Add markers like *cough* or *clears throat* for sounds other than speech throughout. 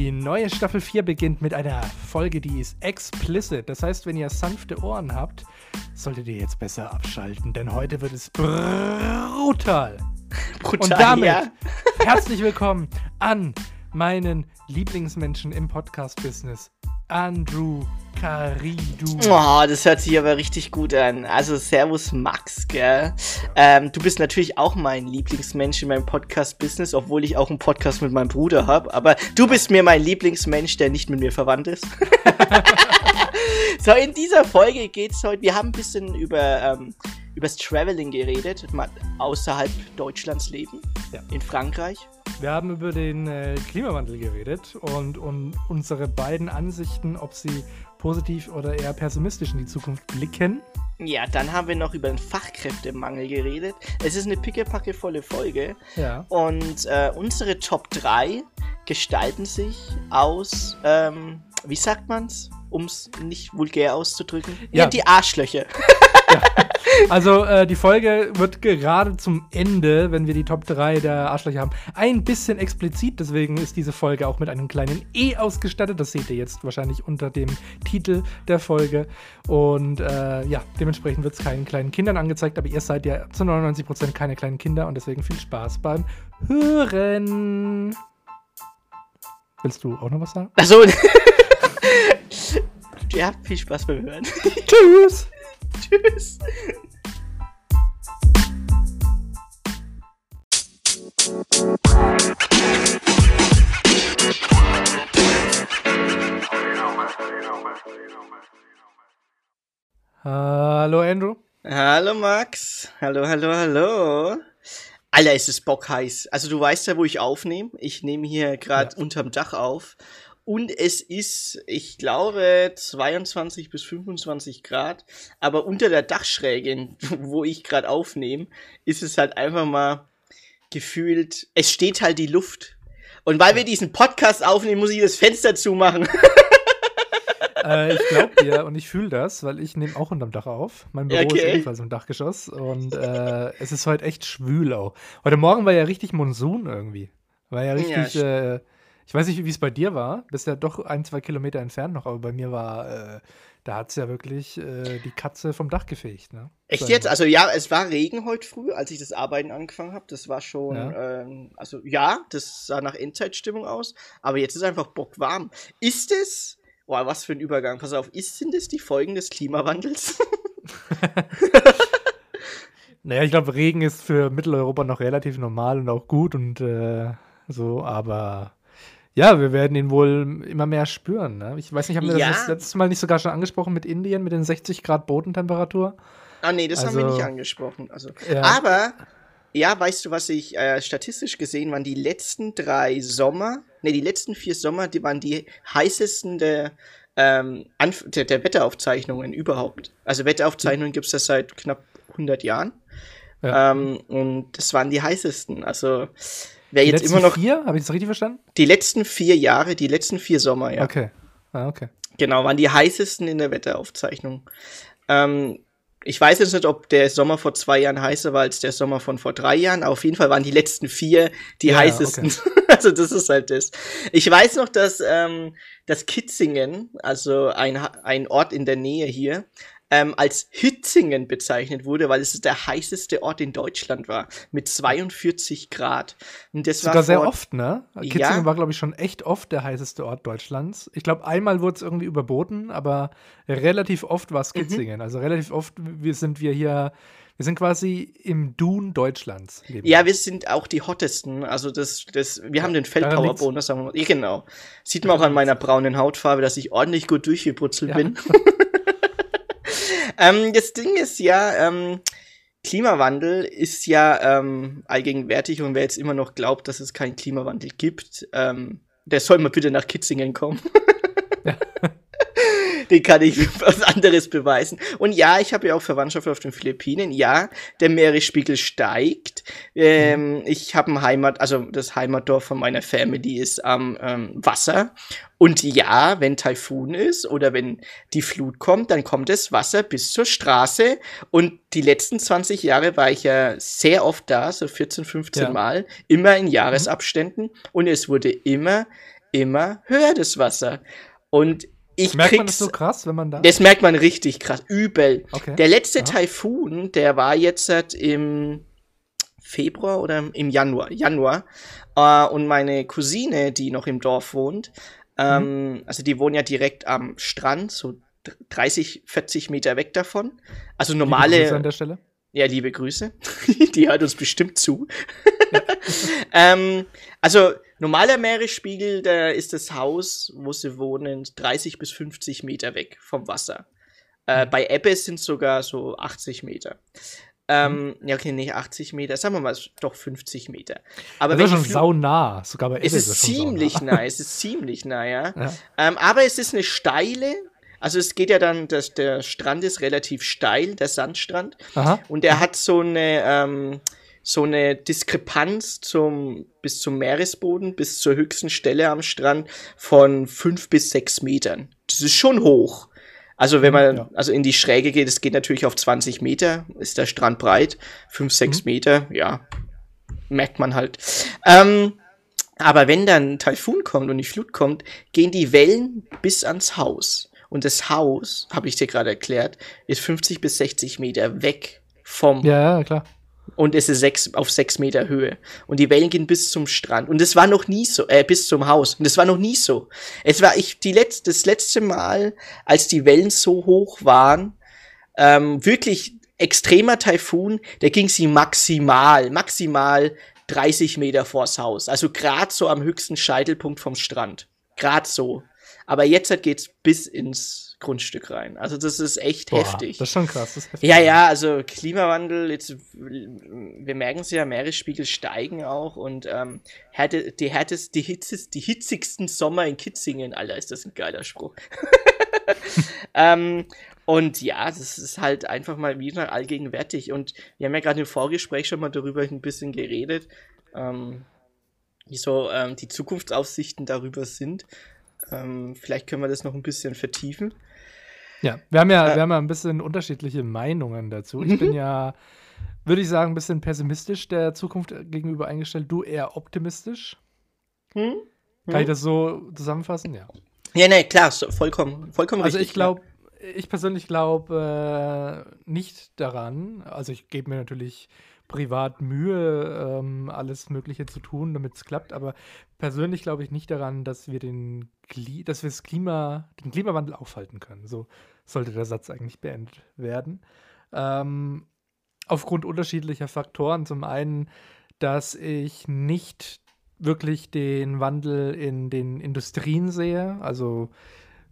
Die neue Staffel 4 beginnt mit einer Folge, die ist explicit. Das heißt, wenn ihr sanfte Ohren habt, solltet ihr jetzt besser abschalten, denn heute wird es brutal. Brutal, Und damit ja. herzlich willkommen an meinen Lieblingsmenschen im Podcast-Business, Andrew Caridu. Oh, das hört sich aber richtig gut an. Also, Servus Max, gell? Ähm, du bist natürlich auch mein Lieblingsmensch in meinem Podcast-Business, obwohl ich auch einen Podcast mit meinem Bruder habe. Aber du bist mir mein Lieblingsmensch, der nicht mit mir verwandt ist. *laughs* so, in dieser Folge geht's heute. Wir haben ein bisschen über ähm, übers Traveling geredet, mal außerhalb Deutschlands leben, Ja. in Frankreich. Wir haben über den äh, Klimawandel geredet und, und unsere beiden Ansichten, ob sie positiv oder eher pessimistisch in die Zukunft blicken. Ja, dann haben wir noch über den Fachkräftemangel geredet. Es ist eine pickepackevolle Folge. Ja. Und äh, unsere Top 3 gestalten sich aus, ähm, wie sagt man's, um es nicht vulgär auszudrücken? Ja. Ja, die Arschlöcher. *laughs* Also äh, die Folge wird gerade zum Ende, wenn wir die Top 3 der Arschlöcher haben, ein bisschen explizit. Deswegen ist diese Folge auch mit einem kleinen E ausgestattet. Das seht ihr jetzt wahrscheinlich unter dem Titel der Folge. Und äh, ja, dementsprechend wird es keinen kleinen Kindern angezeigt. Aber ihr seid ja zu 99% keine kleinen Kinder und deswegen viel Spaß beim Hören. Willst du auch noch was sagen? Achso. *laughs* ja, viel Spaß beim Hören. Tschüss! *laughs* Tschüss. Hallo Andrew. Hallo Max. Hallo, hallo, hallo. Alter, ist es bockheiß. Also du weißt ja, wo ich aufnehme. Ich nehme hier gerade Ja. unterm Dach auf. Und es ist, ich glaube, 22 bis 25 Grad. Aber unter der Dachschräge, *laughs* wo ich gerade aufnehme, ist es halt einfach mal gefühlt, es steht halt die Luft. Und weil wir diesen Podcast aufnehmen, muss ich das Fenster zumachen. *laughs* äh, ich glaube dir und ich fühle das, weil ich nehme auch unterm Dach auf. Mein Büro ist Okay. ebenfalls im Dachgeschoss und äh, es ist heute echt schwül auch. Heute Morgen war ja richtig Monsun irgendwie. War ja Ja, richtig, äh, ich weiß nicht, wie es bei dir war. Bist ja doch ein, zwei Kilometer entfernt noch, aber bei mir war, äh, da hat es ja wirklich äh, die Katze vom Dach gefegt. Ne? Echt jetzt? Also ja, es war Regen heute früh, als ich das Arbeiten angefangen habe. Das war schon, Ja. ähm, also ja, das sah nach Endzeitstimmung aus. Aber jetzt ist einfach bockwarm. Ist es, boah, was für ein Übergang, pass auf, ist, sind es die Folgen des Klimawandels? *laughs* *laughs* Naja, ich glaube, Regen ist für Mitteleuropa noch relativ normal und auch gut und äh, so, aber ja, wir werden ihn wohl immer mehr spüren. Ne? Ich weiß nicht, haben wir Ja. das das letzte Mal nicht sogar schon angesprochen mit Indien, mit den 60 Grad Bodentemperatur? ah nee, das haben wir Also- nicht angesprochen. Also, Ja. Aber, ja, weißt du, was ich äh, statistisch gesehen waren, die letzten drei Sommer, nee, die letzten vier Sommer, die waren die heißesten der, ähm, der, der Wetteraufzeichnungen überhaupt. Also Wetteraufzeichnungen gibt es das seit knapp 100 Jahren. Ja. Ähm, und das waren die heißesten. Also wer jetzt immer noch vier? Habe ich das richtig verstanden? die letzten vier Jahre, die letzten vier Sommer, ja. Okay. Ah, okay. Genau, waren die heißesten in der Wetteraufzeichnung. Ähm, ich weiß jetzt nicht, ob der Sommer vor zwei Jahren heißer war als der Sommer von vor drei Jahren, auf jeden Fall waren die letzten vier die Ja, heißesten. *laughs* also das ist halt das. Ich weiß noch, dass, ähm, dass Kitzingen, also ein, ein Ort in der Nähe hier, ähm, als Hitzingen bezeichnet wurde, weil es der heißeste Ort in Deutschland war, mit 42 Grad. Und das Sogar war sehr oft, ne? Ja. Kitzingen war, glaube ich, schon echt oft der heißeste Ort Deutschlands. Ich glaube, einmal wurde es irgendwie überboten, aber relativ oft war es Mhm. Kitzingen. Also relativ oft wir sind wir hier, wir sind quasi im Dun Deutschlands. Ja, wir sind auch die hottesten. Also das, das, wir haben den Feldpower-Bonus. Ja, genau. Sieht man auch an meiner braunen Hautfarbe, dass ich ordentlich gut durchgeputzelt Ja. bin. *laughs* ähm, das Ding ist ja, ähm, Klimawandel ist ja ähm, allgegenwärtig und wer jetzt immer noch glaubt, dass es keinen Klimawandel gibt, ähm, der soll mal bitte nach Kitzingen kommen. Den kann ich *laughs* was anderes beweisen. Und ja, ich habe ja auch Verwandtschaft auf den Philippinen. Ja, der Meeresspiegel steigt. Ähm, Ich habe ein Heimat, also das Heimatdorf von meiner Family ist am ähm, Wasser. Und ja, wenn Taifun ist oder wenn die Flut kommt, dann kommt das Wasser bis zur Straße. Und die letzten 20 Jahre war ich ja sehr oft da, so 14, 15 Ja. Mal, immer in Jahresabständen. Und es wurde immer immer höher, das Wasser. Und ich Merkt man das so krass, wenn man da. das merkt man richtig krass, übel. Okay. Der letzte Aha. Taifun, der war jetzt halt im Februar oder im Januar. Januar. Äh, und meine Cousine, die noch im Dorf wohnt, ähm, Mhm. also die wohnen ja direkt am Strand, so 30, 40 Meter weg davon. Also Liebe normale. Grüße an der Stelle. Ja, liebe Grüße. *laughs* Die hört uns bestimmt zu. *laughs* ähm, also, normaler Meeresspiegel, da ist das Haus, wo sie wohnen, 30 bis 50 Meter weg vom Wasser. Äh, Mhm. bei Ebbe sind es sogar so 80 Meter. Ähm, ja, okay, nicht 80 Meter, sagen wir mal doch 50 Meter. Aber Das ist schon die Flu- sau nah. Sogar bei es Ebbe ist ziemlich saunah. nah, es ist ziemlich nah, ja. Ja. Ähm, aber es ist eine steile, also es geht ja dann, dass der Strand ist relativ steil, der Sandstrand. Aha. Und er hat so eine, ähm, so eine Diskrepanz zum, bis zum Meeresboden, bis zur höchsten Stelle am Strand von fünf bis sechs Metern. Das ist schon hoch. Also wenn man Ja. also in die Schräge geht, es geht natürlich auf 20 Meter, ist der Strand breit, fünf, sechs Mhm. Meter, ja, merkt man halt. Ähm, aber wenn dann ein Taifun kommt und die Flut kommt, gehen die Wellen bis ans Haus. Und das Haus, habe ich dir gerade erklärt, ist 50 bis 60 Meter weg vom Ja, ja, klar. Und es ist sechs, auf sechs Meter Höhe. Und die Wellen gehen bis zum Strand. Und es war noch nie so, äh, bis zum Haus. Und es war noch nie so. Es war ich, die letzte, das letzte Mal, als die Wellen so hoch waren, ähm, wirklich extremer Taifun, da ging sie maximal, maximal 30 Meter vors Haus. Also gerade so am höchsten Scheitelpunkt vom Strand. Gerade so. Aber jetzt geht's bis ins Grundstück rein. Also das ist echt Boah, heftig. Das ist schon krass. Das ist heftig. Ja, ja, also Klimawandel, jetzt, wir merken es ja, Meeresspiegel steigen auch und ähm, härte, die härtest, die, hitzes, die hitzigsten Sommer in Kitzingen, Alter, ist das ein geiler Spruch. *laughs* ähm, und ja, das ist halt einfach mal wieder allgegenwärtig. Und wir haben ja gerade im Vorgespräch schon mal darüber ein bisschen geredet, ähm, wie so ähm, die Zukunftsaussichten darüber sind. Ähm, vielleicht können wir das noch ein bisschen vertiefen. Ja, wir haben ja, Äh, wir haben ja ein bisschen unterschiedliche Meinungen dazu. Ich bin *laughs* ja, würde ich sagen, ein bisschen pessimistisch der Zukunft gegenüber eingestellt. Du eher optimistisch. Hm? Kann ich das so zusammenfassen? Ja. Ja, ne, klar, vollkommen, vollkommen Also richtig. ich glaube, ich persönlich glaube äh, nicht daran. Also ich gebe mir natürlich privat Mühe, ähm, alles Mögliche zu tun, damit es klappt. Aber persönlich glaube ich nicht daran, dass wir den, Kli dass wir das Klima, den Klimawandel aufhalten können. So sollte der Satz eigentlich beendet werden. Ähm, aufgrund unterschiedlicher Faktoren. Zum einen, dass ich nicht wirklich den Wandel in den Industrien sehe. Also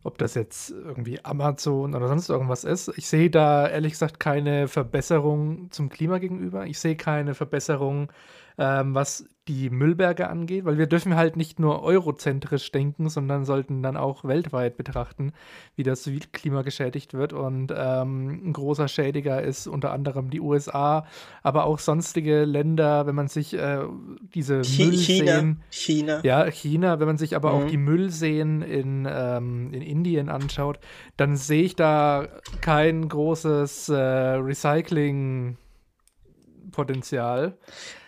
ob das jetzt irgendwie Amazon oder sonst irgendwas ist. Ich sehe da ehrlich gesagt keine Verbesserung zum Klima gegenüber. Ich sehe keine Verbesserung, ähm, was die Müllberge angeht, weil wir dürfen halt nicht nur eurozentrisch denken, sondern sollten dann auch weltweit betrachten, wie das Klima geschädigt wird. Und ähm, ein großer Schädiger ist unter anderem die USA, aber auch sonstige Länder, wenn man sich äh, diese China, Müllseen China. ja, China, wenn man sich aber auch Mhm. die Müllseen in, ähm, in Indien anschaut, dann sehe ich da kein großes äh, Recycling-Potenzial.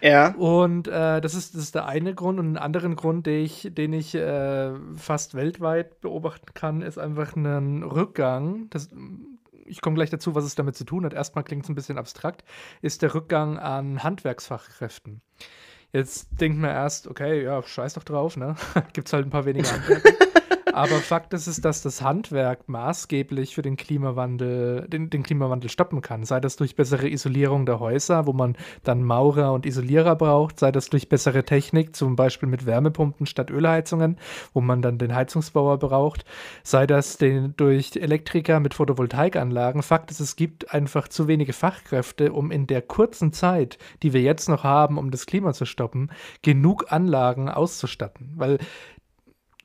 Ja. Und äh, das, ist, das ist der eine Grund. Und einen anderen Grund, den ich, den ich äh, fast weltweit beobachten kann, ist einfach ein Rückgang. Das, ich komme gleich dazu, was es damit zu tun hat. Erstmal klingt es ein bisschen abstrakt, ist der Rückgang an Handwerksfachkräften. Jetzt denkt man erst, okay, ja, scheiß doch drauf, ne? *laughs* Gibt es halt ein paar weniger *laughs* Handwerker. Aber Fakt ist es, dass das Handwerk maßgeblich für den Klimawandel, den, den Klimawandel stoppen kann. Sei das durch bessere Isolierung der Häuser, wo man dann Maurer und Isolierer braucht, sei das durch bessere Technik, zum Beispiel mit Wärmepumpen statt Ölheizungen, wo man dann den Heizungsbauer braucht, sei das den, durch Elektriker mit Photovoltaikanlagen. Fakt ist, es gibt einfach zu wenige Fachkräfte, um in der kurzen Zeit, die wir jetzt noch haben, um das Klima zu stoppen, genug Anlagen auszustatten. Weil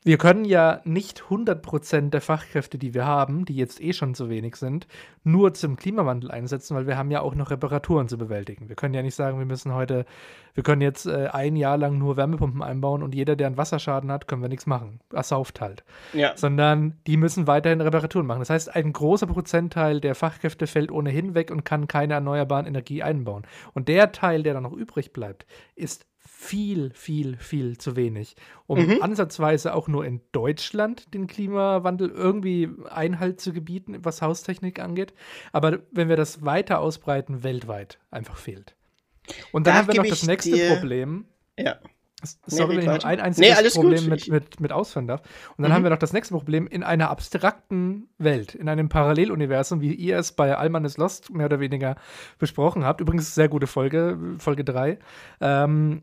wir können ja nicht 100% der Fachkräfte, die wir haben, die jetzt eh schon zu wenig sind, nur zum Klimawandel einsetzen, weil wir haben ja auch noch Reparaturen zu bewältigen. Wir können ja nicht sagen, wir müssen heute, wir können jetzt äh, ein Jahr lang nur Wärmepumpen einbauen und jeder, der einen Wasserschaden hat, können wir nichts machen. Er sauft halt. Ja. Sondern die müssen weiterhin Reparaturen machen. Das heißt, ein großer Prozentteil der Fachkräfte fällt ohnehin weg und kann keine erneuerbaren Energie einbauen. Und der Teil, der dann noch übrig bleibt, ist viel, viel, viel zu wenig, um mhm. ansatzweise auch nur in Deutschland den Klimawandel irgendwie Einhalt zu gebieten, was Haustechnik angeht. Aber wenn wir das weiter ausbreiten, weltweit einfach fehlt. Und dann da haben wir noch das nächste Problem. Ja. Sorry, wenn ich ein einziges nee, Problem mit, mit, mit ausführen darf. Und dann mhm. haben wir noch das nächste Problem in einer abstrakten Welt, in einem Paralleluniversum, wie ihr es bei Alman is Lost mehr oder weniger besprochen habt. Übrigens sehr gute Folge, Folge 3. Ähm,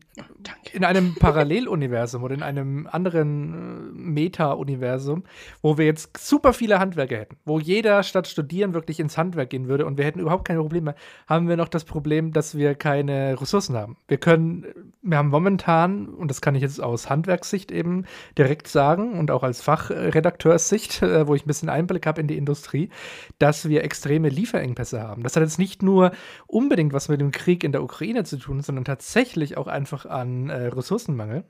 in einem Paralleluniversum oder in einem anderen äh, Meta-Universum, wo wir jetzt super viele Handwerker hätten, wo jeder statt studieren wirklich ins Handwerk gehen würde und wir hätten überhaupt keine Probleme, haben wir noch das Problem, dass wir keine Ressourcen haben. Wir können, wir haben momentan und das kann ich jetzt aus Handwerkssicht eben direkt sagen und auch als Fachredakteurssicht, *laughs* äh, wo ich ein bisschen Einblick habe in die Industrie, dass wir extreme Lieferengpässe haben. Das hat jetzt nicht nur unbedingt was mit dem Krieg in der Ukraine zu tun, sondern tatsächlich auch einfach an äh, Ressourcenmangel.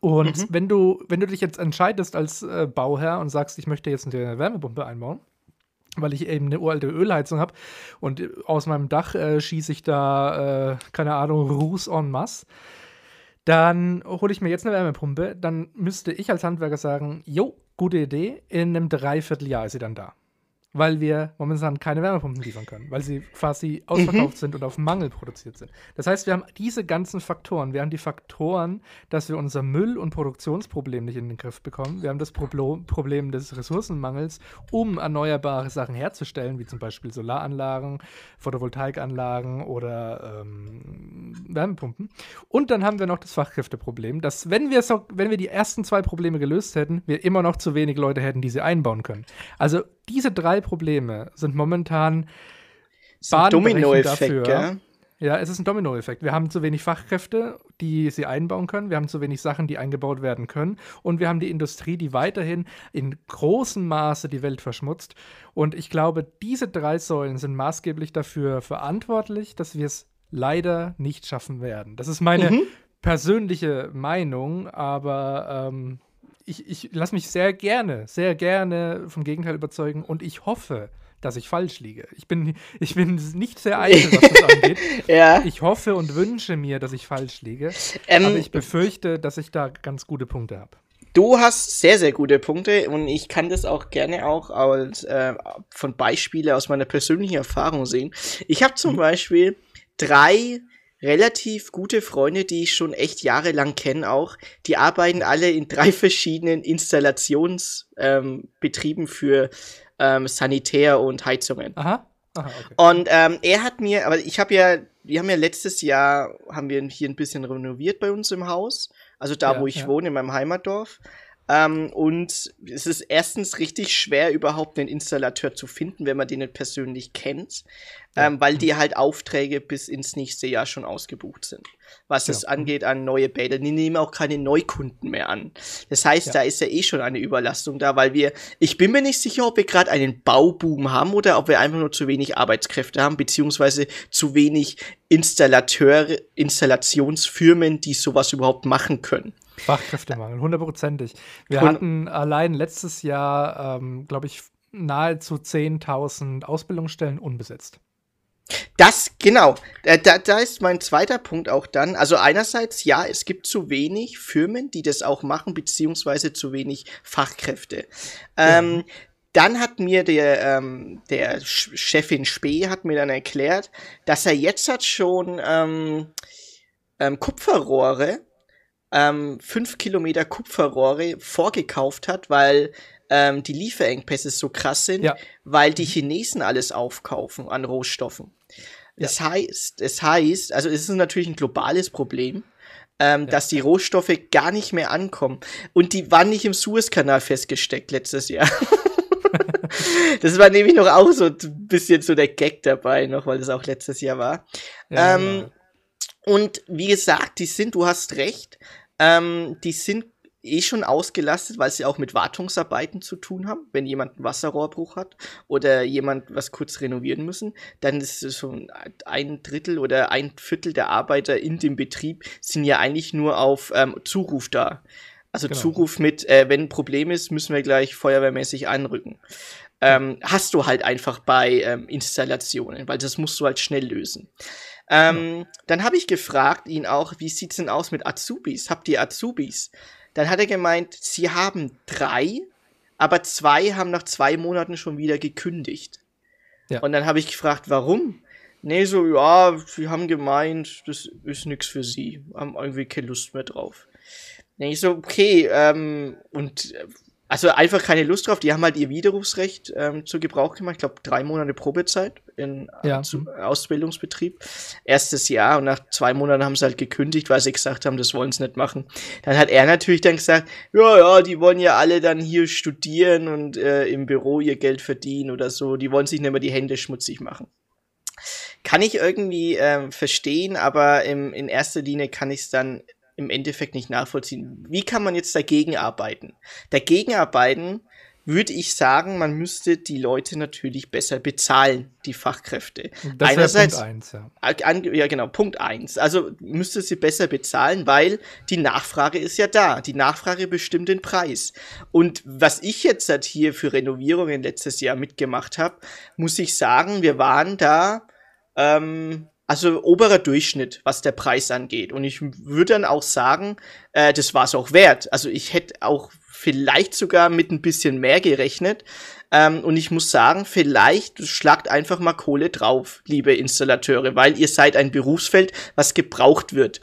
Und mhm. wenn du, wenn du dich jetzt entscheidest als äh, Bauherr und sagst, ich möchte jetzt eine Wärmepumpe einbauen, weil ich eben eine uralte Ölheizung habe und aus meinem Dach äh, schieße ich da, äh, keine Ahnung, Ruß en masse, dann hole ich mir jetzt eine Wärmepumpe, dann müsste ich als Handwerker sagen, jo, gute Idee, in einem Dreivierteljahr ist sie dann da weil wir momentan keine Wärmepumpen liefern können, weil sie quasi ausverkauft mhm. sind und auf Mangel produziert sind. Das heißt, wir haben diese ganzen Faktoren. Wir haben die Faktoren, dass wir unser Müll- und Produktionsproblem nicht in den Griff bekommen. Wir haben das Problem des Ressourcenmangels, um erneuerbare Sachen herzustellen, wie zum Beispiel Solaranlagen, Photovoltaikanlagen oder ähm, Wärmepumpen. Und dann haben wir noch das Fachkräfteproblem, dass wenn wir, so, wenn wir die ersten zwei Probleme gelöst hätten, wir immer noch zu wenig Leute hätten, die sie einbauen können. Also diese drei Probleme sind momentan Dominoeffekt, dafür. Ja, es ist ein Dominoeffekt. Wir haben zu wenig Fachkräfte, die sie einbauen können. Wir haben zu wenig Sachen, die eingebaut werden können. Und wir haben die Industrie, die weiterhin in großem Maße die Welt verschmutzt. Und ich glaube, diese drei Säulen sind maßgeblich dafür verantwortlich, dass wir es leider nicht schaffen werden. Das ist meine mhm. persönliche Meinung, aber ähm, ich, ich lasse mich sehr gerne, sehr gerne vom Gegenteil überzeugen und ich hoffe, dass ich falsch liege. Ich bin, ich bin nicht sehr eitel, was das *laughs* angeht. ja. Ich hoffe und wünsche mir, dass ich falsch liege. Ähm, aber ich befürchte, dass ich da ganz gute Punkte habe. Du hast sehr, sehr gute Punkte und ich kann das auch gerne auch als äh, von Beispielen aus meiner persönlichen Erfahrung sehen. Ich habe zum mhm. Beispiel drei relativ gute Freunde, die ich schon echt jahrelang kenne auch. Die arbeiten alle in *laughs* drei verschiedenen Installationsbetrieben ähm, für ähm, Sanitär und Heizungen. Aha. Aha okay. Und ähm, er hat mir, aber ich habe ja, wir haben ja letztes Jahr, haben wir hier ein bisschen renoviert bei uns im Haus. Also da, ja, wo ich ja. wohne, in meinem Heimatdorf. Ähm, und es ist erstens richtig schwer, überhaupt einen Installateur zu finden, wenn man den nicht persönlich kennt, ja. ähm, weil die halt Aufträge bis ins nächste Jahr schon ausgebucht sind. Was ja. es angeht an neue Bäder. Die nehmen auch keine Neukunden mehr an. Das heißt, ja. da ist ja eh schon eine Überlastung da, weil wir, ich bin mir nicht sicher, ob wir gerade einen Bauboom haben oder ob wir einfach nur zu wenig Arbeitskräfte haben, beziehungsweise zu wenig Installateure, Installationsfirmen, die sowas überhaupt machen können. Fachkräftemangel, hundertprozentig. Wir Hund hatten allein letztes Jahr, ähm, glaube ich, nahezu 10.000 Ausbildungsstellen unbesetzt. Das, genau. Da, da ist mein zweiter Punkt auch dann. Also einerseits, ja, es gibt zu wenig Firmen, die das auch machen, beziehungsweise zu wenig Fachkräfte. Ja. Ähm, dann hat mir der, ähm, der Chefin Spee hat mir dann erklärt, dass er jetzt hat schon ähm, ähm, Kupferrohre ähm, fünf Kilometer Kupferrohre vorgekauft hat, weil ähm, die Lieferengpässe so krass sind, ja. weil die mhm. Chinesen alles aufkaufen an Rohstoffen. Das ja. heißt, es heißt, also es ist natürlich ein globales Problem, ähm, ja. dass die Rohstoffe gar nicht mehr ankommen. Und die waren nicht im Suezkanal festgesteckt letztes Jahr. *laughs* das war nämlich noch auch so ein bisschen so der Gag dabei, noch weil das auch letztes Jahr war. Ja, ähm, und wie gesagt, die sind, du hast recht, ähm, die sind eh schon ausgelastet, weil sie auch mit Wartungsarbeiten zu tun haben. Wenn jemand einen Wasserrohrbruch hat oder jemand was kurz renovieren müssen, dann ist es schon ein Drittel oder ein Viertel der Arbeiter in dem Betrieb sind ja eigentlich nur auf ähm, Zuruf da. Also genau. Zuruf mit, äh, wenn ein Problem ist, müssen wir gleich feuerwehrmäßig anrücken. Ähm, hast du halt einfach bei ähm, Installationen, weil das musst du halt schnell lösen. Ähm, ja. Dann habe ich gefragt ihn auch, wie sieht's denn aus mit Azubis? Habt ihr Azubis? Dann hat er gemeint, sie haben drei, aber zwei haben nach zwei Monaten schon wieder gekündigt. Ja. Und dann habe ich gefragt, warum? Nee, so, ja, sie haben gemeint, das ist nichts für sie. Haben irgendwie keine Lust mehr drauf. Nee, so, okay, ähm, und also einfach keine Lust drauf. Die haben halt ihr Widerrufsrecht ähm, zu Gebrauch gemacht. Ich glaube, drei Monate Probezeit in ja. Ausbildungsbetrieb. Erstes Jahr und nach zwei Monaten haben sie halt gekündigt, weil sie gesagt haben, das wollen sie nicht machen. Dann hat er natürlich dann gesagt, ja, ja, die wollen ja alle dann hier studieren und äh, im Büro ihr Geld verdienen oder so. Die wollen sich nicht mehr die Hände schmutzig machen. Kann ich irgendwie äh, verstehen, aber im, in erster Linie kann ich es dann im Endeffekt nicht nachvollziehen. Wie kann man jetzt dagegen arbeiten? Dagegen arbeiten würde ich sagen, man müsste die Leute natürlich besser bezahlen, die Fachkräfte. Das Einerseits, Punkt eins, ja. An, ja, genau, Punkt eins. Also müsste sie besser bezahlen, weil die Nachfrage ist ja da. Die Nachfrage bestimmt den Preis. Und was ich jetzt halt hier für Renovierungen letztes Jahr mitgemacht habe, muss ich sagen, wir waren da ähm, also oberer Durchschnitt, was der Preis angeht. Und ich würde dann auch sagen, äh, das war es auch wert. Also ich hätte auch vielleicht sogar mit ein bisschen mehr gerechnet. Ähm, und ich muss sagen, vielleicht schlagt einfach mal Kohle drauf, liebe Installateure, weil ihr seid ein Berufsfeld, was gebraucht wird.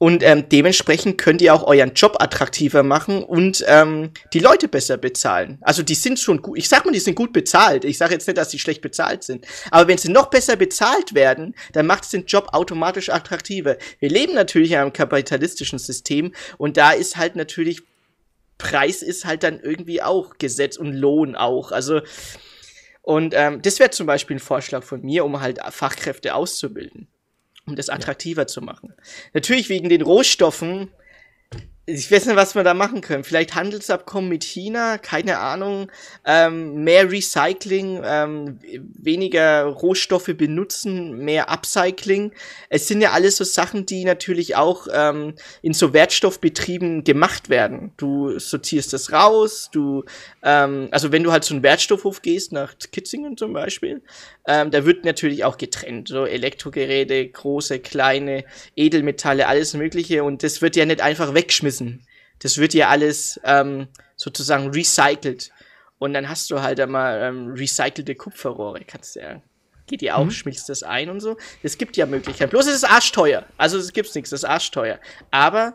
Und ähm, dementsprechend könnt ihr auch euren Job attraktiver machen und ähm, die Leute besser bezahlen. Also die sind schon gut. Ich sag mal, die sind gut bezahlt. Ich sage jetzt nicht, dass sie schlecht bezahlt sind. Aber wenn sie noch besser bezahlt werden, dann macht es den Job automatisch attraktiver. Wir leben natürlich in einem kapitalistischen System und da ist halt natürlich Preis ist halt dann irgendwie auch Gesetz und Lohn auch. Also und ähm, das wäre zum Beispiel ein Vorschlag von mir, um halt Fachkräfte auszubilden um das attraktiver ja. zu machen. Natürlich wegen den Rohstoffen ich weiß nicht, was wir da machen können. Vielleicht Handelsabkommen mit China, keine Ahnung. Ähm, mehr Recycling, ähm, weniger Rohstoffe benutzen, mehr Upcycling. Es sind ja alles so Sachen, die natürlich auch ähm, in so Wertstoffbetrieben gemacht werden. Du sortierst das raus, du, ähm, also wenn du halt zu einem Wertstoffhof gehst, nach Kitzingen zum Beispiel, ähm, da wird natürlich auch getrennt. So Elektrogeräte, große, kleine, Edelmetalle, alles Mögliche. Und das wird ja nicht einfach weggeschmissen Eisen. Das wird ja alles ähm, sozusagen recycelt. Und dann hast du halt einmal ähm, recycelte Kupferrohre. Kannst du ja, geht ja auch, mhm. schmilzt das ein und so. Es gibt ja Möglichkeiten. Bloß es ist arschteuer. Also es gibt's nichts, das ist arschteuer. Aber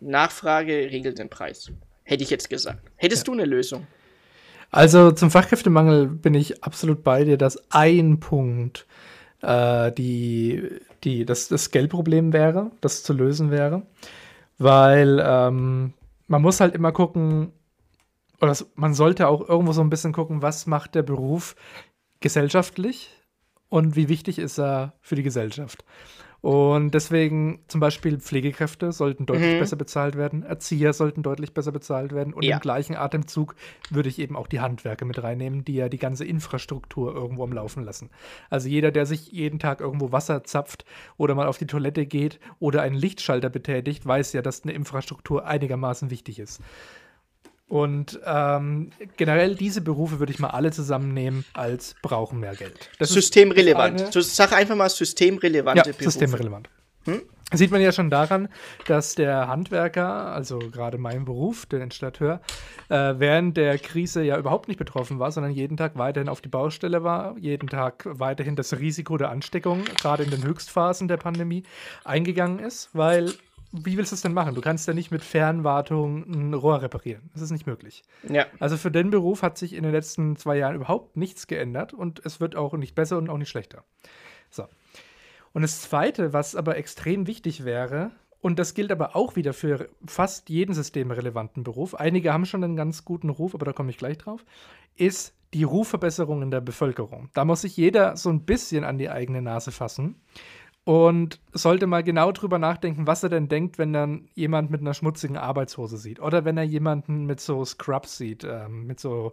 Nachfrage regelt den Preis. Hätte ich jetzt gesagt. Hättest ja. du eine Lösung? Also zum Fachkräftemangel bin ich absolut bei dir, dass ein Punkt äh, die, die, das, das Geldproblem wäre, das zu lösen wäre weil ähm, man muss halt immer gucken, oder man sollte auch irgendwo so ein bisschen gucken, was macht der Beruf gesellschaftlich und wie wichtig ist er für die Gesellschaft. Und deswegen zum Beispiel Pflegekräfte sollten deutlich mhm. besser bezahlt werden, Erzieher sollten deutlich besser bezahlt werden und ja. im gleichen Atemzug würde ich eben auch die Handwerker mit reinnehmen, die ja die ganze Infrastruktur irgendwo am Laufen lassen. Also jeder, der sich jeden Tag irgendwo Wasser zapft oder mal auf die Toilette geht oder einen Lichtschalter betätigt, weiß ja, dass eine Infrastruktur einigermaßen wichtig ist. Und ähm, generell diese Berufe würde ich mal alle zusammennehmen als brauchen mehr Geld. Das systemrelevant. Sag einfach mal systemrelevante ja, Berufe. Systemrelevant. Hm? Sieht man ja schon daran, dass der Handwerker, also gerade mein Beruf, der Installateur, äh, während der Krise ja überhaupt nicht betroffen war, sondern jeden Tag weiterhin auf die Baustelle war, jeden Tag weiterhin das Risiko der Ansteckung, gerade in den Höchstphasen der Pandemie, eingegangen ist, weil wie willst du es denn machen? Du kannst ja nicht mit Fernwartung ein Rohr reparieren. Das ist nicht möglich. Ja. Also für den Beruf hat sich in den letzten zwei Jahren überhaupt nichts geändert und es wird auch nicht besser und auch nicht schlechter. So. Und das Zweite, was aber extrem wichtig wäre, und das gilt aber auch wieder für fast jeden systemrelevanten Beruf, einige haben schon einen ganz guten Ruf, aber da komme ich gleich drauf, ist die Rufverbesserung in der Bevölkerung. Da muss sich jeder so ein bisschen an die eigene Nase fassen und sollte mal genau drüber nachdenken, was er denn denkt, wenn dann jemand mit einer schmutzigen Arbeitshose sieht oder wenn er jemanden mit so Scrubs sieht, ähm, mit so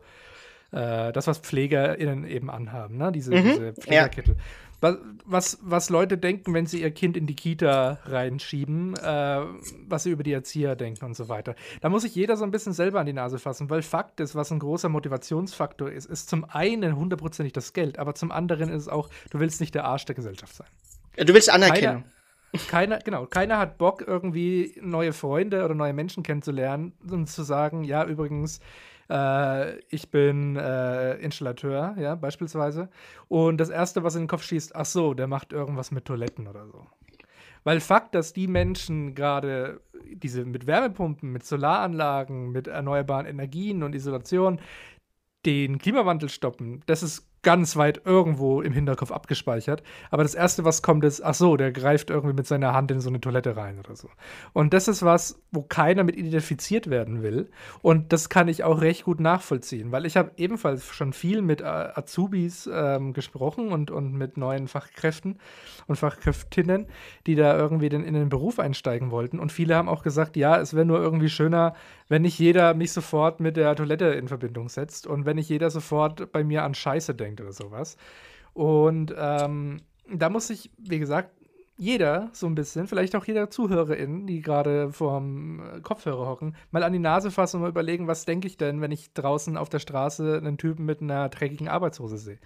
äh, das, was PflegerInnen eben anhaben, ne? diese, mhm, diese Pflegerkittel. Ja. Was, was, was, Leute denken, wenn sie ihr Kind in die Kita reinschieben, äh, was sie über die Erzieher denken und so weiter. Da muss sich jeder so ein bisschen selber an die Nase fassen, weil Fakt ist, was ein großer Motivationsfaktor ist, ist zum einen hundertprozentig das Geld, aber zum anderen ist es auch, du willst nicht der Arsch der Gesellschaft sein. Ja, du willst anerkennen. Keiner, genau, keiner hat Bock, irgendwie neue Freunde oder neue Menschen kennenzulernen und zu sagen, ja, übrigens, äh, ich bin äh, Installateur, ja, beispielsweise. Und das Erste, was in den Kopf schießt, ach so, der macht irgendwas mit Toiletten oder so. Weil Fakt, dass die Menschen gerade diese mit Wärmepumpen, mit Solaranlagen, mit erneuerbaren Energien und Isolation den Klimawandel stoppen, das ist ganz weit irgendwo im Hinterkopf abgespeichert. Aber das Erste, was kommt, ist, ach so, der greift irgendwie mit seiner Hand in so eine Toilette rein oder so. Und das ist was, wo keiner mit identifiziert werden will. Und das kann ich auch recht gut nachvollziehen, weil ich habe ebenfalls schon viel mit äh, Azubis ähm, gesprochen und, und mit neuen Fachkräften und Fachkräftinnen, die da irgendwie den, in den Beruf einsteigen wollten. Und viele haben auch gesagt, ja, es wäre nur irgendwie schöner, wenn nicht jeder mich sofort mit der Toilette in Verbindung setzt und wenn nicht jeder sofort bei mir an Scheiße denkt oder sowas. Und ähm, da muss ich, wie gesagt, jeder so ein bisschen, vielleicht auch jeder Zuhörerin, die gerade vorm äh, Kopfhörer hocken, mal an die Nase fassen und mal überlegen, was denke ich denn, wenn ich draußen auf der Straße einen Typen mit einer dreckigen Arbeitshose sehe.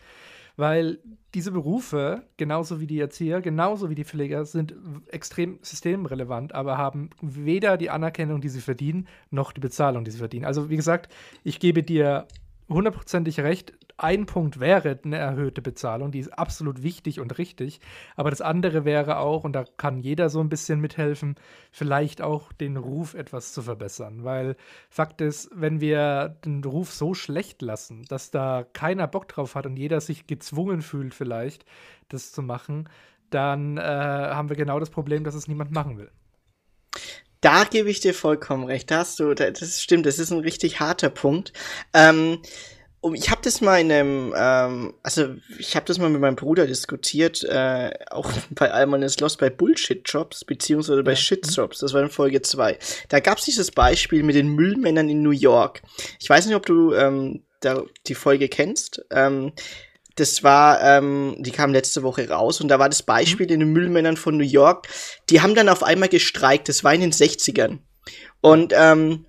Weil diese Berufe, genauso wie die Erzieher, genauso wie die Pfleger, sind extrem systemrelevant, aber haben weder die Anerkennung, die sie verdienen, noch die Bezahlung, die sie verdienen. Also wie gesagt, ich gebe dir hundertprozentig recht. Ein Punkt wäre eine erhöhte Bezahlung, die ist absolut wichtig und richtig. Aber das andere wäre auch, und da kann jeder so ein bisschen mithelfen, vielleicht auch den Ruf etwas zu verbessern. Weil Fakt ist, wenn wir den Ruf so schlecht lassen, dass da keiner Bock drauf hat und jeder sich gezwungen fühlt, vielleicht das zu machen, dann äh, haben wir genau das Problem, dass es niemand machen will. Da gebe ich dir vollkommen recht. Da hast du, das stimmt, das ist ein richtig harter Punkt. Ähm, ich habe das mal in einem, ähm, also ich habe das mal mit meinem Bruder diskutiert, äh, auch *laughs* bei Alman is Lost bei Bullshit-Jobs, beziehungsweise bei ja. Shit-Jobs, das war in Folge 2. Da gab es dieses Beispiel mit den Müllmännern in New York. Ich weiß nicht, ob du ähm, da die Folge kennst. Ähm, das war, ähm, die kam letzte Woche raus und da war das Beispiel mhm. in den Müllmännern von New York. Die haben dann auf einmal gestreikt, das war in den 60ern. Und ähm,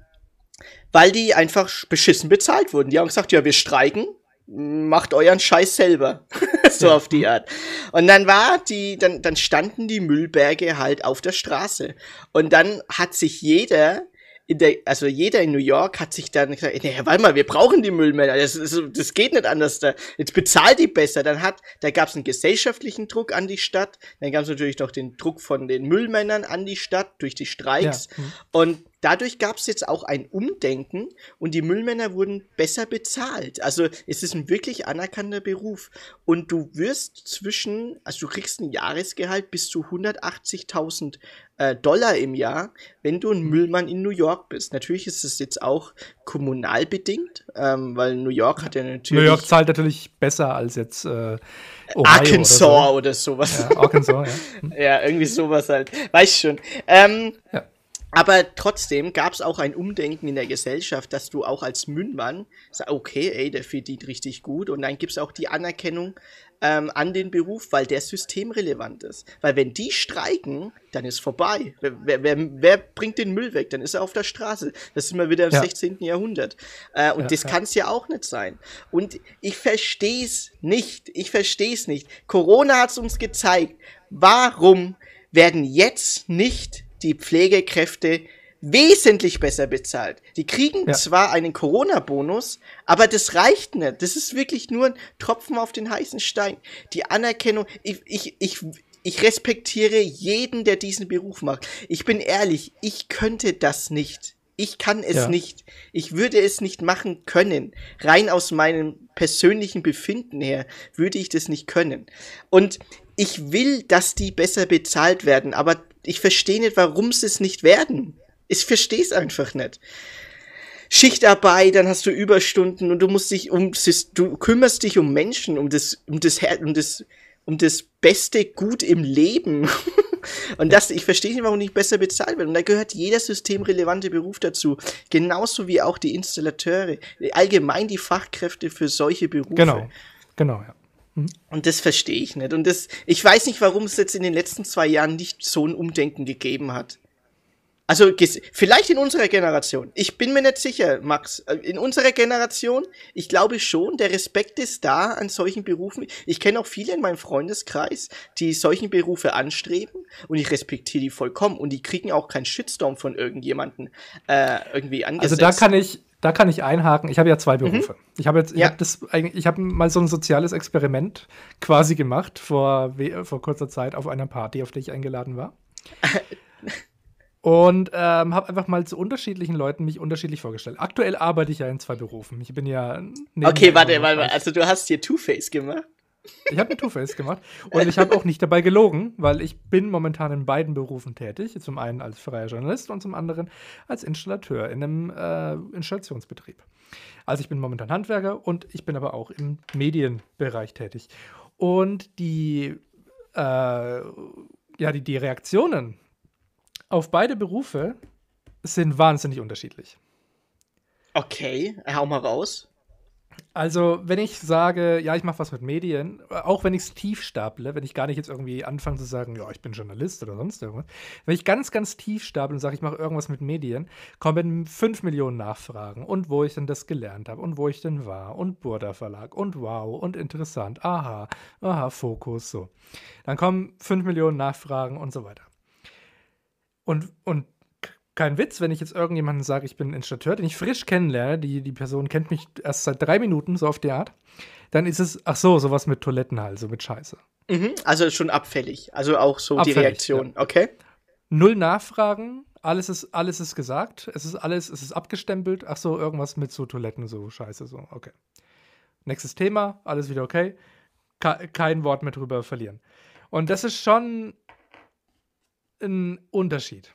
weil die einfach beschissen bezahlt wurden. Die haben gesagt, ja, wir streiken, macht euren Scheiß selber. *laughs* so auf die Art. Und dann war die, dann, dann standen die Müllberge halt auf der Straße. Und dann hat sich jeder in der, also jeder in New York hat sich dann gesagt, nee, warte mal, wir brauchen die Müllmänner, das, das, das geht nicht anders, da, jetzt bezahlt die besser. Dann hat, da gab es einen gesellschaftlichen Druck an die Stadt, dann gab es natürlich noch den Druck von den Müllmännern an die Stadt durch die Streiks. Ja. Mhm. Und dadurch gab es jetzt auch ein Umdenken und die Müllmänner wurden besser bezahlt. Also es ist ein wirklich anerkannter Beruf. Und du wirst zwischen, also du kriegst ein Jahresgehalt bis zu 180.000 äh, Dollar im Jahr, wenn du ein mhm. Müllmann in New York bist. Natürlich ist es jetzt auch kommunal bedingt, ähm, weil New York hat ja natürlich. New York zahlt natürlich besser als jetzt äh, Ohio Arkansas oder, so. oder sowas. Ja, Arkansas, ja. *laughs* Hm. ja, irgendwie sowas halt. Weißt schon. Ähm, ja. Aber trotzdem gab es auch ein Umdenken in der Gesellschaft, dass du auch als Mündmann sagst, okay, ey, der verdient richtig gut. Und dann gibt es auch die Anerkennung ähm, an den Beruf, weil der systemrelevant ist. Weil wenn die streiken, dann ist vorbei. Wer, wer, wer bringt den Müll weg? Dann ist er auf der Straße. Das sind wir wieder im ja. 16. Jahrhundert. Äh, und ja, das ja. kann es ja auch nicht sein. Und ich verstehe es nicht. Ich verstehe es nicht. Corona hat es uns gezeigt. Warum werden jetzt nicht die Pflegekräfte wesentlich besser bezahlt. Die kriegen ja. zwar einen Corona-Bonus, aber das reicht nicht. Das ist wirklich nur ein Tropfen auf den heißen Stein. Die Anerkennung, ich, ich, ich, ich respektiere jeden, der diesen Beruf macht. Ich bin ehrlich, ich könnte das nicht. Ich kann es ja. nicht. Ich würde es nicht machen können. Rein aus meinem persönlichen Befinden her würde ich das nicht können. Und ich will, dass die besser bezahlt werden, aber ich verstehe nicht, warum sie es nicht werden. Ich verstehe es einfach nicht. Schichtarbeit, dann hast du Überstunden und du musst dich um, du kümmerst dich um Menschen, um das, um das, um das, um das beste Gut im Leben. *laughs* und das, ich verstehe nicht, warum nicht besser bezahlt wird. Und da gehört jeder systemrelevante Beruf dazu. Genauso wie auch die Installateure. Allgemein die Fachkräfte für solche Berufe. Genau, genau, ja. Mhm. Und das verstehe ich nicht. Und das, ich weiß nicht, warum es jetzt in den letzten zwei Jahren nicht so ein Umdenken gegeben hat. Also vielleicht in unserer Generation. Ich bin mir nicht sicher, Max. Äh, in unserer Generation, ich glaube schon, der Respekt ist da an solchen Berufen. Ich kenne auch viele in meinem Freundeskreis, die solchen Berufe anstreben und ich respektiere die vollkommen und die kriegen auch keinen Shitstorm von irgendjemanden äh, irgendwie angesetzt. Also da kann ich, da kann ich einhaken. Ich habe ja zwei mhm. Berufe. Mhm. Ich habe jetzt, ich ja. habe das ich habe mal so ein soziales Experiment quasi gemacht vor, vor kurzer Zeit auf einer Party, auf der ich eingeladen war. *laughs* Und ähm, habe einfach mal zu unterschiedlichen Leuten mich unterschiedlich vorgestellt. Aktuell arbeite ich ja in zwei Berufen. Ich bin ja. Okay, warte, warte, also du hast hier Two-Face gemacht. Ich habe ein Two-Face gemacht und ich habe auch nicht dabei gelogen, weil ich bin momentan in beiden Berufen tätig. Zum einen als freier Journalist und zum anderen als Installateur in einem äh, Installationsbetrieb. Also ich bin momentan Handwerker und ich bin aber auch im Medienbereich tätig. Und die, äh, ja, die, die Reaktionen auf beide Berufe sind wahnsinnig unterschiedlich. Okay, hau mal raus. Also, wenn ich sage, ja, ich mache was mit Medien, auch wenn ich es tief staple, wenn ich gar nicht jetzt irgendwie anfange zu sagen, ja, ich bin Journalist oder sonst irgendwas, wenn ich ganz, ganz tief staple und sage, ich mache irgendwas mit Medien, kommen 5 Millionen Nachfragen. Und wo ich denn das gelernt habe und wo ich denn war? Und Burda Verlag? Und wow? Und interessant, aha, aha, Fokus, so. Dann kommen 5 Millionen Nachfragen und so weiter. Und, und kein Witz, wenn ich jetzt irgendjemanden sage, ich bin Installateur, den ich frisch kennenlerne, die, die Person kennt mich erst seit drei Minuten, so auf die Art, dann ist es, ach so, sowas mit Toiletten halt, so mit Scheiße. Mhm, also schon abfällig. Also auch so abfällig, die Reaktion, ja. okay? Null Nachfragen, alles ist, alles ist gesagt, es ist alles, es ist abgestempelt, ach so, irgendwas mit so Toiletten, so Scheiße, so, okay. Nächstes Thema, alles wieder okay. kein Wort mehr drüber verlieren. Und das ist schon ein Unterschied.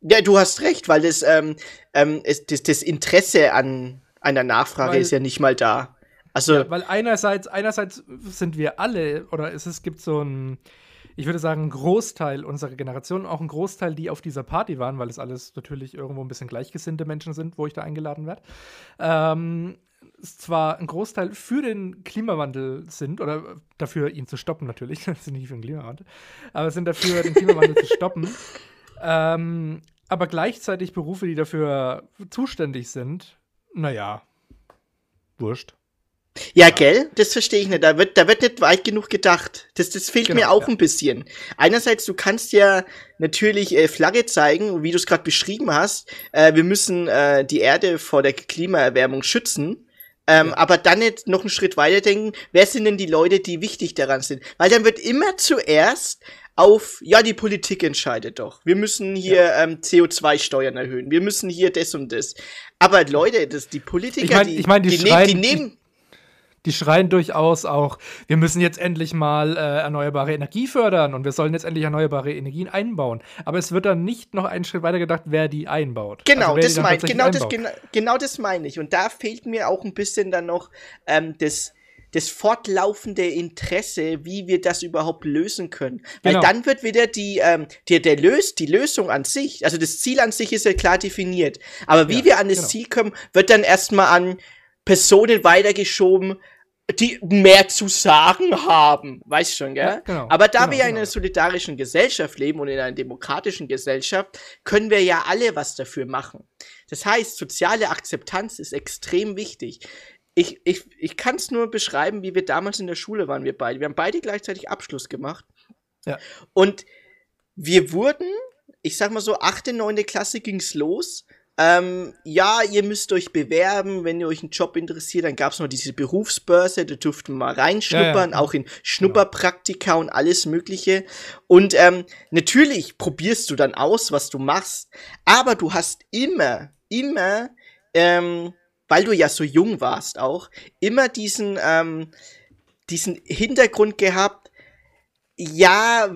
Ja, du hast recht, weil das, ähm, ähm, ist, das, das Interesse an einer Nachfrage weil, ist ja nicht mal da. Also, ja, weil einerseits, einerseits sind wir alle, oder es, es gibt so ein, ich würde sagen, ein Großteil unserer Generation, auch ein Großteil, die auf dieser Party waren, weil es alles natürlich irgendwo ein bisschen gleichgesinnte Menschen sind, wo ich da eingeladen werde. Ähm, zwar ein Großteil für den Klimawandel sind, oder dafür, ihn zu stoppen natürlich, *laughs* sind nicht für den Klimawandel, aber sind dafür, den Klimawandel zu stoppen. *laughs* Ähm, aber gleichzeitig Berufe, die dafür zuständig sind, naja, wurscht. Ja, gell? Das verstehe ich nicht. Da wird, da wird nicht weit genug gedacht. Das, das fehlt genau, mir auch ja. ein bisschen. Einerseits, du kannst ja natürlich äh, Flagge zeigen, wie du es gerade beschrieben hast. Äh, wir müssen äh, die Erde vor der Klimaerwärmung schützen. Ähm, ja. Aber dann nicht noch einen Schritt weiter denken, wer sind denn die Leute, die wichtig daran sind? Weil dann wird immer zuerst auf, ja, die Politik entscheidet doch. Wir müssen hier ja. ähm, CO2-Steuern erhöhen. Wir müssen hier das und das. Aber Leute, das, die Politiker, ich mein, die, ich mein, die, die, schreien, ne die nehmen. Die, schreien durchaus auch, wir müssen jetzt endlich mal äh, erneuerbare Energie fördern und wir sollen jetzt endlich erneuerbare Energien einbauen. Aber es wird dann nicht noch einen Schritt weiter gedacht, wer die einbaut. Genau, also, das meine genau, das, genau, genau das meine ich. Und da fehlt mir auch ein bisschen dann noch ähm, das das fortlaufende Interesse, wie wir das überhaupt lösen können. Weil genau. dann wird wieder die, ähm, der, der löst, die Lösung an sich, also das Ziel an sich ist ja klar definiert. Aber wie ja, wir an das genau. Ziel kommen, wird dann erstmal an Personen weitergeschoben, die mehr zu sagen haben. Weißt schon, gell? Ja, genau, Aber da genau, wir ja in einer genau. solidarischen Gesellschaft leben und in einer demokratischen Gesellschaft, können wir ja alle was dafür machen. Das heißt, soziale Akzeptanz ist extrem wichtig ich, ich, ich kann es nur beschreiben, wie wir damals in der Schule waren, wir beide. Wir haben beide gleichzeitig Abschluss gemacht. Ja. Und wir wurden, ich sag mal so, achte, neunte Klasse ging's los. Ähm, ja, ihr müsst euch bewerben, wenn ihr euch einen Job interessiert. Dann gab's noch diese Berufsbörse, da durften wir mal reinschnuppern, ja, ja. auch in Schnupperpraktika und alles Mögliche. Und ähm, natürlich probierst du dann aus, was du machst, aber du hast immer, immer ähm, weil du ja so jung warst auch, immer diesen, ähm, diesen Hintergrund gehabt, ja,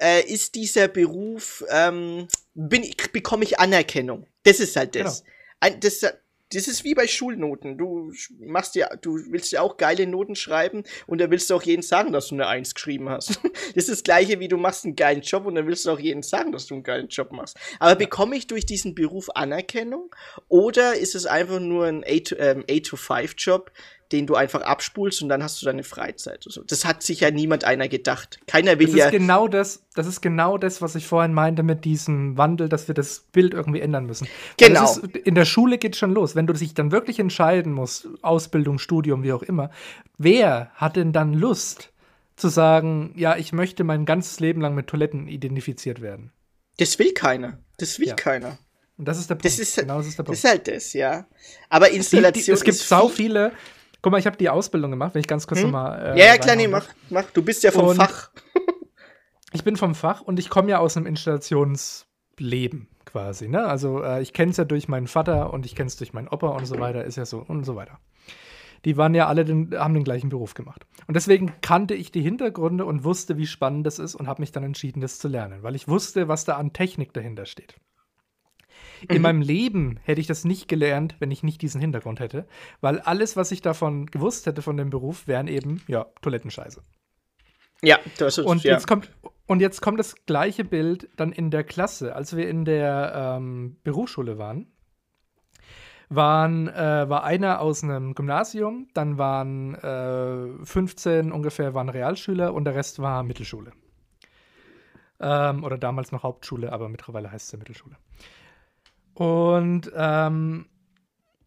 äh, ist dieser Beruf, ähm, bin, bekomme ich Anerkennung. Das ist halt das. Genau. Ein, das das ist wie bei Schulnoten. Du machst ja, du willst ja auch geile Noten schreiben und da willst du auch jeden sagen, dass du eine Eins geschrieben hast. *laughs* das ist das gleiche wie du machst einen geilen Job und dann willst du auch jeden sagen, dass du einen geilen Job machst. Aber bekomme ich durch diesen Beruf Anerkennung oder ist es einfach nur ein 8-to-5-Job, den du einfach abspulst und dann hast du deine Freizeit. So. Das hat sich ja niemand einer gedacht. Keiner will das ja. Ist genau das, das ist genau das, was ich vorhin meinte mit diesem Wandel, dass wir das Bild irgendwie ändern müssen. Genau. Ist, in der Schule geht schon los. Wenn du dich dann wirklich entscheiden musst, Ausbildung, Studium, wie auch immer, wer hat denn dann Lust zu sagen, ja, ich möchte mein ganzes Leben lang mit Toiletten identifiziert werden? Das will keiner. Das will Ja. keiner. Und das ist der Punkt. Das ist, genau das ist der das Punkt. ist halt das, ja. Aber Installation. es gibt ist sau viel- viele. Guck mal, ich habe die Ausbildung gemacht, wenn ich ganz kurz Hm? nochmal. Äh, Ja, ja, klar, nee, mach, mach. Du bist ja vom Und- Fach. *laughs* Ich bin vom Fach und ich komme ja aus einem Installationsleben quasi. Ne? Also äh, ich kenne es ja durch meinen Vater und ich kenne es durch meinen Opa und so weiter, ist ja so und so weiter. Die waren ja alle den, haben den gleichen Beruf gemacht. Und deswegen kannte ich die Hintergründe und wusste, wie spannend das ist und habe mich dann entschieden, das zu lernen, weil ich wusste, was da an Technik dahinter steht. In Mhm. meinem Leben hätte ich das nicht gelernt, wenn ich nicht diesen Hintergrund hätte, weil alles, was ich davon gewusst hätte von dem Beruf, wären eben, ja, Toilettenscheiße. Ja, das ist Und ja. jetzt kommt und jetzt kommt das gleiche Bild dann in der Klasse. Als wir in der ähm, Berufsschule waren, waren äh, war einer aus einem Gymnasium, dann waren äh, 15 ungefähr waren Realschüler und der Rest war Mittelschule. Ähm, oder damals noch Hauptschule, aber mittlerweile heißt es ja Mittelschule. Und ähm,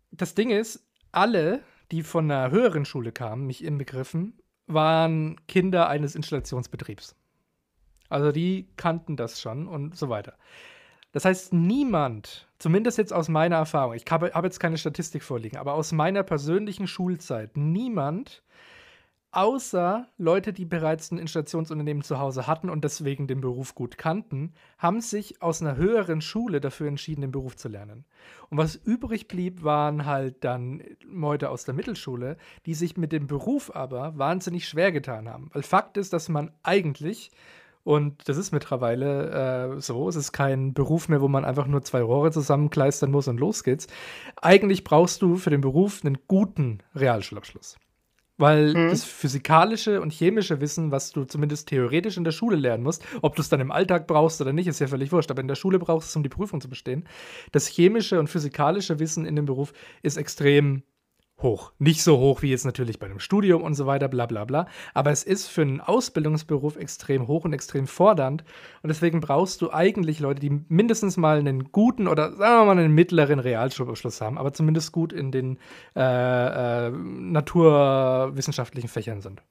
das Ding ist, alle, die von einer höheren Schule kamen, mich inbegriffen, waren Kinder eines Installationsbetriebs. Also die kannten das schon und so weiter. Das heißt, niemand, zumindest jetzt aus meiner Erfahrung, ich habe habe jetzt keine Statistik vorliegen, aber aus meiner persönlichen Schulzeit, niemand, außer Leute, die bereits ein Installationsunternehmen zu Hause hatten und deswegen den Beruf gut kannten, haben sich aus einer höheren Schule dafür entschieden, den Beruf zu lernen. Und was übrig blieb, waren halt dann Leute aus der Mittelschule, die sich mit dem Beruf aber wahnsinnig schwer getan haben. Weil Fakt ist, dass man eigentlich und das ist mittlerweile äh, so. Es ist kein Beruf mehr, wo man einfach nur zwei Rohre zusammenkleistern muss und los geht's. Eigentlich brauchst du für den Beruf einen guten Realschulabschluss. Weil Mhm. das physikalische und chemische Wissen, was du zumindest theoretisch in der Schule lernen musst, ob du es dann im Alltag brauchst oder nicht, ist ja völlig wurscht. Aber in der Schule brauchst du es, um die Prüfung zu bestehen. Das chemische und physikalische Wissen in dem Beruf ist extrem hoch. Nicht so hoch wie jetzt natürlich bei einem Studium und so weiter, bla bla bla. Aber es ist für einen Ausbildungsberuf extrem hoch und extrem fordernd. Und deswegen brauchst du eigentlich Leute, die mindestens mal einen guten oder sagen wir mal einen mittleren Realschulabschluss haben, aber zumindest gut in den äh, äh, naturwissenschaftlichen Fächern sind.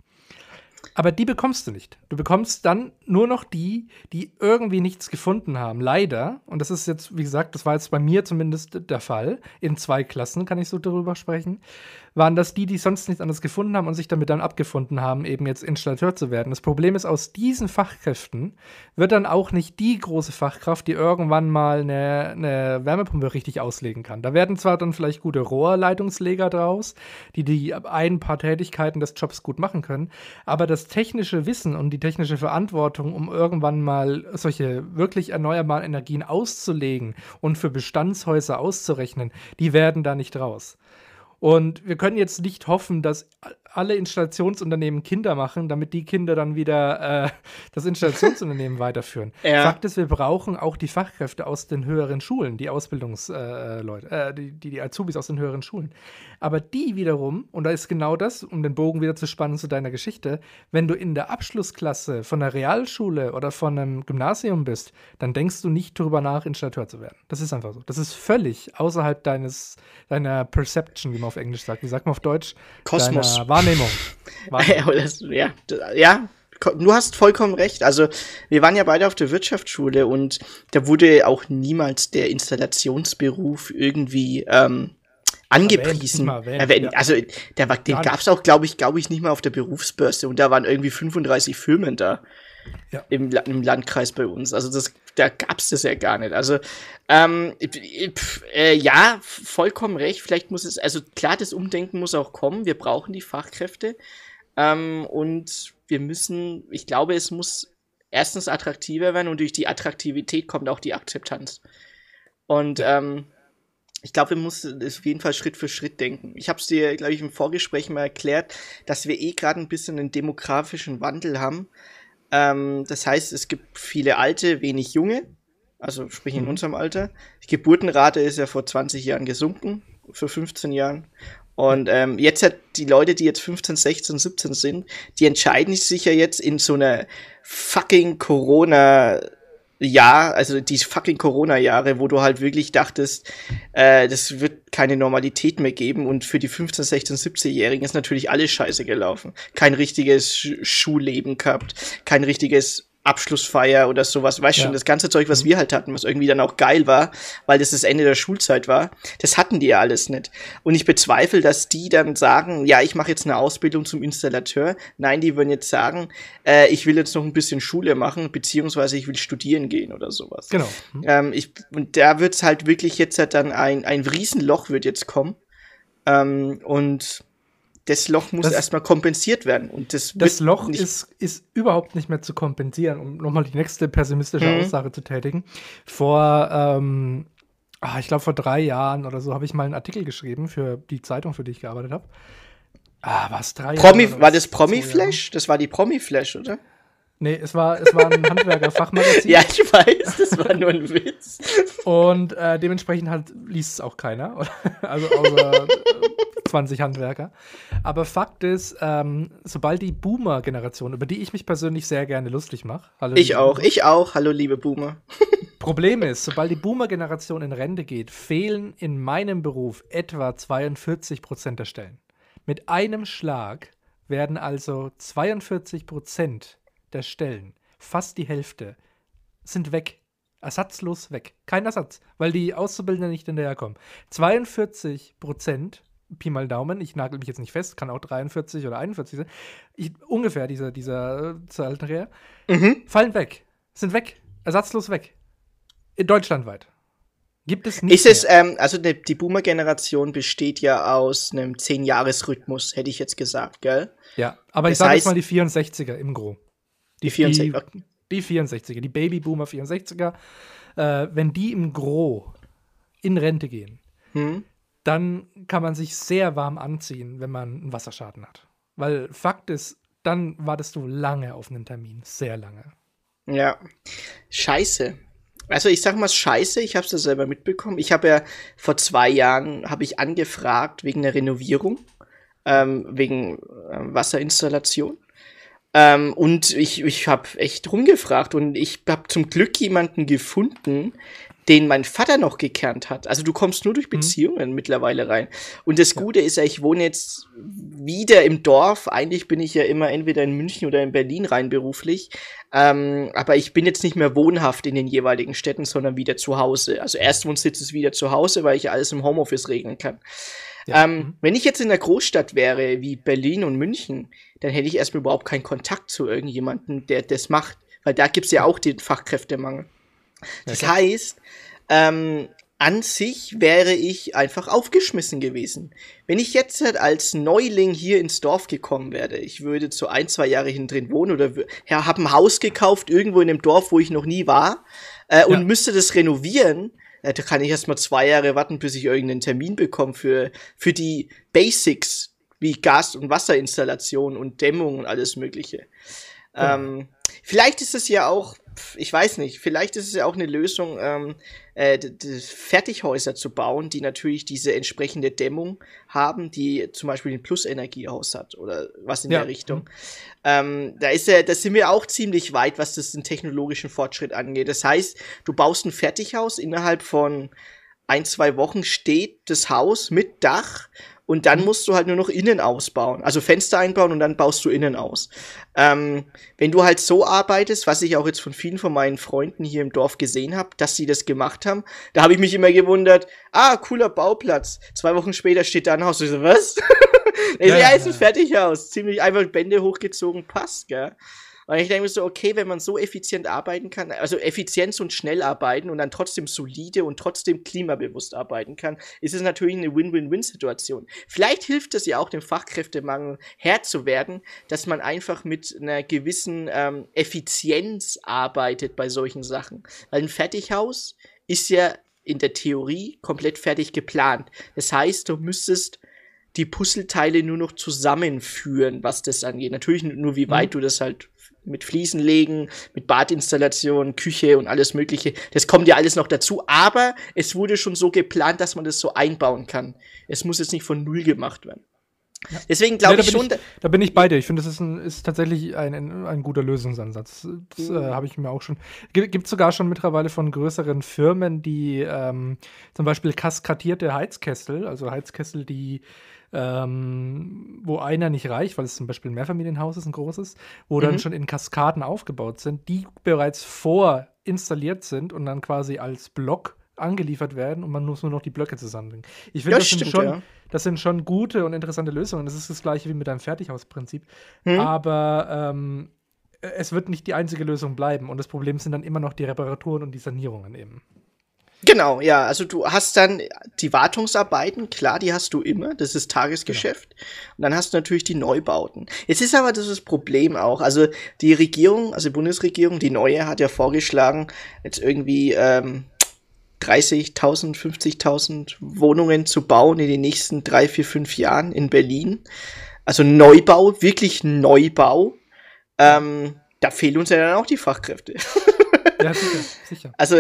Aber die bekommst du nicht. Du bekommst dann nur noch die, die irgendwie nichts gefunden haben. Leider. Und das ist jetzt, wie gesagt, das war jetzt bei mir zumindest der Fall. In zwei Klassen kann ich so darüber sprechen. Waren das die, die sonst nichts anderes gefunden haben und sich damit dann abgefunden haben, eben jetzt Installateur zu werden. Das Problem ist, aus diesen Fachkräften wird dann auch nicht die große Fachkraft, die irgendwann mal eine, eine Wärmepumpe richtig auslegen kann. Da werden zwar dann vielleicht gute Rohrleitungsleger draus, die die ein paar Tätigkeiten des Jobs gut machen können, aber das technische Wissen und die technische Verantwortung, um irgendwann mal solche wirklich erneuerbaren Energien auszulegen und für Bestandshäuser auszurechnen, die werden da nicht raus. Und wir können jetzt nicht hoffen, dass alle Installationsunternehmen Kinder machen, damit die Kinder dann wieder äh, das Installationsunternehmen *laughs* weiterführen. Ja. Fakt ist, wir brauchen auch die Fachkräfte aus den höheren Schulen, die Ausbildungsleute, äh, äh, die, die, die Azubis aus den höheren Schulen. Aber die wiederum, und da ist genau das, um den Bogen wieder zu spannen zu deiner Geschichte, wenn du in der Abschlussklasse von einer Realschule oder von einem Gymnasium bist, dann denkst du nicht darüber nach, Installateur zu werden. Das ist einfach so. Das ist völlig außerhalb deines, deiner Perception, wie man auf Englisch sagt. Wie sagt man auf Deutsch? Kosmos. Deiner Wahrnehmung. Wahrnehmung. *laughs* Das, ja, ja, du hast vollkommen recht. Also, wir waren ja beide auf der Wirtschaftsschule und da wurde auch niemals der Installationsberuf irgendwie ähm, angepriesen. erwähnt, Erwähnt. ja. Also, der den gab es auch, glaube ich, glaube ich, nicht mal auf der Berufsbörse und da waren irgendwie 35 Firmen da. Ja. Im, im Landkreis bei uns. Also das, da gab's das ja gar nicht. Also ähm, pf, äh, ja, vollkommen recht. Vielleicht muss es, also klar, das Umdenken muss auch kommen. Wir brauchen die Fachkräfte ähm, und wir müssen, ich glaube, es muss erstens attraktiver werden und durch die Attraktivität kommt auch die Akzeptanz. Und ähm, ich glaube, wir müssen es auf jeden Fall Schritt für Schritt denken. Ich habe es dir, glaube ich, im Vorgespräch mal erklärt, dass wir eh gerade ein bisschen einen demografischen Wandel haben. Ähm, das heißt, es gibt viele Alte, wenig Junge, also sprich in Mhm. unserem Alter. Die Geburtenrate ist ja vor 20 Jahren gesunken, vor 15 Jahren. Und ähm, jetzt hat die Leute, die jetzt 15, 16, 17 sind, die entscheiden sich ja jetzt in so einer fucking Corona Jahr, also die fucking Corona-Jahre, wo du halt wirklich dachtest, äh, das wird keine Normalität mehr geben und für die 15, 16, 17-Jährigen ist natürlich alles scheiße gelaufen. Kein richtiges Sch Schulleben gehabt, kein richtiges Abschlussfeier oder sowas, weißt du, ja. das ganze Zeug, was mhm. wir halt hatten, was irgendwie dann auch geil war, weil das das Ende der Schulzeit war, das hatten die ja alles nicht. Und ich bezweifle, dass die dann sagen, ja, ich mache jetzt eine Ausbildung zum Installateur. Nein, die würden jetzt sagen, äh, ich will jetzt noch ein bisschen Schule machen, beziehungsweise ich will studieren gehen oder sowas. Genau. Mhm. Ähm, ich, und da wird's halt wirklich jetzt halt dann ein, ein Riesenloch wird jetzt kommen. Ähm, und das Loch muss das, erstmal kompensiert werden. Und das, das Loch ist, ist überhaupt nicht mehr zu kompensieren, um nochmal die nächste pessimistische mhm. Aussage zu tätigen. Vor, ähm, ach, ich glaube, vor drei Jahren oder so habe ich mal einen Artikel geschrieben für die Zeitung, für die ich gearbeitet habe. Ah, was drei Promi, Jahre? War das Promi-Flash? Das war die Promi-Flash, oder? Nee, es war, es war ein Handwerker-Fachmagazin. *laughs* ja, ich weiß, das war nur ein Witz. Und äh, dementsprechend halt liest es auch keiner. *laughs* also außer 20 Handwerker. Aber Fakt ist, ähm, sobald die Boomer-Generation, über die ich mich persönlich sehr gerne lustig mache. Ich auch, Boomer. ich auch. Hallo, liebe Boomer. *laughs* Problem ist, sobald die Boomer-Generation in Rente geht, fehlen in meinem Beruf etwa 42 Prozent der Stellen. Mit einem Schlag werden also 42 Prozent der Stellen, fast die Hälfte, sind weg. Ersatzlos weg. Kein Ersatz, weil die Auszubildenden nicht hinterherkommen. 42 Prozent Pi mal Daumen, ich nagel mich jetzt nicht fest, kann auch 43 oder 41 sein, ich, ungefähr dieser, dieser Zahlendreher, mhm. fallen weg, sind weg, ersatzlos weg. In deutschlandweit. Gibt es nicht. Ist es, ähm, also die, die Boomer-Generation besteht ja aus einem 10-Jahres-Rhythmus, hätte ich jetzt gesagt, gell? Ja, aber das ich sage jetzt mal die 64er im Gro. Die 64er. Die, die 64er, die Babyboomer 64er, äh, wenn die im Gro in Rente gehen, hm dann kann man sich sehr warm anziehen, wenn man einen Wasserschaden hat. Weil Fakt ist, dann wartest du lange auf einen Termin. Sehr lange. Ja. Scheiße. Also ich sag mal Scheiße, ich habe es ja selber mitbekommen. Ich habe ja vor zwei Jahren habe ich angefragt wegen der Renovierung, ähm, wegen äh, Wasserinstallation. Ähm, und ich, ich habe echt rumgefragt und ich habe zum Glück jemanden gefunden, den mein Vater noch gekernt hat. Also du kommst nur durch mhm. Beziehungen mhm. mittlerweile rein. Und das Gute ist ja, ich wohne jetzt wieder im Dorf. Eigentlich bin ich ja immer entweder in München oder in Berlin rein beruflich. Ähm, aber ich bin jetzt nicht mehr wohnhaft in den jeweiligen Städten, sondern wieder zu Hause. Also Erstwohnsitz ist wieder zu Hause, weil ich alles im Homeoffice regeln kann. Ja. Ähm, mhm. Wenn ich jetzt in einer Großstadt wäre, wie Berlin und München, dann hätte ich erstmal überhaupt keinen Kontakt zu irgendjemandem, der das macht. Weil da gibt's ja auch den Fachkräftemangel. Das ja, heißt, ähm, an sich wäre ich einfach aufgeschmissen gewesen. Wenn ich jetzt halt als Neuling hier ins Dorf gekommen wäre, ich würde so ein, zwei Jahre hinten drin wohnen oder ja, habe ein Haus gekauft irgendwo in einem Dorf, wo ich noch nie war äh, und müsste das renovieren, da kann ich erst mal zwei Jahre warten, bis ich irgendeinen Termin bekomme für, für die Basics, wie Gas- und Wasserinstallation und Dämmung und alles Mögliche. Ja. Ähm, vielleicht ist es ja auch ich weiß nicht, vielleicht ist es ja auch eine Lösung, ähm, äh, Fertighäuser zu bauen, die natürlich diese entsprechende Dämmung haben, die zum Beispiel ein Plus-Energiehaus hat oder was in ja. der Richtung. Mhm. Ähm, da ist ja, da sind wir auch ziemlich weit, was das den technologischen Fortschritt angeht. Das heißt, du baust ein Fertighaus innerhalb von ein, zwei Wochen steht das Haus mit Dach und dann musst du halt nur noch innen ausbauen. Also Fenster einbauen und dann baust du innen aus. Ähm, wenn du halt so arbeitest, was ich auch jetzt von vielen von meinen Freunden hier im Dorf gesehen habe, dass sie das gemacht haben, da habe ich mich immer gewundert, ah, cooler Bauplatz. Zwei Wochen später steht da ein Haus. Ich so, was? *laughs* ja, ja, ist ein Fertighaus. Ziemlich einfach Bände hochgezogen, passt, gell? Und ich denke mir so, okay, wenn man so effizient arbeiten kann, also Effizienz und schnell arbeiten und dann trotzdem solide und trotzdem klimabewusst arbeiten kann, ist es natürlich eine Win-Win-Win-Situation. Vielleicht hilft es ja auch dem Fachkräftemangel Herr zu werden, dass man einfach mit einer gewissen ähm, Effizienz arbeitet bei solchen Sachen. Weil ein Fertighaus ist ja in der Theorie komplett fertig geplant. Das heißt, du müsstest die Puzzleteile nur noch zusammenführen, was das angeht. Natürlich nur, wie weit mhm. du das halt mit Fliesen legen, mit Badinstallation, Küche und alles Mögliche. Das kommt ja alles noch dazu, aber es wurde schon so geplant, dass man das so einbauen kann. Es muss jetzt nicht von Null gemacht werden. Ja. Deswegen glaube ja, ich schon. Ich, da bin ich bei dir. Ich finde, das ist, ein, ist tatsächlich ein, ein, ein, guter Lösungsansatz. Das mhm. äh, habe ich mir auch schon. Gibt es sogar schon mittlerweile von größeren Firmen, die ähm, zum Beispiel kaskadierte Heizkessel, also Heizkessel, die ähm, wo einer nicht reicht, weil es zum Beispiel ein Mehrfamilienhaus ist, ein großes, wo mhm. dann schon in Kaskaden aufgebaut sind, die bereits vorinstalliert sind und dann quasi als Block angeliefert werden und man muss nur noch die Blöcke zusammenbringen. Ich finde, ja, das, sind schon, ja. das sind schon gute und interessante Lösungen. Das ist das gleiche wie mit einem Fertighausprinzip. Hm. Aber ähm, es wird nicht die einzige Lösung bleiben. Und das Problem sind dann immer noch die Reparaturen und die Sanierungen eben. Genau, ja. Also du hast dann die Wartungsarbeiten, klar, die hast du immer. Das ist Tagesgeschäft. Genau. Und dann hast du natürlich die Neubauten. Jetzt ist aber das, Problem auch. Also die Regierung, also die Bundesregierung, die neue, hat ja vorgeschlagen, jetzt irgendwie ähm, 30.000, 50.000 Wohnungen zu bauen in den nächsten drei, vier, fünf Jahren in Berlin. Also Neubau, wirklich Neubau. Ähm, da fehlen uns ja dann auch die Fachkräfte. *laughs* Ja, sicher, sicher. Also,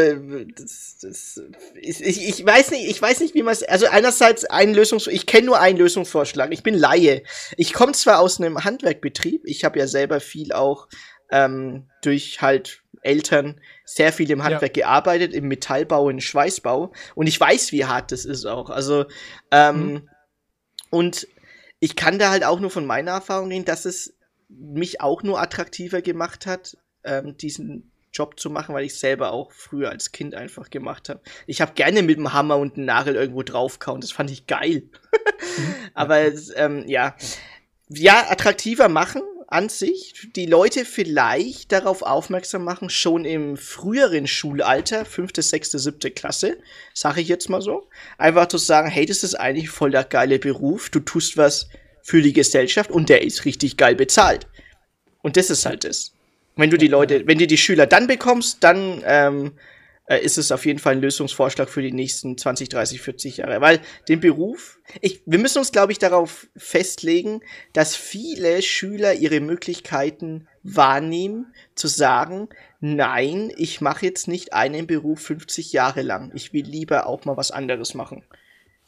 das, das, ich, ich weiß nicht, ich weiß nicht, wie man es, also einerseits ein Lösungs, ich kenne nur einen Lösungsvorschlag. Ich bin Laie. Ich komme zwar aus einem Handwerkbetrieb, ich habe ja selber viel auch ähm, durch halt Eltern sehr viel im Handwerk ja. gearbeitet, im Metallbau, im Schweißbau. Und ich weiß, wie hart das ist auch. Also, ähm, mhm. und ich kann da halt auch nur von meiner Erfahrung reden, dass es mich auch nur attraktiver gemacht hat, ähm, diesen Job zu machen, weil ich selber auch früher als Kind einfach gemacht habe. Ich habe gerne mit dem Hammer und einem Nagel irgendwo draufkauen, das fand ich geil. Mhm. *laughs* Aber ähm, ja, ja, attraktiver machen, an sich die Leute vielleicht darauf aufmerksam machen, schon im früheren Schulalter, fünfte, sechste, siebte Klasse, sage ich jetzt mal so, einfach zu sagen, hey, das ist eigentlich voll der geile Beruf, du tust was für die Gesellschaft und der ist richtig geil bezahlt. Und das ist halt das. Wenn du die Leute, wenn du die Schüler dann bekommst, dann ähm, äh, ist es auf jeden Fall ein Lösungsvorschlag für die nächsten 20, 30, 40 Jahre. Weil den Beruf, ich, wir müssen uns, glaube ich, darauf festlegen, dass viele Schüler ihre Möglichkeiten wahrnehmen, zu sagen, nein, ich mache jetzt nicht einen Beruf 50 Jahre lang. Ich will lieber auch mal was anderes machen.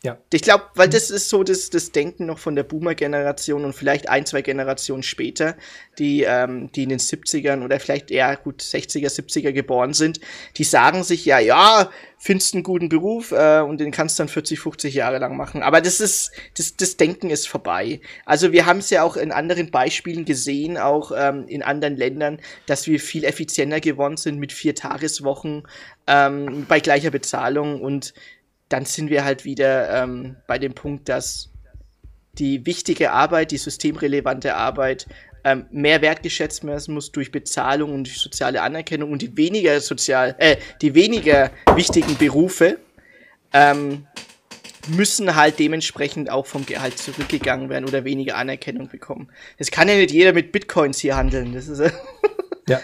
Ja. Ich glaube, weil mhm. das ist so das, das Denken noch von der Boomer-Generation und vielleicht ein, zwei Generationen später, die, ähm, die in den 70ern oder vielleicht eher gut 60er, 70er geboren sind, die sagen sich ja, ja, findest einen guten Beruf äh, und den kannst du dann 40, 50 Jahre lang machen. Aber das ist, das, das Denken ist vorbei. Also wir haben es ja auch in anderen Beispielen gesehen, auch ähm, in anderen Ländern, dass wir viel effizienter geworden sind mit vier Tageswochen ähm, bei gleicher Bezahlung und dann sind wir halt wieder ähm, bei dem Punkt, dass die wichtige Arbeit, die systemrelevante Arbeit ähm, mehr wertgeschätzt werden muss durch Bezahlung und durch soziale Anerkennung und die weniger sozial, äh, die weniger wichtigen Berufe ähm, müssen halt dementsprechend auch vom Gehalt zurückgegangen werden oder weniger Anerkennung bekommen. Das kann ja nicht jeder mit Bitcoins hier handeln. Das ist *laughs* ja.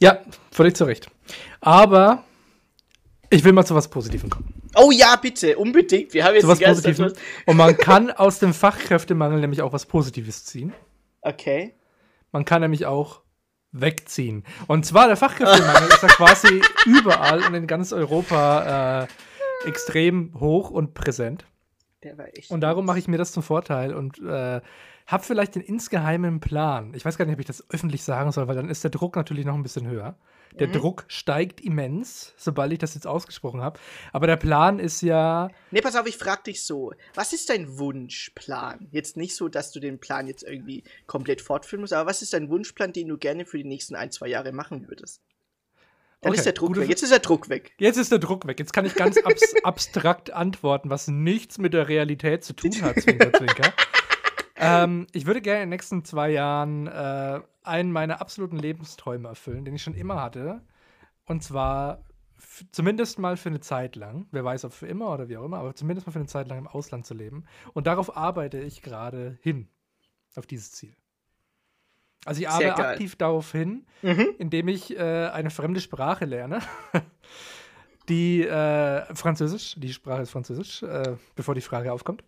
Ja, völlig zu Recht. Aber ich will mal zu was Positivem kommen. Oh ja, bitte, unbedingt. Wir haben jetzt zu was Positivem. Und man kann aus dem Fachkräftemangel nämlich auch was Positives ziehen. Okay. Man kann nämlich auch wegziehen. Und zwar der Fachkräftemangel ist ja quasi *laughs* überall und in ganz Europa äh, extrem hoch und präsent. Der war echt. Und darum mache ich mir das zum Vorteil und äh, habe vielleicht den insgeheimen Plan. Ich weiß gar nicht, ob ich das öffentlich sagen soll, weil dann ist der Druck natürlich noch ein bisschen höher. Der mhm. Druck steigt immens, sobald ich das jetzt ausgesprochen habe. Aber der Plan ist ja. Nee, pass auf, ich frag dich so. Was ist dein Wunschplan? Jetzt nicht so, dass du den Plan jetzt irgendwie komplett fortführen musst, aber was ist dein Wunschplan, den du gerne für die nächsten ein, zwei Jahre machen würdest? Dann okay, ist der Druck weg. Jetzt ist der Druck weg. Jetzt ist der Druck weg. Jetzt kann ich ganz abs *laughs* abstrakt antworten, was nichts mit der Realität zu tun hat, Zwinker, Zwinker. Ähm, ich würde gerne in den nächsten zwei Jahren äh, einen meiner absoluten Lebensträume erfüllen, den ich schon immer hatte. Und zwar zumindest mal für eine Zeit lang, wer weiß, ob für immer oder wie auch immer, aber zumindest mal für eine Zeit lang im Ausland zu leben. Und darauf arbeite ich gerade hin, auf dieses Ziel. Also ich arbeite aktiv darauf hin, mhm. indem ich äh, eine fremde Sprache lerne. *laughs* die äh, Französisch, die Sprache ist Französisch, äh, bevor die Frage aufkommt.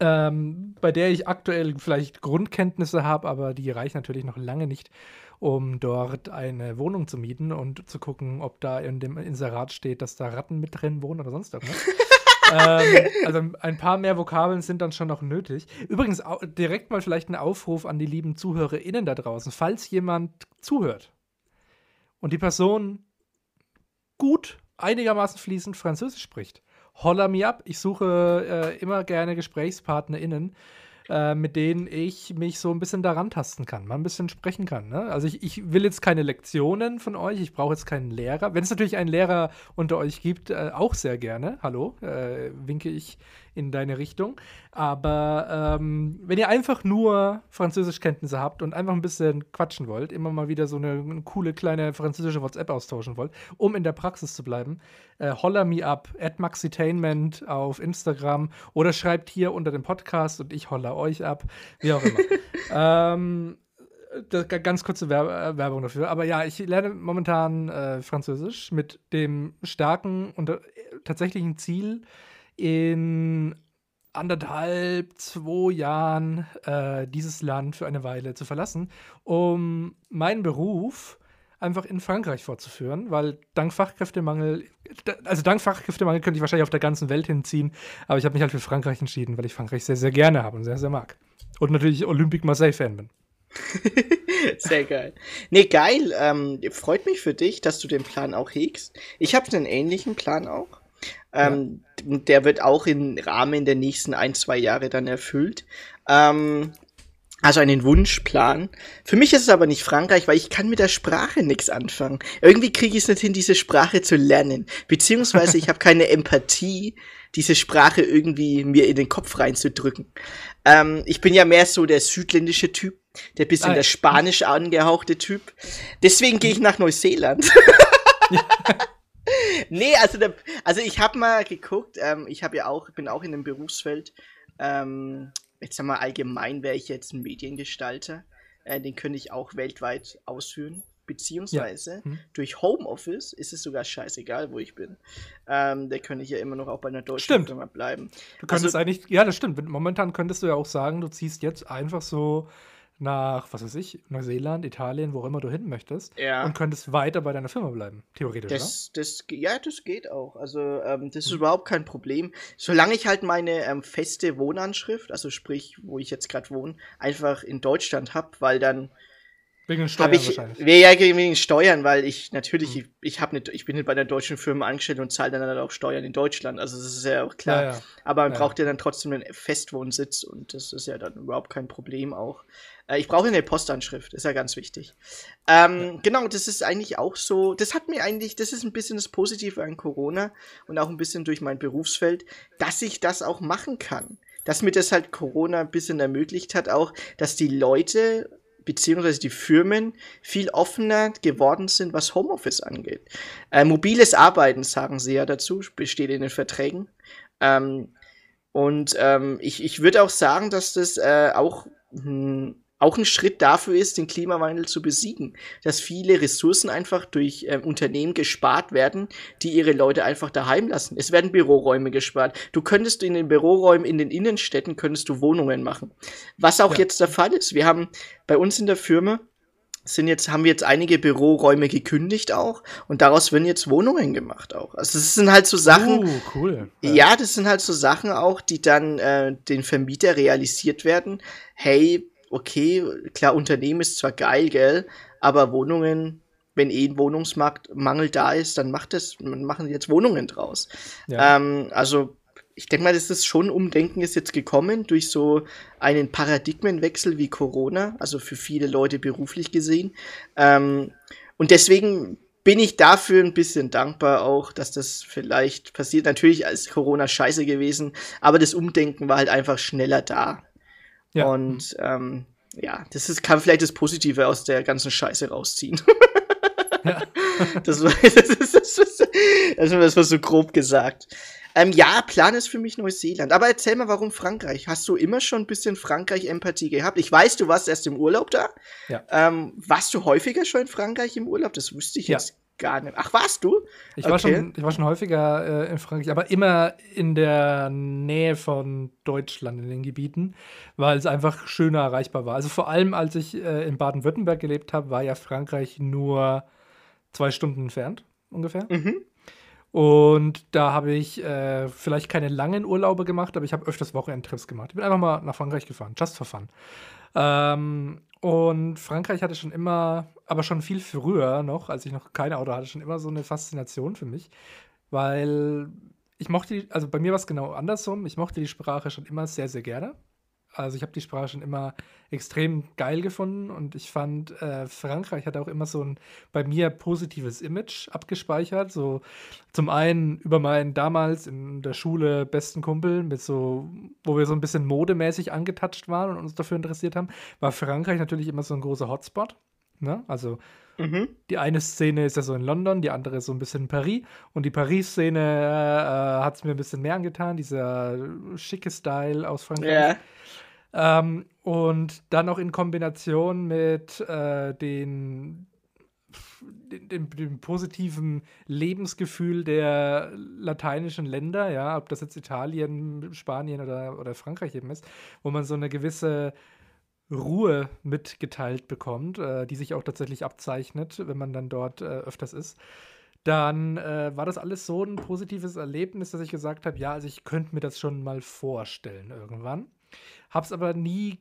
Ähm, bei der ich aktuell vielleicht Grundkenntnisse habe, aber die reichen natürlich noch lange nicht, um dort eine Wohnung zu mieten und zu gucken, ob da in dem Inserat steht, dass da Ratten mit drin wohnen oder sonst irgendwas. *laughs* ähm, also ein paar mehr Vokabeln sind dann schon noch nötig. Übrigens direkt mal vielleicht ein Aufruf an die lieben ZuhörerInnen da draußen. Falls jemand zuhört und die Person gut, einigermaßen fließend Französisch spricht, holla me up. Ich suche äh, immer gerne GesprächspartnerInnen, äh, mit denen ich mich so ein bisschen daran tasten kann, mal ein bisschen sprechen kann. Ne? Also ich, ich will jetzt keine Lektionen von euch, ich brauche jetzt keinen Lehrer. Wenn es natürlich einen Lehrer unter euch gibt, äh, auch sehr gerne. Hallo, äh, winke ich in deine Richtung. Aber ähm, wenn ihr einfach nur Französischkenntnisse habt und einfach ein bisschen quatschen wollt, immer mal wieder so eine, eine coole kleine französische WhatsApp austauschen wollt, um in der Praxis zu bleiben, äh, holler me up at maxitainment auf Instagram oder schreibt hier unter dem Podcast und ich holler euch ab, wie auch immer. *laughs* ähm, ganz kurze Werb Werbung dafür. Aber ja, ich lerne momentan äh, Französisch mit dem starken und äh, tatsächlichen Ziel, in anderthalb, zwei Jahren äh, dieses Land für eine Weile zu verlassen, um meinen Beruf einfach in Frankreich fortzuführen, weil dank Fachkräftemangel, also dank Fachkräftemangel könnte ich wahrscheinlich auf der ganzen Welt hinziehen, aber ich habe mich halt für Frankreich entschieden, weil ich Frankreich sehr, sehr gerne habe und sehr, sehr mag. Und natürlich Olympique Marseille-Fan bin. *laughs* Sehr geil. Nee, geil. Ähm, freut mich für dich, dass du den Plan auch hegst. Ich habe einen ähnlichen Plan auch. Ähm, ja. Der wird auch im Rahmen der nächsten ein, zwei Jahre dann erfüllt. Ähm, also einen Wunschplan. Für mich ist es aber nicht Frankreich, weil ich kann mit der Sprache nichts anfangen. Irgendwie kriege ich es nicht hin, diese Sprache zu lernen. Beziehungsweise ich habe keine Empathie, diese Sprache irgendwie mir in den Kopf reinzudrücken. Ähm, ich bin ja mehr so der südländische Typ, der bisschen ah, der spanisch angehauchte Typ. Deswegen gehe ich nach Neuseeland. *laughs* nee, also, der, also ich habe mal geguckt, ähm, ich habe ja auch, bin auch in dem Berufsfeld. Ähm, jetzt sag mal allgemein wäre ich jetzt ein Mediengestalter. Äh, den könnte ich auch weltweit ausführen. Beziehungsweise ja. hm. durch Homeoffice ist es sogar scheißegal, wo ich bin. Ähm, da könnte ich ja immer noch auch bei einer deutschen stimmt. Firma bleiben. Du könntest also, eigentlich, ja, das stimmt. Momentan könntest du ja auch sagen, du ziehst jetzt einfach so nach, was weiß ich, Neuseeland, Italien, wo auch immer du hin möchtest. Ja. Und könntest weiter bei deiner Firma bleiben, theoretisch, das, das, ja, das geht auch. Also, ähm, das ist mhm. überhaupt kein Problem. Solange ich halt meine ähm, feste Wohnanschrift, also sprich, wo ich jetzt gerade wohne, einfach in Deutschland habe, weil dann Wegen den Steuern ich, wahrscheinlich. Ja, wegen den Steuern, weil ich natürlich, mhm. ich, ich, hab nicht, ich bin nicht bei der deutschen Firma angestellt und zahle dann halt auch Steuern in Deutschland. Also das ist ja auch klar. Ja, ja. Aber man ja. braucht ja dann trotzdem einen Festwohnsitz und das ist ja dann überhaupt kein Problem auch. Äh, ich brauche eine Postanschrift, ist ja ganz wichtig. Ähm, genau, das ist eigentlich auch so, das hat mir eigentlich, das ist ein bisschen das Positive an Corona und auch ein bisschen durch mein Berufsfeld, dass ich das auch machen kann dass mir das halt Corona ein bisschen ermöglicht hat, auch, dass die Leute beziehungsweise die Firmen viel offener geworden sind, was Homeoffice angeht. Äh, mobiles Arbeiten, sagen sie ja dazu, besteht in den Verträgen. Ähm, und ähm, ich, ich würde auch sagen, dass das äh, auch hm, auch ein Schritt dafür ist, den Klimawandel zu besiegen. Dass viele Ressourcen einfach durch äh, Unternehmen gespart werden, die ihre Leute einfach daheim lassen. Es werden Büroräume gespart. Du könntest in den Büroräumen in den Innenstädten könntest du Wohnungen machen. Was auch ja. jetzt der Fall ist. Wir haben bei uns in der Firma sind jetzt, haben wir jetzt einige Büroräume gekündigt auch und daraus werden jetzt Wohnungen gemacht auch. Also das sind halt so Sachen. Oh, cool. Ja. ja, das sind halt so Sachen auch, die dann äh, den Vermieter realisiert werden. Hey, okay, klar, Unternehmen ist zwar geil, gell, aber Wohnungen, wenn eh ein Wohnungsmarktmangel da ist, dann macht das, machen jetzt Wohnungen draus. Ja. Ähm, also ich denke mal, dass das schon Umdenken ist jetzt gekommen durch so einen Paradigmenwechsel wie Corona, also für viele Leute beruflich gesehen. Ähm, und deswegen bin ich dafür ein bisschen dankbar auch, dass das vielleicht passiert. Natürlich ist Corona scheiße gewesen, aber das Umdenken war halt einfach schneller da. Ja. Und ähm, ja, das ist, kann vielleicht das Positive aus der ganzen Scheiße rausziehen. ja. *laughs* das, war, das, ist, das, ist, das war so grob gesagt. Ähm, ja, Plan ist für mich Neuseeland. Aber erzähl mal, warum Frankreich? Hast du immer schon ein bisschen Frankreich-Empathie gehabt? Ich weiß, du warst erst im Urlaub da. Ja. Ähm, warst du häufiger schon in Frankreich im Urlaub? Das wusste ich ja. jetzt gar nicht. Ach, warst du? Ich, war, schon, ich war schon häufiger äh, in Frankreich, aber immer in der Nähe von Deutschland, in den Gebieten, weil es einfach schöner erreichbar war. Also vor allem, als ich äh, in Baden-Württemberg gelebt habe, war ja Frankreich nur zwei Stunden entfernt, ungefähr. Mhm. Und da habe ich äh, vielleicht keine langen Urlaube gemacht, aber ich habe öfters Wochenendtrips gemacht. Ich bin einfach mal nach Frankreich gefahren, just for fun. Ähm, und Frankreich hatte schon immer, aber schon viel früher noch, als ich noch kein Auto hatte, schon immer so eine Faszination für mich, weil ich mochte, also bei mir war es genau andersrum. Ich mochte die Sprache schon immer sehr, sehr gerne. Also ich habe die Sprache schon immer extrem geil gefunden und ich fand, äh, Frankreich hat auch immer so ein bei mir positives Image abgespeichert. So zum einen über meinen damals in der Schule besten Kumpel, mit so, wo wir so ein bisschen modemäßig angetatscht waren und uns dafür interessiert haben, war Frankreich natürlich immer so ein großer Hotspot. Ne? Also Mhm. die eine Szene ist ja so in London, die andere ist so ein bisschen in Paris. Und die Paris-Szene äh, hat es mir ein bisschen mehr angetan, dieser schicke Style aus Frankreich. Ja. Ähm, und dann noch in Kombination mit äh, den, dem, dem, dem positiven Lebensgefühl der lateinischen Länder, ja, ob das jetzt Italien, Spanien oder, oder Frankreich eben ist, wo man so eine gewisse Ruhe mitgeteilt bekommt, äh, die sich auch tatsächlich abzeichnet, wenn man dann dort äh, öfters ist. Dann äh, war das alles so ein positives Erlebnis, dass ich gesagt habe, ja, also ich könnte mir das schon mal vorstellen irgendwann. Hab's aber nie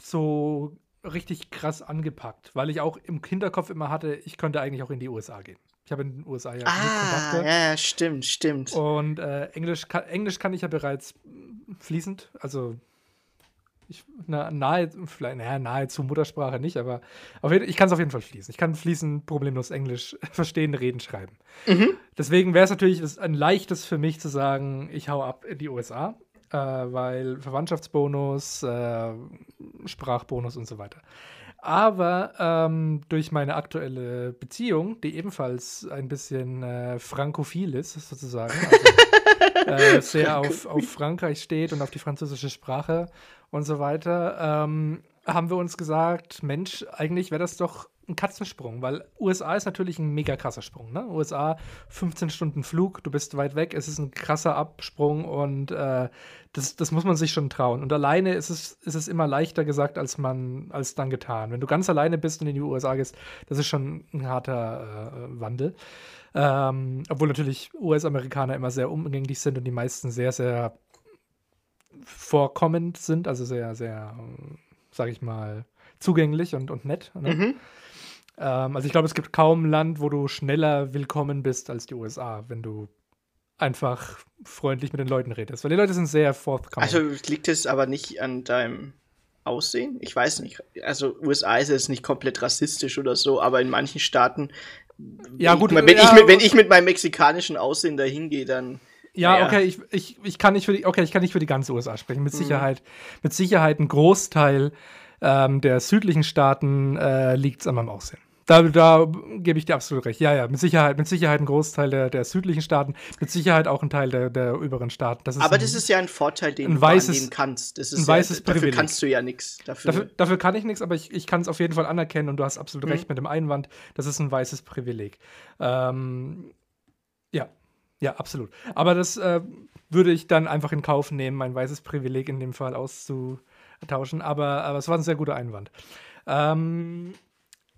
so richtig krass angepackt, weil ich auch im Hinterkopf immer hatte, ich könnte eigentlich auch in die USA gehen. Ich habe in den USA ja Ah, Kontakte. ja, stimmt, stimmt. Und äh, Englisch, kann, Englisch kann ich ja bereits fließend, also ich, na, nahe, vielleicht, naja, nahezu Muttersprache nicht, aber auf jeden, ich kann es auf jeden Fall fließen. Ich kann fließend problemlos Englisch *laughs* verstehen, reden, schreiben. Mhm. Deswegen wäre es natürlich ein leichtes für mich zu sagen, ich hau ab in die USA, äh, weil Verwandtschaftsbonus, äh, Sprachbonus und so weiter. Aber ähm, durch meine aktuelle Beziehung, die ebenfalls ein bisschen äh, frankophil ist, sozusagen, also, *laughs* äh, sehr auf, auf Frankreich steht und auf die französische Sprache und so weiter, ähm, haben wir uns gesagt, Mensch, eigentlich wäre das doch ein Katzensprung, weil USA ist natürlich ein mega krasser Sprung. Ne? USA, 15 Stunden Flug, du bist weit weg, es ist ein krasser Absprung und äh, das, das muss man sich schon trauen. Und alleine ist es, ist es immer leichter gesagt, als man, als dann getan. Wenn du ganz alleine bist und in die USA gehst, das ist schon ein harter äh, Wandel. Ähm, obwohl natürlich US-Amerikaner immer sehr umgänglich sind und die meisten sehr, sehr vorkommend sind, also sehr, sehr, sag ich mal, zugänglich und, und nett. Ne? Mhm. Ähm, also ich glaube, es gibt kaum ein Land, wo du schneller willkommen bist als die USA, wenn du einfach freundlich mit den Leuten redest. Weil die Leute sind sehr forthcoming. Also liegt es aber nicht an deinem Aussehen? Ich weiß nicht. Also USA ist jetzt nicht komplett rassistisch oder so, aber in manchen Staaten, Ja, gut, wenn, ja, ich mit, wenn ich mit meinem mexikanischen Aussehen da hingehe, dann Ja, Naja. okay, ich, ich, ich kann nicht für die, okay, ich kann nicht für die ganze USA sprechen. Mhm. Mit Sicherheit, mit Sicherheit ein Großteil ähm, der südlichen Staaten äh, liegt es an meinem Aussehen. Da, da gebe ich dir absolut recht. Ja, ja, mit Sicherheit, mit Sicherheit ein Großteil der, der südlichen Staaten, mit Sicherheit auch ein Teil der, der überen Staaten. Das Aber ein, das ist ja ein Vorteil, den ein du weißes- annehmen kannst. Das ist ein ja, weißes dafür Privileg. kannst du ja nichts. Dafür, Dafür, dafür kann ich nichts, aber ich, ich kann es auf jeden Fall anerkennen und du hast absolut Mhm. recht mit dem Einwand. Das ist ein weißes Privileg. Ähm, ja, ja, absolut. Aber das äh, würde ich dann einfach in Kauf nehmen, mein weißes Privileg in dem Fall auszutauschen. Aber, aber es war ein sehr guter Einwand. Ähm,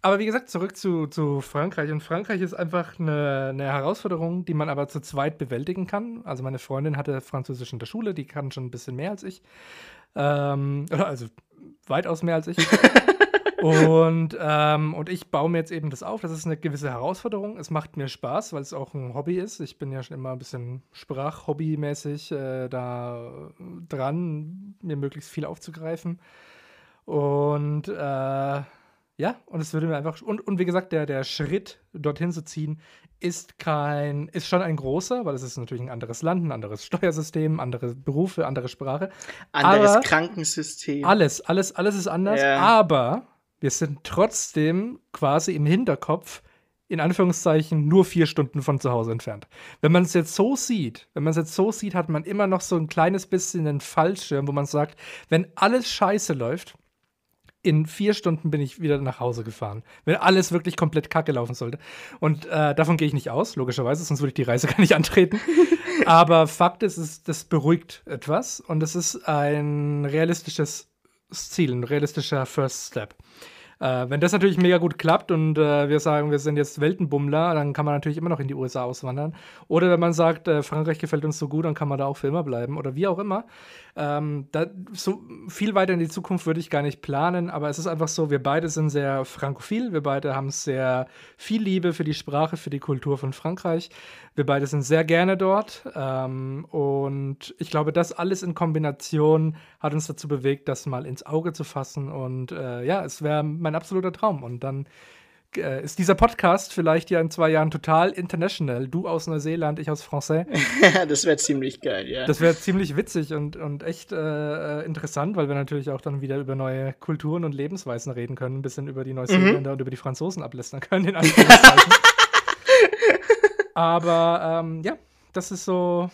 aber wie gesagt, zurück zu, zu Frankreich. Und Frankreich ist einfach eine, eine Herausforderung, die man aber zu zweit bewältigen kann. Also meine Freundin hatte Französisch in der Schule, die kann schon ein bisschen mehr als ich. Ähm, also weitaus mehr als ich. *laughs* und, ähm, und ich baue mir jetzt eben das auf. Das ist eine gewisse Herausforderung. Es macht mir Spaß, weil es auch ein Hobby ist. Ich bin ja schon immer ein bisschen Sprachhobby-mäßig äh, da dran, mir möglichst viel aufzugreifen. Und äh, ja, und es würde mir einfach. Und, und wie gesagt, der, der Schritt, dorthin zu ziehen, ist kein, ist schon ein großer, weil es ist natürlich ein anderes Land, ein anderes Steuersystem, andere Berufe, andere Sprache. anderes aber- Krankensystem. Alles, alles, alles ist anders, Ja. aber wir sind trotzdem quasi im Hinterkopf, in Anführungszeichen, nur vier Stunden von zu Hause entfernt. Wenn man es jetzt so sieht, wenn man es jetzt so sieht, hat man immer noch so ein kleines bisschen einen Fallschirm, wo man sagt, wenn alles scheiße läuft, in vier Stunden bin ich wieder nach Hause gefahren. Wenn alles wirklich komplett kacke laufen sollte. Und äh, davon gehe ich nicht aus, logischerweise, sonst würde ich die Reise *laughs* gar nicht antreten. *laughs* Aber Fakt ist, es, das beruhigt etwas und es ist ein realistisches Ziel, ein realistischer First Step. Äh, wenn das natürlich mega gut klappt und äh, wir sagen, wir sind jetzt Weltenbummler, dann kann man natürlich immer noch in die USA auswandern. Oder wenn man sagt, äh, Frankreich gefällt uns so gut, dann kann man da auch für immer bleiben oder wie auch immer. Ähm, da, so viel weiter in die Zukunft würde ich gar nicht planen, aber es ist einfach so, wir beide sind sehr frankophil, wir beide haben sehr viel Liebe für die Sprache, für die Kultur von Frankreich. Wir beide sind sehr gerne dort ähm, und ich glaube, das alles in Kombination hat uns dazu bewegt, das mal ins Auge zu fassen und äh, ja, es wäre mein absoluter Traum und dann äh, ist dieser Podcast vielleicht ja in zwei Jahren total international. Du aus Neuseeland, ich aus Francais. *laughs* das wäre ziemlich geil, ja. Das wäre ziemlich witzig und, und echt äh, interessant, weil wir natürlich auch dann wieder über neue Kulturen und Lebensweisen reden können, ein bisschen über die Neuseeländer mhm. und über die Franzosen ablästern können, in Anführungszeichen. *laughs* Aber ähm, ja, das ist so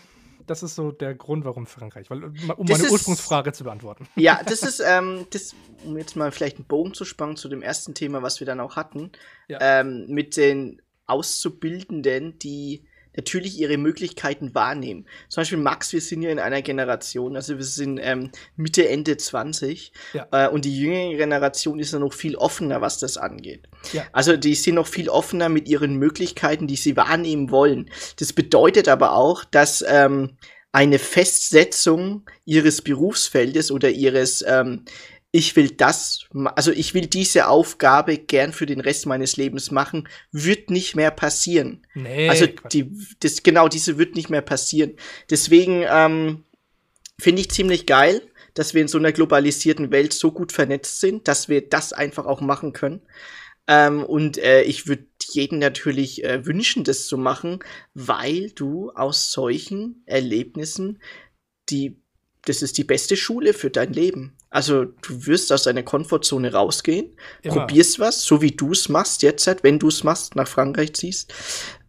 das ist so der Grund, warum Frankreich. Weil, um das meine ist, Ursprungsfrage zu beantworten. Ja, *laughs* das ist, ähm, das, um jetzt mal vielleicht einen Bogen zu spannen zu dem ersten Thema, was wir dann auch hatten, ja. ähm, mit den Auszubildenden, die natürlich ihre Möglichkeiten wahrnehmen. Zum Beispiel Max, wir sind ja in einer Generation, also wir sind ähm, Mitte, Ende 20 ja. äh, und die jüngere Generation ist ja noch viel offener, was das angeht. Ja. Also die sind noch viel offener mit ihren Möglichkeiten, die sie wahrnehmen wollen. Das bedeutet aber auch, dass ähm, eine Festsetzung ihres Berufsfeldes oder ihres ähm, ich will das, also ich will diese Aufgabe gern für den Rest meines Lebens machen, wird nicht mehr passieren. Nee, also die, das, genau diese wird nicht mehr passieren. Deswegen ähm, finde ich ziemlich geil, dass wir in so einer globalisierten Welt so gut vernetzt sind, dass wir das einfach auch machen können. Ähm, und äh, ich würde jeden natürlich äh, wünschen, das zu machen, weil du aus solchen Erlebnissen die das ist die beste Schule für dein Leben. Also du wirst aus deiner Komfortzone rausgehen, Immer. probierst was, so wie du es machst jetzt, halt, wenn du es machst, nach Frankreich ziehst,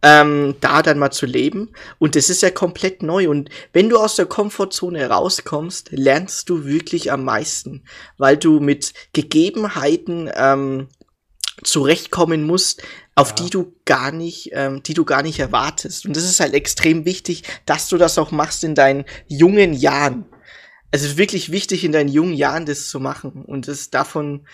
ähm, da dann mal zu leben. Und das ist ja komplett neu. Und wenn du aus der Komfortzone rauskommst, lernst du wirklich am meisten, weil du mit Gegebenheiten ähm, zurechtkommen musst, auf ja. die du gar nicht, ähm, die du gar nicht erwartest. Und das ist halt extrem wichtig, dass du das auch machst in deinen jungen Jahren es ist wirklich wichtig, in deinen jungen Jahren das zu machen. Und das, davon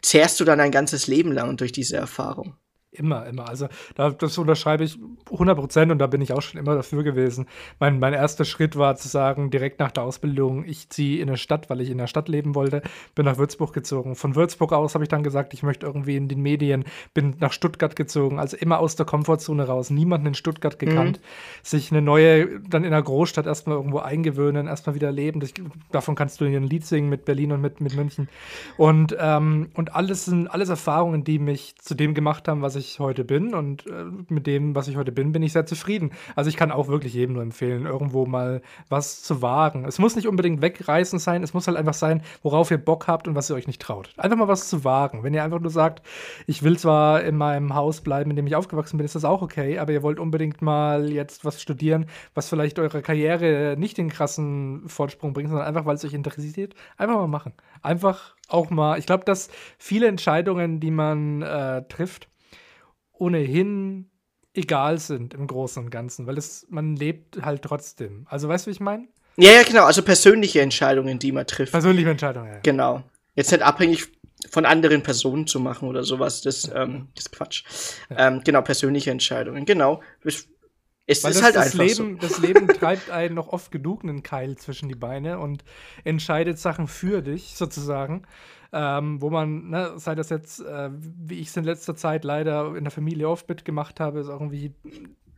zehrst du dann ein ganzes Leben lang durch diese Erfahrung. Immer, immer. Also da, das unterschreibe ich 100 Prozent und da bin ich auch schon immer dafür gewesen. Mein, mein erster Schritt war zu sagen, direkt nach der Ausbildung, ich ziehe in eine Stadt, weil ich in der Stadt leben wollte, bin nach Würzburg gezogen. Von Würzburg aus habe ich dann gesagt, ich möchte irgendwie in den Medien, bin nach Stuttgart gezogen, also immer aus der Komfortzone raus, niemanden in Stuttgart gekannt, mhm. sich eine neue, dann in der Großstadt erstmal irgendwo eingewöhnen, erstmal wieder leben. Das, davon kannst du ein Lied singen mit Berlin und mit, mit München. Und, ähm, und alles sind alles Erfahrungen, die mich zu dem gemacht haben, was ich ich heute bin und äh, mit dem, was ich heute bin, bin ich sehr zufrieden. Also ich kann auch wirklich jedem nur empfehlen, irgendwo mal was zu wagen. Es muss nicht unbedingt wegreißen sein, es muss halt einfach sein, worauf ihr Bock habt und was ihr euch nicht traut. Einfach mal was zu wagen. Wenn ihr einfach nur sagt, ich will zwar in meinem Haus bleiben, in dem ich aufgewachsen bin, ist das auch okay, aber ihr wollt unbedingt mal jetzt was studieren, was vielleicht eure Karriere nicht den krassen Fortsprung bringt, sondern einfach, weil es euch interessiert, einfach mal machen. Einfach auch mal, ich glaube, dass viele Entscheidungen, die man äh, trifft, ohnehin egal sind im Großen und Ganzen, weil es, man lebt halt trotzdem. Also weißt du, wie ich meine? Ja, ja, genau. Also persönliche Entscheidungen, die man trifft. Persönliche Entscheidungen, ja. Genau. Jetzt nicht abhängig von anderen Personen zu machen oder sowas, das, ähm, das ist Quatsch. Ja. Ähm, genau, persönliche Entscheidungen, genau. Es, es Weil ist das, halt das einfach Leben, so. Das Leben treibt einen noch oft genug einen Keil zwischen die Beine und entscheidet Sachen für dich, sozusagen ähm, wo man, ne, sei das jetzt, äh, wie ich es in letzter Zeit leider in der Familie oft mitgemacht habe, ist irgendwie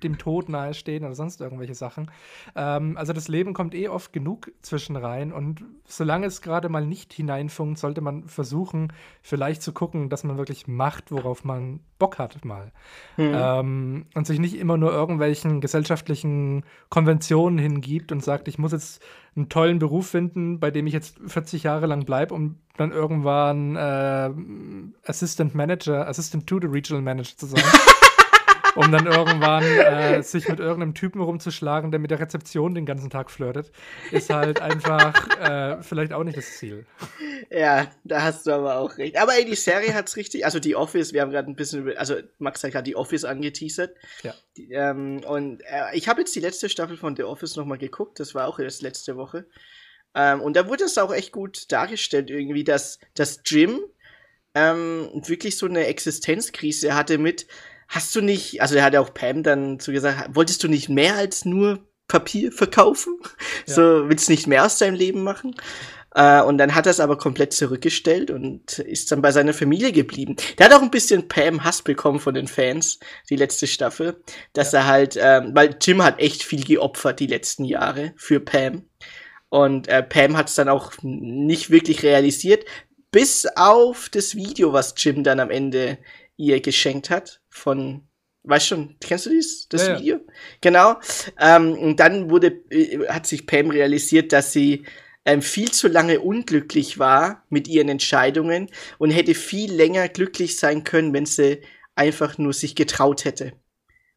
dem Tod nahestehen oder sonst irgendwelche Sachen. Ähm, also das Leben kommt eh oft genug zwischen rein und solange es gerade mal nicht hineinfunkt, sollte man versuchen, vielleicht zu gucken, dass man wirklich macht, worauf man Bock hat mal. Mhm. Ähm, und sich nicht immer nur irgendwelchen gesellschaftlichen Konventionen hingibt und sagt, ich muss jetzt einen tollen Beruf finden, bei dem ich jetzt 40 Jahre lang bleibe, um dann irgendwann äh, Assistant Manager, Assistant to the Regional Manager zu sein. *laughs* um dann irgendwann äh, sich mit irgendeinem Typen rumzuschlagen, der mit der Rezeption den ganzen Tag flirtet, ist halt einfach äh, vielleicht auch nicht das Ziel. Ja, da hast du aber auch recht. Aber ey, die Serie hat's richtig, also die Office, wir haben gerade ein bisschen über, also Max hat gerade die Office angeteasert. Ja. Die, ähm, und äh, ich habe jetzt die letzte Staffel von The Office nochmal geguckt, das war auch erst letzte Woche. Ähm, und da wurde es auch echt gut dargestellt, irgendwie, dass, dass Jim ähm, wirklich so eine Existenzkrise hatte mit, hast du nicht, also er hat ja auch Pam dann zu gesagt, wolltest du nicht mehr als nur Papier verkaufen? *laughs* Ja. So, willst du nicht mehr aus deinem Leben machen? Äh, und dann hat er es aber komplett zurückgestellt und ist dann bei seiner Familie geblieben. Der hat auch ein bisschen Pam Hass bekommen von den Fans, die letzte Staffel, dass ja. er halt, ähm, weil Jim hat echt viel geopfert die letzten Jahre für Pam. Und äh, Pam hat es dann auch nicht wirklich realisiert, bis auf das Video, was Jim dann am Ende ihr geschenkt hat von Weißt schon, kennst du dies, das ja, Video? Ja. Genau. Ähm, und dann wurde, äh, hat sich Pam realisiert, dass sie ähm, viel zu lange unglücklich war mit ihren Entscheidungen und hätte viel länger glücklich sein können, wenn sie einfach nur sich getraut hätte.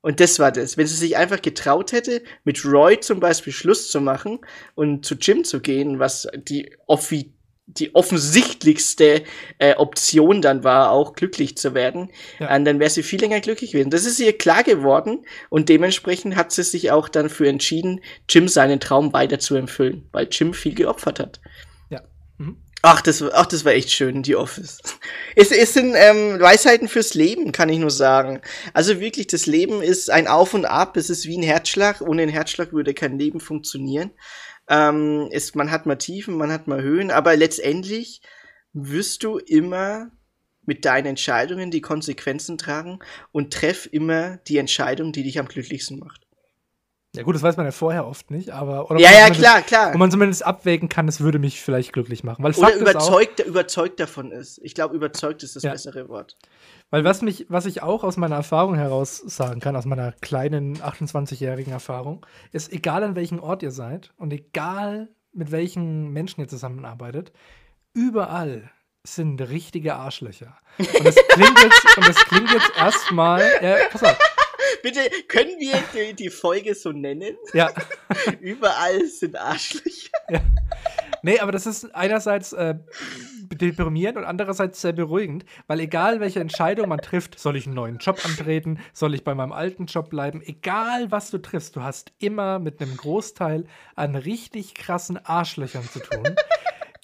Und das war das. Wenn sie sich einfach getraut hätte, mit Roy zum Beispiel Schluss zu machen und zu Jim zu gehen, was die offi die offensichtlichste äh, Option dann war, auch glücklich zu werden, ja. äh, dann wäre sie viel länger glücklich gewesen. Das ist ihr klar geworden und dementsprechend hat sie sich auch dann für entschieden, Jim seinen Traum weiter zu erfüllen, weil Jim viel geopfert hat. Ja. Mhm. Ach, das, ach, das war echt schön, die Office. Es, es sind ähm, Weisheiten fürs Leben, kann ich nur sagen. Also wirklich, das Leben ist ein Auf und Ab, es ist wie ein Herzschlag. Ohne einen Herzschlag würde kein Leben funktionieren. Ähm, ist, man hat mal Tiefen, man hat mal Höhen, aber letztendlich wirst du immer mit deinen Entscheidungen die Konsequenzen tragen und treff immer die Entscheidung, die dich am glücklichsten macht. Ja gut, das weiß man ja vorher oft nicht, aber oder ja, ja, klar, klar. Wo man zumindest abwägen kann, es würde mich vielleicht glücklich machen. Weil Fakt oder überzeugt, auch, überzeugt davon ist. Ich glaube, überzeugt ist das ja. bessere Wort. Weil was mich, was ich auch aus meiner Erfahrung heraus sagen kann, aus meiner kleinen 28-jährigen Erfahrung, ist, egal an welchem Ort ihr seid und egal mit welchen Menschen ihr zusammenarbeitet, überall sind richtige Arschlöcher. Und das klingt jetzt, und das klingt jetzt erstmal, ja, pass auf, Bitte, können wir die, die, Folge so nennen? Ja. *laughs* Überall sind Arschlöcher. Ja. Nee, aber das ist einerseits äh, deprimierend und andererseits sehr beruhigend, weil egal welche Entscheidung man trifft, soll ich einen neuen Job antreten, soll ich bei meinem alten Job bleiben, egal was du triffst, du hast immer mit einem Großteil an richtig krassen Arschlöchern zu tun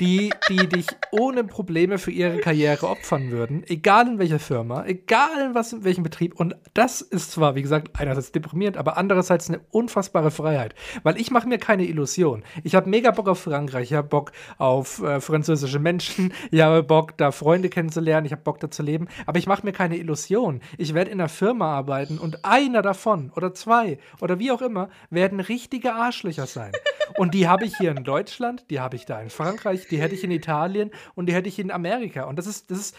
die, die dich ohne Probleme für ihre Karriere opfern würden, egal in welcher Firma, egal in, was, in welchem Betrieb. Und das ist zwar, wie gesagt, einerseits deprimierend, aber andererseits eine unfassbare Freiheit. Weil ich mache mir keine Illusion. Ich habe mega Bock auf Frankreich, ich habe Bock auf äh, französische Menschen, ich habe Bock, da Freunde kennenzulernen, ich habe Bock, da zu leben. Aber ich mache mir keine Illusion. Ich werde in einer Firma arbeiten und einer davon oder zwei oder wie auch immer werden richtige Arschlöcher sein. Und die habe ich hier in Deutschland, die habe ich da in Frankreich, die hätte ich in Italien und die hätte ich in Amerika. Und das ist, das ist,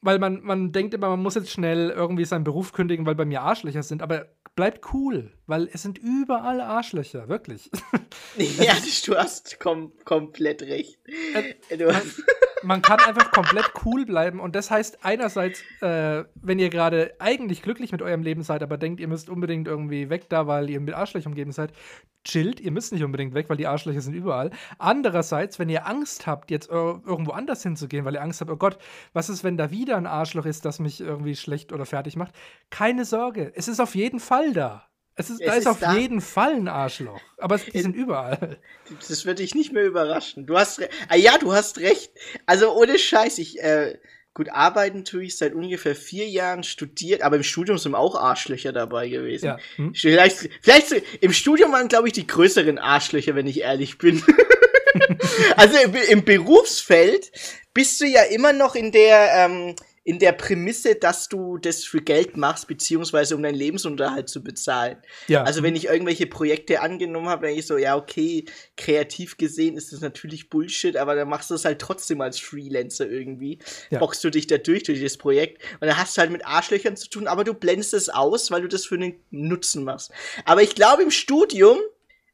weil man, man denkt immer, man muss jetzt schnell irgendwie seinen Beruf kündigen, weil bei mir Arschlöcher sind, aber bleibt cool, weil es sind überall Arschlöcher, wirklich. *laughs* Ja, du hast kom komplett recht. Äh, man, man, kann einfach komplett cool bleiben und das heißt einerseits, äh, wenn ihr gerade eigentlich glücklich mit eurem Leben seid, aber denkt, ihr müsst unbedingt irgendwie weg da, weil ihr mit Arschlöchern umgeben seid, chillt, ihr müsst nicht unbedingt weg, weil die Arschlöcher sind überall. Andererseits, wenn ihr Angst habt, jetzt irgendwo anders hinzugehen, weil ihr Angst habt, oh Gott, was ist, wenn da wieder ein Arschloch ist, das mich irgendwie schlecht oder fertig macht? Keine Sorge, es ist auf jeden Fall da. Es ist, es da ist, ist auf da. jeden Fall ein Arschloch. Aber die sind überall. Das würde dich nicht mehr überraschen. Du hast ah, ja, du hast recht. Also ohne Scheiß, ich äh, Gut, arbeiten tue ich seit ungefähr vier Jahren studiert, aber im Studium sind auch Arschlöcher dabei gewesen. Ja. Hm? Vielleicht, vielleicht im Studium waren, glaube ich, die größeren Arschlöcher, wenn ich ehrlich bin. *laughs* also im, im, Berufsfeld bist du ja immer noch in der, ähm, in der Prämisse, dass du das für Geld machst, beziehungsweise um deinen Lebensunterhalt zu bezahlen. Ja. Also wenn ich irgendwelche Projekte angenommen habe, dann ich so, ja, okay, kreativ gesehen ist das natürlich Bullshit, aber dann machst du es halt trotzdem als Freelancer irgendwie. Ja. Boxst du dich da durch, durch das Projekt und dann hast du halt mit Arschlöchern zu tun, aber du blendest es aus, weil du das für einen Nutzen machst. Aber ich glaube im Studium,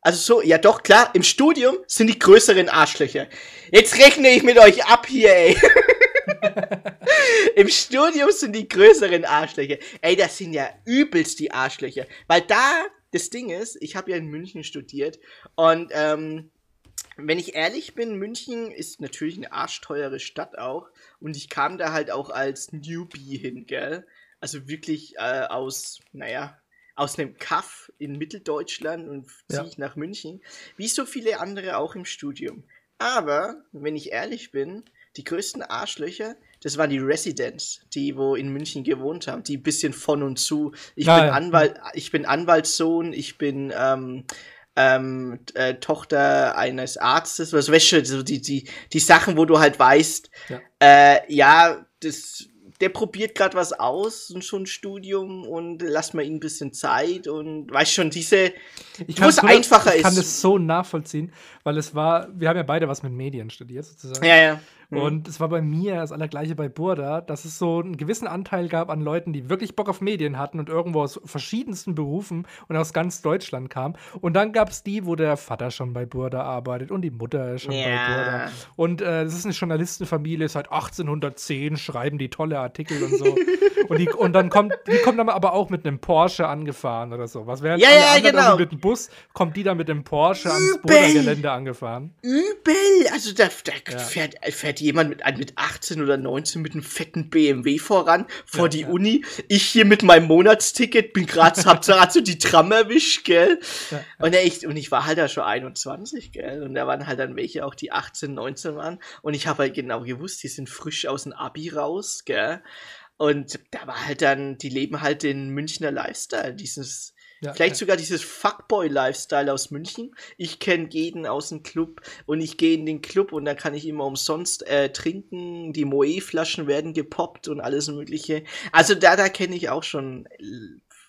also so, ja doch, klar, im Studium sind die größeren Arschlöcher. Jetzt rechne ich mit euch ab hier, ey. *laughs* *laughs* Im Studium sind die größeren Arschlöcher. Ey, das sind ja übelst die Arschlöcher. Weil da, das Ding ist, ich habe ja in München studiert und ähm, wenn ich ehrlich bin, München ist natürlich eine arschteure Stadt auch. Und ich kam da halt auch als Newbie hin, gell? Also wirklich äh, aus, naja, aus einem Kaff in Mitteldeutschland und ziehe Ja. ich nach München. Wie so viele andere auch im Studium. Aber, wenn ich ehrlich bin, die größten Arschlöcher, das waren die Residents, die wo in München gewohnt haben, die ein bisschen von und zu. Ich Ja, bin ja. Anwalt, ich bin Anwaltssohn, ich bin ähm, ähm, äh, Tochter eines Arztes, was weißt du, so die, die, die Sachen, wo du halt weißt, Ja. äh, ja, das, der probiert gerade was aus und schon ein Studium und lass mal ihm ein bisschen Zeit und weißt schon, diese, Ich wo es nur- einfacher ich kann ist. das so nachvollziehen, weil es war, wir haben ja beide was mit Medien studiert sozusagen. ja, ja. Mhm. Und es war bei mir das allergleiche bei Burda, dass es so einen gewissen Anteil gab an Leuten, die wirklich Bock auf Medien hatten und irgendwo aus verschiedensten Berufen und aus ganz Deutschland kamen. Und dann gab es die, wo der Vater schon bei Burda arbeitet und die Mutter schon bei Ja. Burda. Und äh, das ist eine Journalistenfamilie, seit 1810 schreiben die tolle Artikel und so. *laughs* und, die, und dann kommt, die kommt dann aber auch mit einem Porsche angefahren oder so. Was während Ja, ja, genau. mit dem Bus, kommt die dann mit dem Porsche ans Übel. Burda-Gelände angefahren. Übel! Also da, da Ja. fährt, fährt jemand mit, mit 18 oder 19 mit einem fetten BMW voran vor Ja, die ja. Uni. Ich hier mit meinem Monatsticket bin gerade, hab gerade so die Tram erwischt, gell? Ja, Und, ich, und ich war halt da schon 21, gell? Und da waren halt dann welche auch, die 18, 19 waren. Und ich habe halt genau gewusst, die sind frisch aus dem Abi raus, gell? Und da war halt dann, die leben halt den Münchner Lifestyle, dieses, Ja, vielleicht ja. sogar dieses Fuckboy-Lifestyle aus München. Ich kenne jeden aus dem Club und ich gehe in den Club und da kann ich immer umsonst äh, trinken. Die Moe-Flaschen werden gepoppt und alles Mögliche. Also da, da kenne ich auch schon. äh,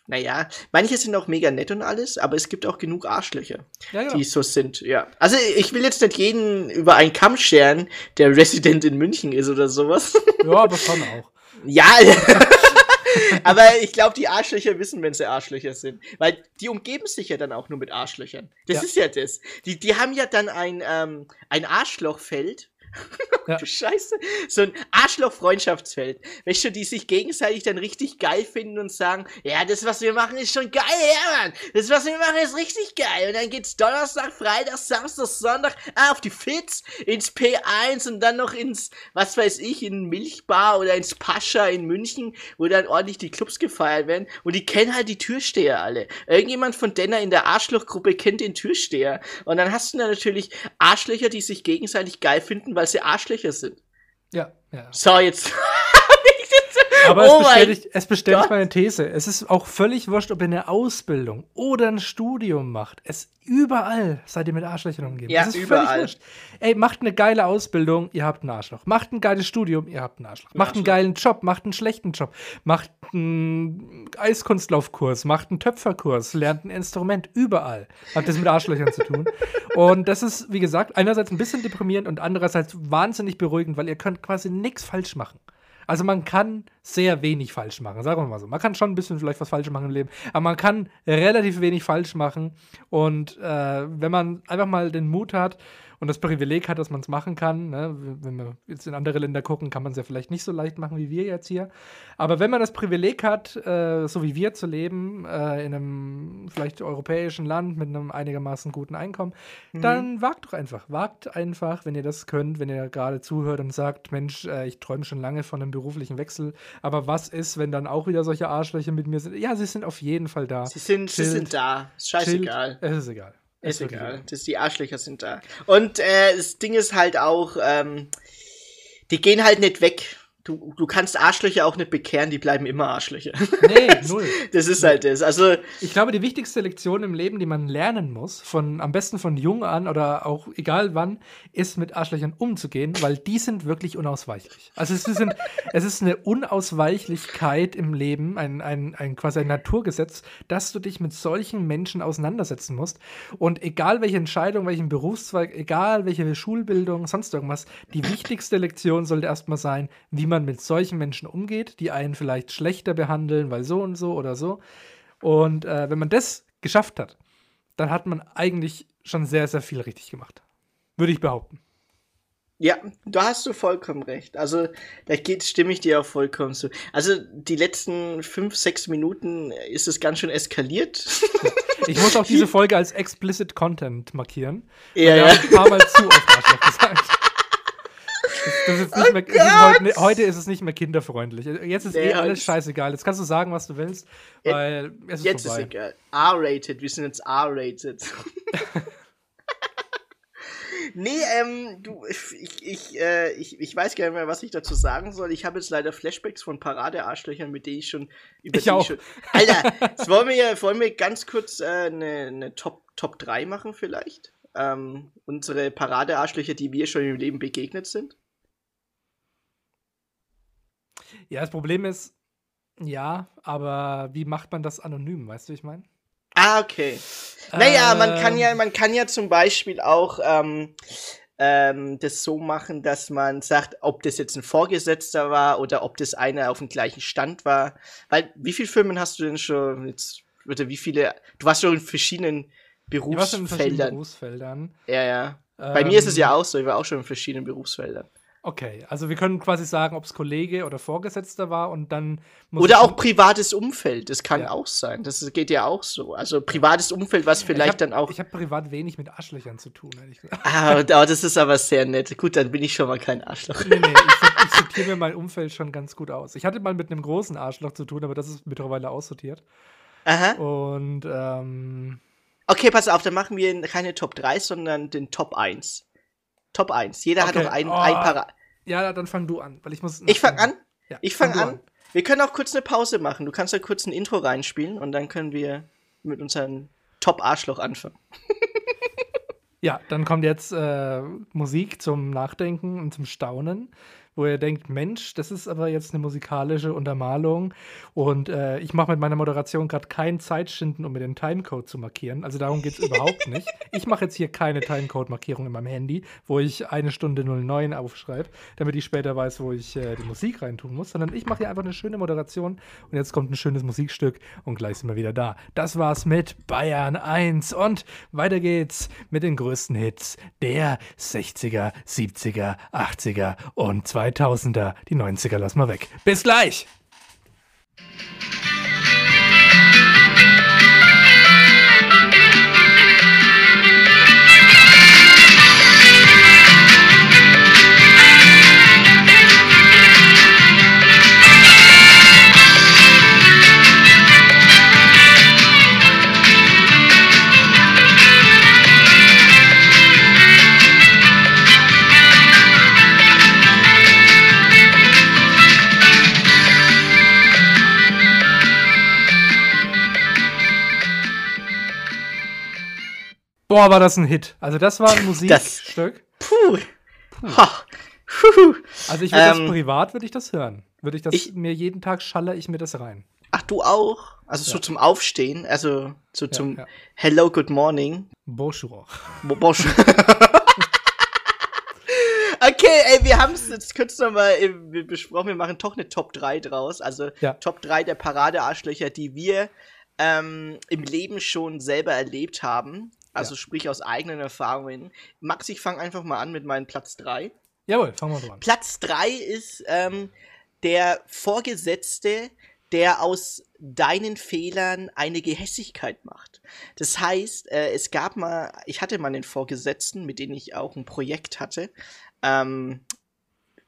Naja, manche sind auch mega nett und alles, aber es gibt auch genug Arschlöcher, Ja, genau. die so sind, ja. Also ich will jetzt nicht jeden über einen Kamm scheren, der Resident in München ist oder sowas. ja, aber schon auch. *laughs* Ja, aber ich glaube, die Arschlöcher wissen, wenn sie Arschlöcher sind. Weil die umgeben sich ja dann auch nur mit Arschlöchern. Das Ja. ist ja das. Die, die haben ja dann ein, ähm, ein Arschlochfeld. *laughs* Ja. Du Scheiße. So ein Arschloch-Freundschaftsfeld. Weißt du, die sich gegenseitig dann richtig geil finden und sagen, ja, das, was wir machen, ist schon geil, ja, Mann. Das, was wir machen, ist richtig geil. Und dann geht's Donnerstag, Freitag, Samstag, Sonntag, ah, auf die Fitz, ins P1 und dann noch ins, was weiß ich, in Milchbar oder ins Pascha in München, wo dann ordentlich die Clubs gefeiert werden. Und die kennen halt die Türsteher alle. Irgendjemand von Denner in der Arschlochgruppe kennt den Türsteher. Und dann hast du da natürlich Arschlöcher, die sich gegenseitig geil finden, weil sie Arschlöcher sind. Ja, ja. So, jetzt. *laughs* Aber Oh es bestätigt, es bestätigt meine These. Es ist auch völlig wurscht, ob ihr eine Ausbildung oder ein Studium macht. Es überall seid ihr mit Arschlöchern umgeben. Ja, das ist überall. völlig wurscht. Ey, macht eine geile Ausbildung, ihr habt einen Arschloch. Macht ein geiles Studium, ihr habt einen Arschloch. Macht einen Arschloch. geilen Job, macht einen schlechten Job. Macht einen Eiskunstlaufkurs, macht einen Töpferkurs, lernt ein Instrument. Überall hat das mit Arschlöchern zu tun. Und das ist, wie gesagt, einerseits ein bisschen deprimierend und andererseits wahnsinnig beruhigend, weil ihr könnt quasi nichts falsch machen. Also man kann sehr wenig falsch machen, sagen wir mal so. Man kann schon ein bisschen vielleicht was falsch machen im Leben, aber man kann relativ wenig falsch machen. Und äh, wenn man einfach mal den Mut hat und das Privileg hat, dass man es machen kann, ne? wenn wir jetzt in andere Länder gucken, kann man es ja vielleicht nicht so leicht machen wie wir jetzt hier. Aber wenn man das Privileg hat, äh, so wie wir zu leben, äh, in einem vielleicht europäischen Land mit einem einigermaßen guten Einkommen, dann wagt doch einfach. Wagt einfach, wenn ihr das könnt, wenn ihr gerade zuhört und sagt, Mensch, äh, ich träume schon lange von einem beruflichen Wechsel. Aber was ist, wenn dann auch wieder solche Arschlöcher mit mir sind? Ja, sie sind auf jeden Fall da. Sie sind, sie Chillt. sind da. Ist Chillt. scheißegal. Es ist egal. Ist egal. Das, die Arschlöcher sind da. Und äh, das Ding ist halt auch, ähm, die gehen halt nicht weg. Du, du kannst Arschlöcher auch nicht bekehren, die bleiben immer Arschlöcher. Nee, *laughs* null. das ist halt das. Also, Ich glaube, die wichtigste Lektion im Leben, die man lernen muss, von am besten von jung an oder auch egal wann, ist mit Arschlöchern umzugehen, weil die sind wirklich unausweichlich. Also es, sind, *laughs* es ist eine Unausweichlichkeit im Leben, ein, ein, ein quasi ein Naturgesetz, dass du dich mit solchen Menschen auseinandersetzen musst. Und egal welche Entscheidung, welchen Berufszweig, egal welche Schulbildung, sonst irgendwas, die wichtigste Lektion sollte erstmal sein, wie man mit solchen Menschen umgeht, die einen vielleicht schlechter behandeln, weil so und so oder so. Und äh, wenn man das geschafft hat, dann hat man eigentlich schon sehr, sehr viel richtig gemacht. Würde ich behaupten. Ja, da hast du vollkommen recht. Also, da geht, stimme ich dir auch vollkommen zu. Also, die letzten fünf, sechs Minuten ist es ganz schön eskaliert. *laughs* Ich muss auch diese *laughs* Folge als explicit Content markieren. Ja, wir ja. haben ein paar Mal zu oft gesagt. Das, ist nicht Oh mehr, ist heute, Gott! heute ist es nicht mehr kinderfreundlich. Jetzt ist Nee, eh alles scheißegal. Jetzt kannst du sagen, was du willst, Jetzt- weil es ist Jetzt vorbei. ist egal. R-rated, wir sind jetzt R-rated. *laughs* nee, ähm, du, ich, ich, äh, ich, ich weiß gar nicht mehr, was ich dazu sagen soll. Ich habe jetzt leider Flashbacks von Paradearschlöchern, mit denen ich schon über Ich die auch. schon. Alter, jetzt wollen wir, ja- wollen wir ganz kurz äh, eine, eine Top, Top 3 machen, vielleicht? Ähm, unsere Paradearschlöcher, die wir schon im Leben begegnet sind. Ja, das Problem ist, ja, aber wie macht man das anonym, weißt du, wie ich meine? Ah, okay. Naja, man kann Ähm. ja, man kann ja zum Beispiel auch ähm, ähm, das so machen, dass man sagt, ob das jetzt ein Vorgesetzter war oder ob das einer auf dem gleichen Stand war. Weil, wie viele Firmen hast du denn schon jetzt, oder wie viele, du warst schon in verschiedenen Ich war schon in verschiedenen Berufsfeldern. Berufsfeldern. Ja, ja. Bei mir ist es Ähm, ja auch so, ich war auch schon in verschiedenen Berufsfeldern. Okay, also wir können quasi sagen, ob es Kollege oder Vorgesetzter war und dann muss Oder auch privates Umfeld, das kann Ja. auch sein. Das geht ja auch so. Also privates Umfeld, was vielleicht ich hab, dann auch. Ich habe privat wenig mit Arschlöchern zu tun, ehrlich gesagt. Ah, oh, das ist aber sehr nett. Gut, dann bin ich schon mal kein Arschloch. Nee, nee, ich, sor- ich sortiere mir mein Umfeld schon ganz gut aus. Ich hatte mal mit einem großen Arschloch zu tun, aber das ist mittlerweile aussortiert. Aha. Und ähm, Okay, pass auf, dann machen wir keine Top 3, sondern den Top 1. Top 1. Jeder hat Okay. noch ein, Oh. ein Para. Ja, dann fang du an, weil ich muss. Ich fang an? Ja, Ich fang du an. Wir können auch kurz eine Pause machen. Du kannst ja kurz ein Intro reinspielen und dann können wir mit unserem Top Arschloch anfangen. *laughs* Ja, dann kommt jetzt äh, Musik zum Nachdenken und zum Staunen, wo ihr denkt, Mensch, das ist aber jetzt eine musikalische Untermalung und äh, ich mache mit meiner Moderation gerade kein Zeitschinden, um mir den Timecode zu markieren. Also darum geht es *laughs* überhaupt nicht. Ich mache jetzt hier keine Timecode-Markierung in meinem Handy, wo ich eine Stunde 09 aufschreibe, damit ich später weiß, wo ich äh, die Musik reintun muss, sondern ich mache hier einfach eine schöne Moderation und jetzt kommt ein schönes Musikstück und gleich sind wir wieder da. Das war's mit Bayern 1 und weiter geht's mit den größten Hits der 60er, 70er, 80er und 2000er. Die 90er lassen wir weg. Bis gleich! Boah, war das ein Hit. Also das war ein Musikstück. Puh. Ha. Puh. Also ich würde Ähm, das privat, würde ich das hören. Würde ich das ich- mir jeden Tag schaller ich mir das rein. Ach, du auch? Also so zum Aufstehen, also so zum ja. Hello, Good Morning. Bonjour. Bo- Bosch. *laughs* okay, ey, wir haben es jetzt kurz nochmal besprochen. Wir machen doch eine Top 3 draus. Also Ja. Top 3 der Paradearschlöcher, die wir ähm, im Leben schon selber erlebt haben. Also Ja. sprich aus eigenen Erfahrungen. Max, ich fange einfach mal an mit meinem Platz 3. Jawohl, fangen wir mal an. Platz 3 ist ähm, der Vorgesetzte, der aus deinen Fehlern eine Gehässigkeit macht. Das heißt, äh, es gab mal, ich hatte mal einen Vorgesetzten, mit dem ich auch ein Projekt hatte. Ähm,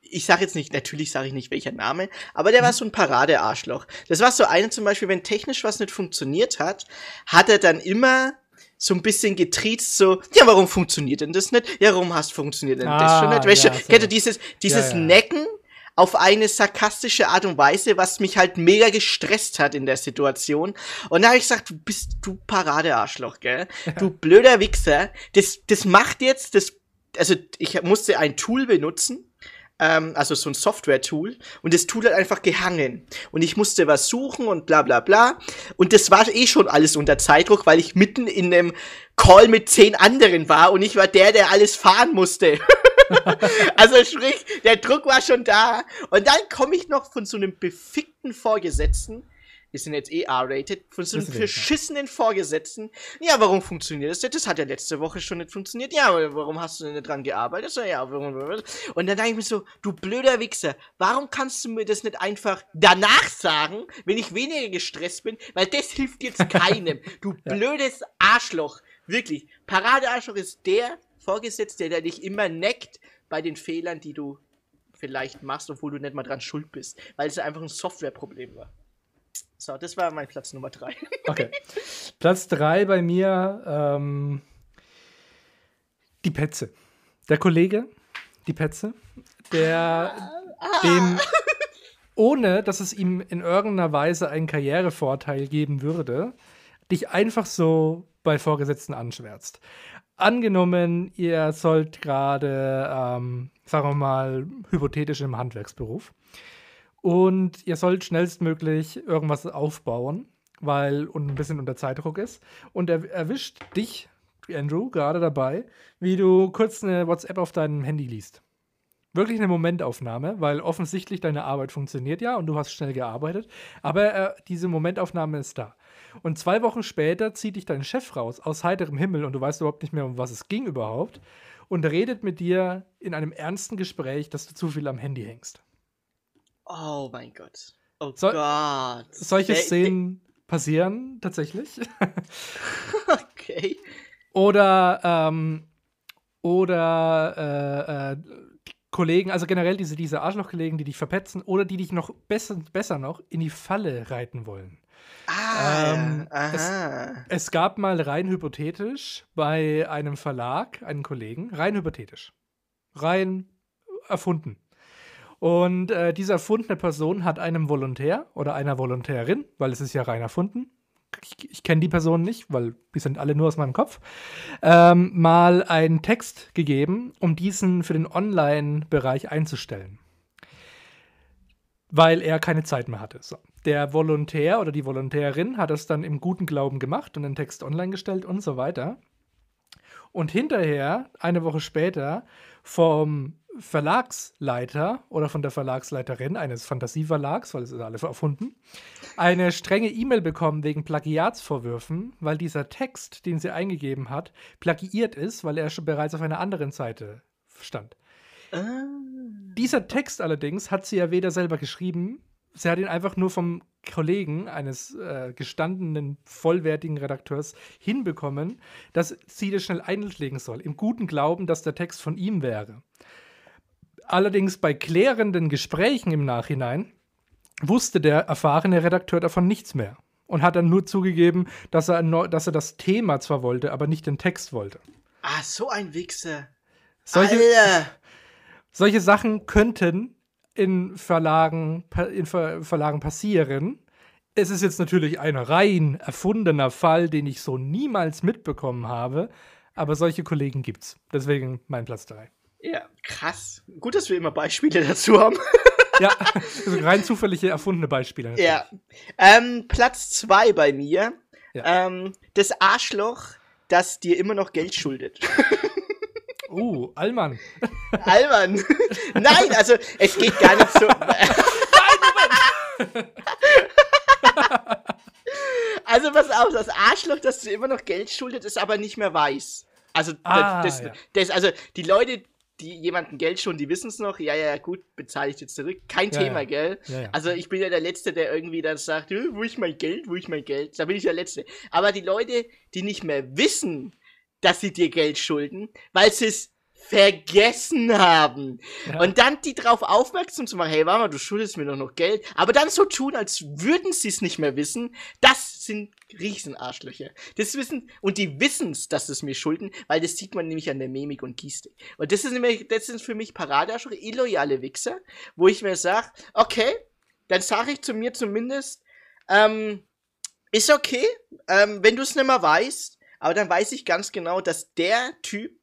ich sage jetzt nicht, natürlich sage ich nicht welcher Name, aber der war so ein Paradearschloch. Das war so einer zum Beispiel, wenn technisch was nicht funktioniert hat, hat er dann immer so ein bisschen getriezt, so, ja, warum funktioniert denn das nicht? Ja, warum hast funktioniert denn das Ah, schon nicht? Weißt ja, du, so. kennt ihr dieses, dieses Ja, ja. Necken auf eine sarkastische Art und Weise, was mich halt mega gestresst hat in der Situation. Und da habe ich gesagt, du bist du Paradearschloch, gell? Du *laughs* blöder Wichser. Das, das macht jetzt, das, also ich musste ein Tool benutzen, ähm, also so ein Software-Tool, und das Tool hat einfach gehangen. Und ich musste was suchen und bla bla bla. Und das war eh schon alles unter Zeitdruck, weil ich mitten in einem Call mit zehn anderen war und ich war der, der alles fahren musste. *laughs* also sprich, der Druck war schon da. Und dann komme ich noch von so einem befickten Vorgesetzten, Wir sind jetzt eh R-rated. Von so einem verschissenen Vorgesetzten. Ja, warum funktioniert das? nicht? Das hat ja letzte Woche schon nicht funktioniert. Ja, warum hast du denn nicht dran gearbeitet? So, ja, warum? Und dann denke ich mir so, du blöder Wichser, warum kannst du mir das nicht einfach danach sagen, wenn ich weniger gestresst bin? Weil das hilft jetzt *laughs* keinem. Du blödes Arschloch. Wirklich. Paradearschloch ist der Vorgesetzte, der dich immer neckt bei den Fehlern, die du vielleicht machst, obwohl du nicht mal dran schuld bist. Weil es einfach ein Softwareproblem war. So, das war mein Platz Nummer drei. *laughs* Okay. Platz 3 bei mir, ähm, die Petze. Der Kollege, die Petze, der dem, ohne dass es ihm in irgendeiner Weise einen Karrierevorteil geben würde, dich einfach so bei Vorgesetzten anschwärzt. Angenommen, ihr sollt gerade, ähm, sagen wir mal, hypothetisch im Handwerksberuf und ihr sollt schnellstmöglich irgendwas aufbauen, weil und ein bisschen unter Zeitdruck ist und er erwischt dich, Andrew, gerade dabei, wie du kurz eine WhatsApp auf deinem Handy liest. Wirklich eine Momentaufnahme, weil offensichtlich deine Arbeit funktioniert ja und du hast schnell gearbeitet, aber äh, diese Momentaufnahme ist da. Und zwei Wochen später zieht dich dein Chef raus aus heiterem Himmel und du weißt überhaupt nicht mehr, um was es ging überhaupt und redet mit dir in einem ernsten Gespräch, dass du zu viel am Handy hängst. Oh mein Gott. Oh So- Gott. Solche Der- Szenen passieren tatsächlich. der- *laughs* Okay. Oder, ähm, oder äh, äh, Kollegen, also generell diese, diese Arschlochkollegen, die dich verpetzen oder die dich noch besser, besser noch in die Falle reiten wollen. Ah, Ähm, aha. Es gab mal rein hypothetisch bei einem Verlag einen Kollegen, rein hypothetisch, rein erfunden. Und äh, diese erfundene Person hat einem Volontär oder einer Volontärin, weil es ist ja rein erfunden, ich, ich kenne die Person nicht, weil die sind alle nur aus meinem Kopf, ähm, mal einen Text gegeben, um diesen für den Online-Bereich einzustellen. Weil er keine Zeit mehr hatte. So. Der Volontär oder die Volontärin hat es dann im guten Glauben gemacht und den Text online gestellt und so weiter. Und hinterher, eine Woche später, vom Verlagsleiter oder von der Verlagsleiterin eines Fantasieverlags, weil es ist alle erfunden, eine strenge E-Mail bekommen wegen Plagiatsvorwürfen, weil dieser Text, den sie eingegeben hat, plagiiert ist, weil er schon bereits auf einer anderen Seite stand. Ah. Dieser Text allerdings hat sie ja weder selber geschrieben, sie hat ihn einfach nur vom Kollegen eines äh, gestandenen, vollwertigen Redakteurs hinbekommen, dass sie das schnell einlegen soll, im guten Glauben, dass der Text von ihm wäre. Allerdings bei klärenden Gesprächen im Nachhinein wusste der erfahrene Redakteur davon nichts mehr und hat dann nur zugegeben, dass er, dass er das Thema zwar wollte, aber nicht den Text wollte. Ah, so ein Wichser. Solche, Alter. solche Sachen könnten in Verlagen, in Ver Verlagen passieren. Es ist jetzt natürlich ein rein erfundener Fall, den ich so niemals mitbekommen habe, aber solche Kollegen gibt's. Deswegen mein Platz 3. Ja, krass. Gut, dass wir immer Beispiele dazu haben. *laughs* Ja, also rein zufällige erfundene Beispiele. natürlich. ja. Ähm, Platz zwei bei mir. Ja. Ähm, das Arschloch, das dir immer noch Geld schuldet. *laughs* Uh, Allmann. *laughs* Alman. Nein, also es geht gar nicht so. also pass auf, das Arschloch, das dir immer noch Geld schuldet, ist aber nicht mehr weiß. Also Ah, das, ja. das, also die Leute, die jemanden Geld schulden, die wissen es noch. Ja, ja, gut, bezahle ich dir zurück. Kein Ja, Thema, ja. gell? Ja. Also ich bin ja der Letzte, der irgendwie dann sagt, "Äh, wo ist mein Geld, wo ist mein Geld? Da bin ich der Letzte. Aber die Leute, die nicht mehr wissen, dass sie dir Geld schulden, weil sie es vergessen haben. Und dann die drauf aufmerksam zu machen, hey, warte mal, du schuldest mir doch noch Geld. Aber dann so tun, als würden sie es nicht mehr wissen, das sind Riesenarschlöcher. Das wissen, und die wissen es, dass es mir schulden, weil das sieht man nämlich an der Mimik und Gestik. Und das ist nämlich, das sind für mich Paradearschlöcher, illoyale Wichser, wo ich mir sage, okay, dann sage ich zu mir zumindest, ähm, ist okay, ähm, wenn du es nicht mehr weißt, aber dann weiß ich ganz genau, dass der Typ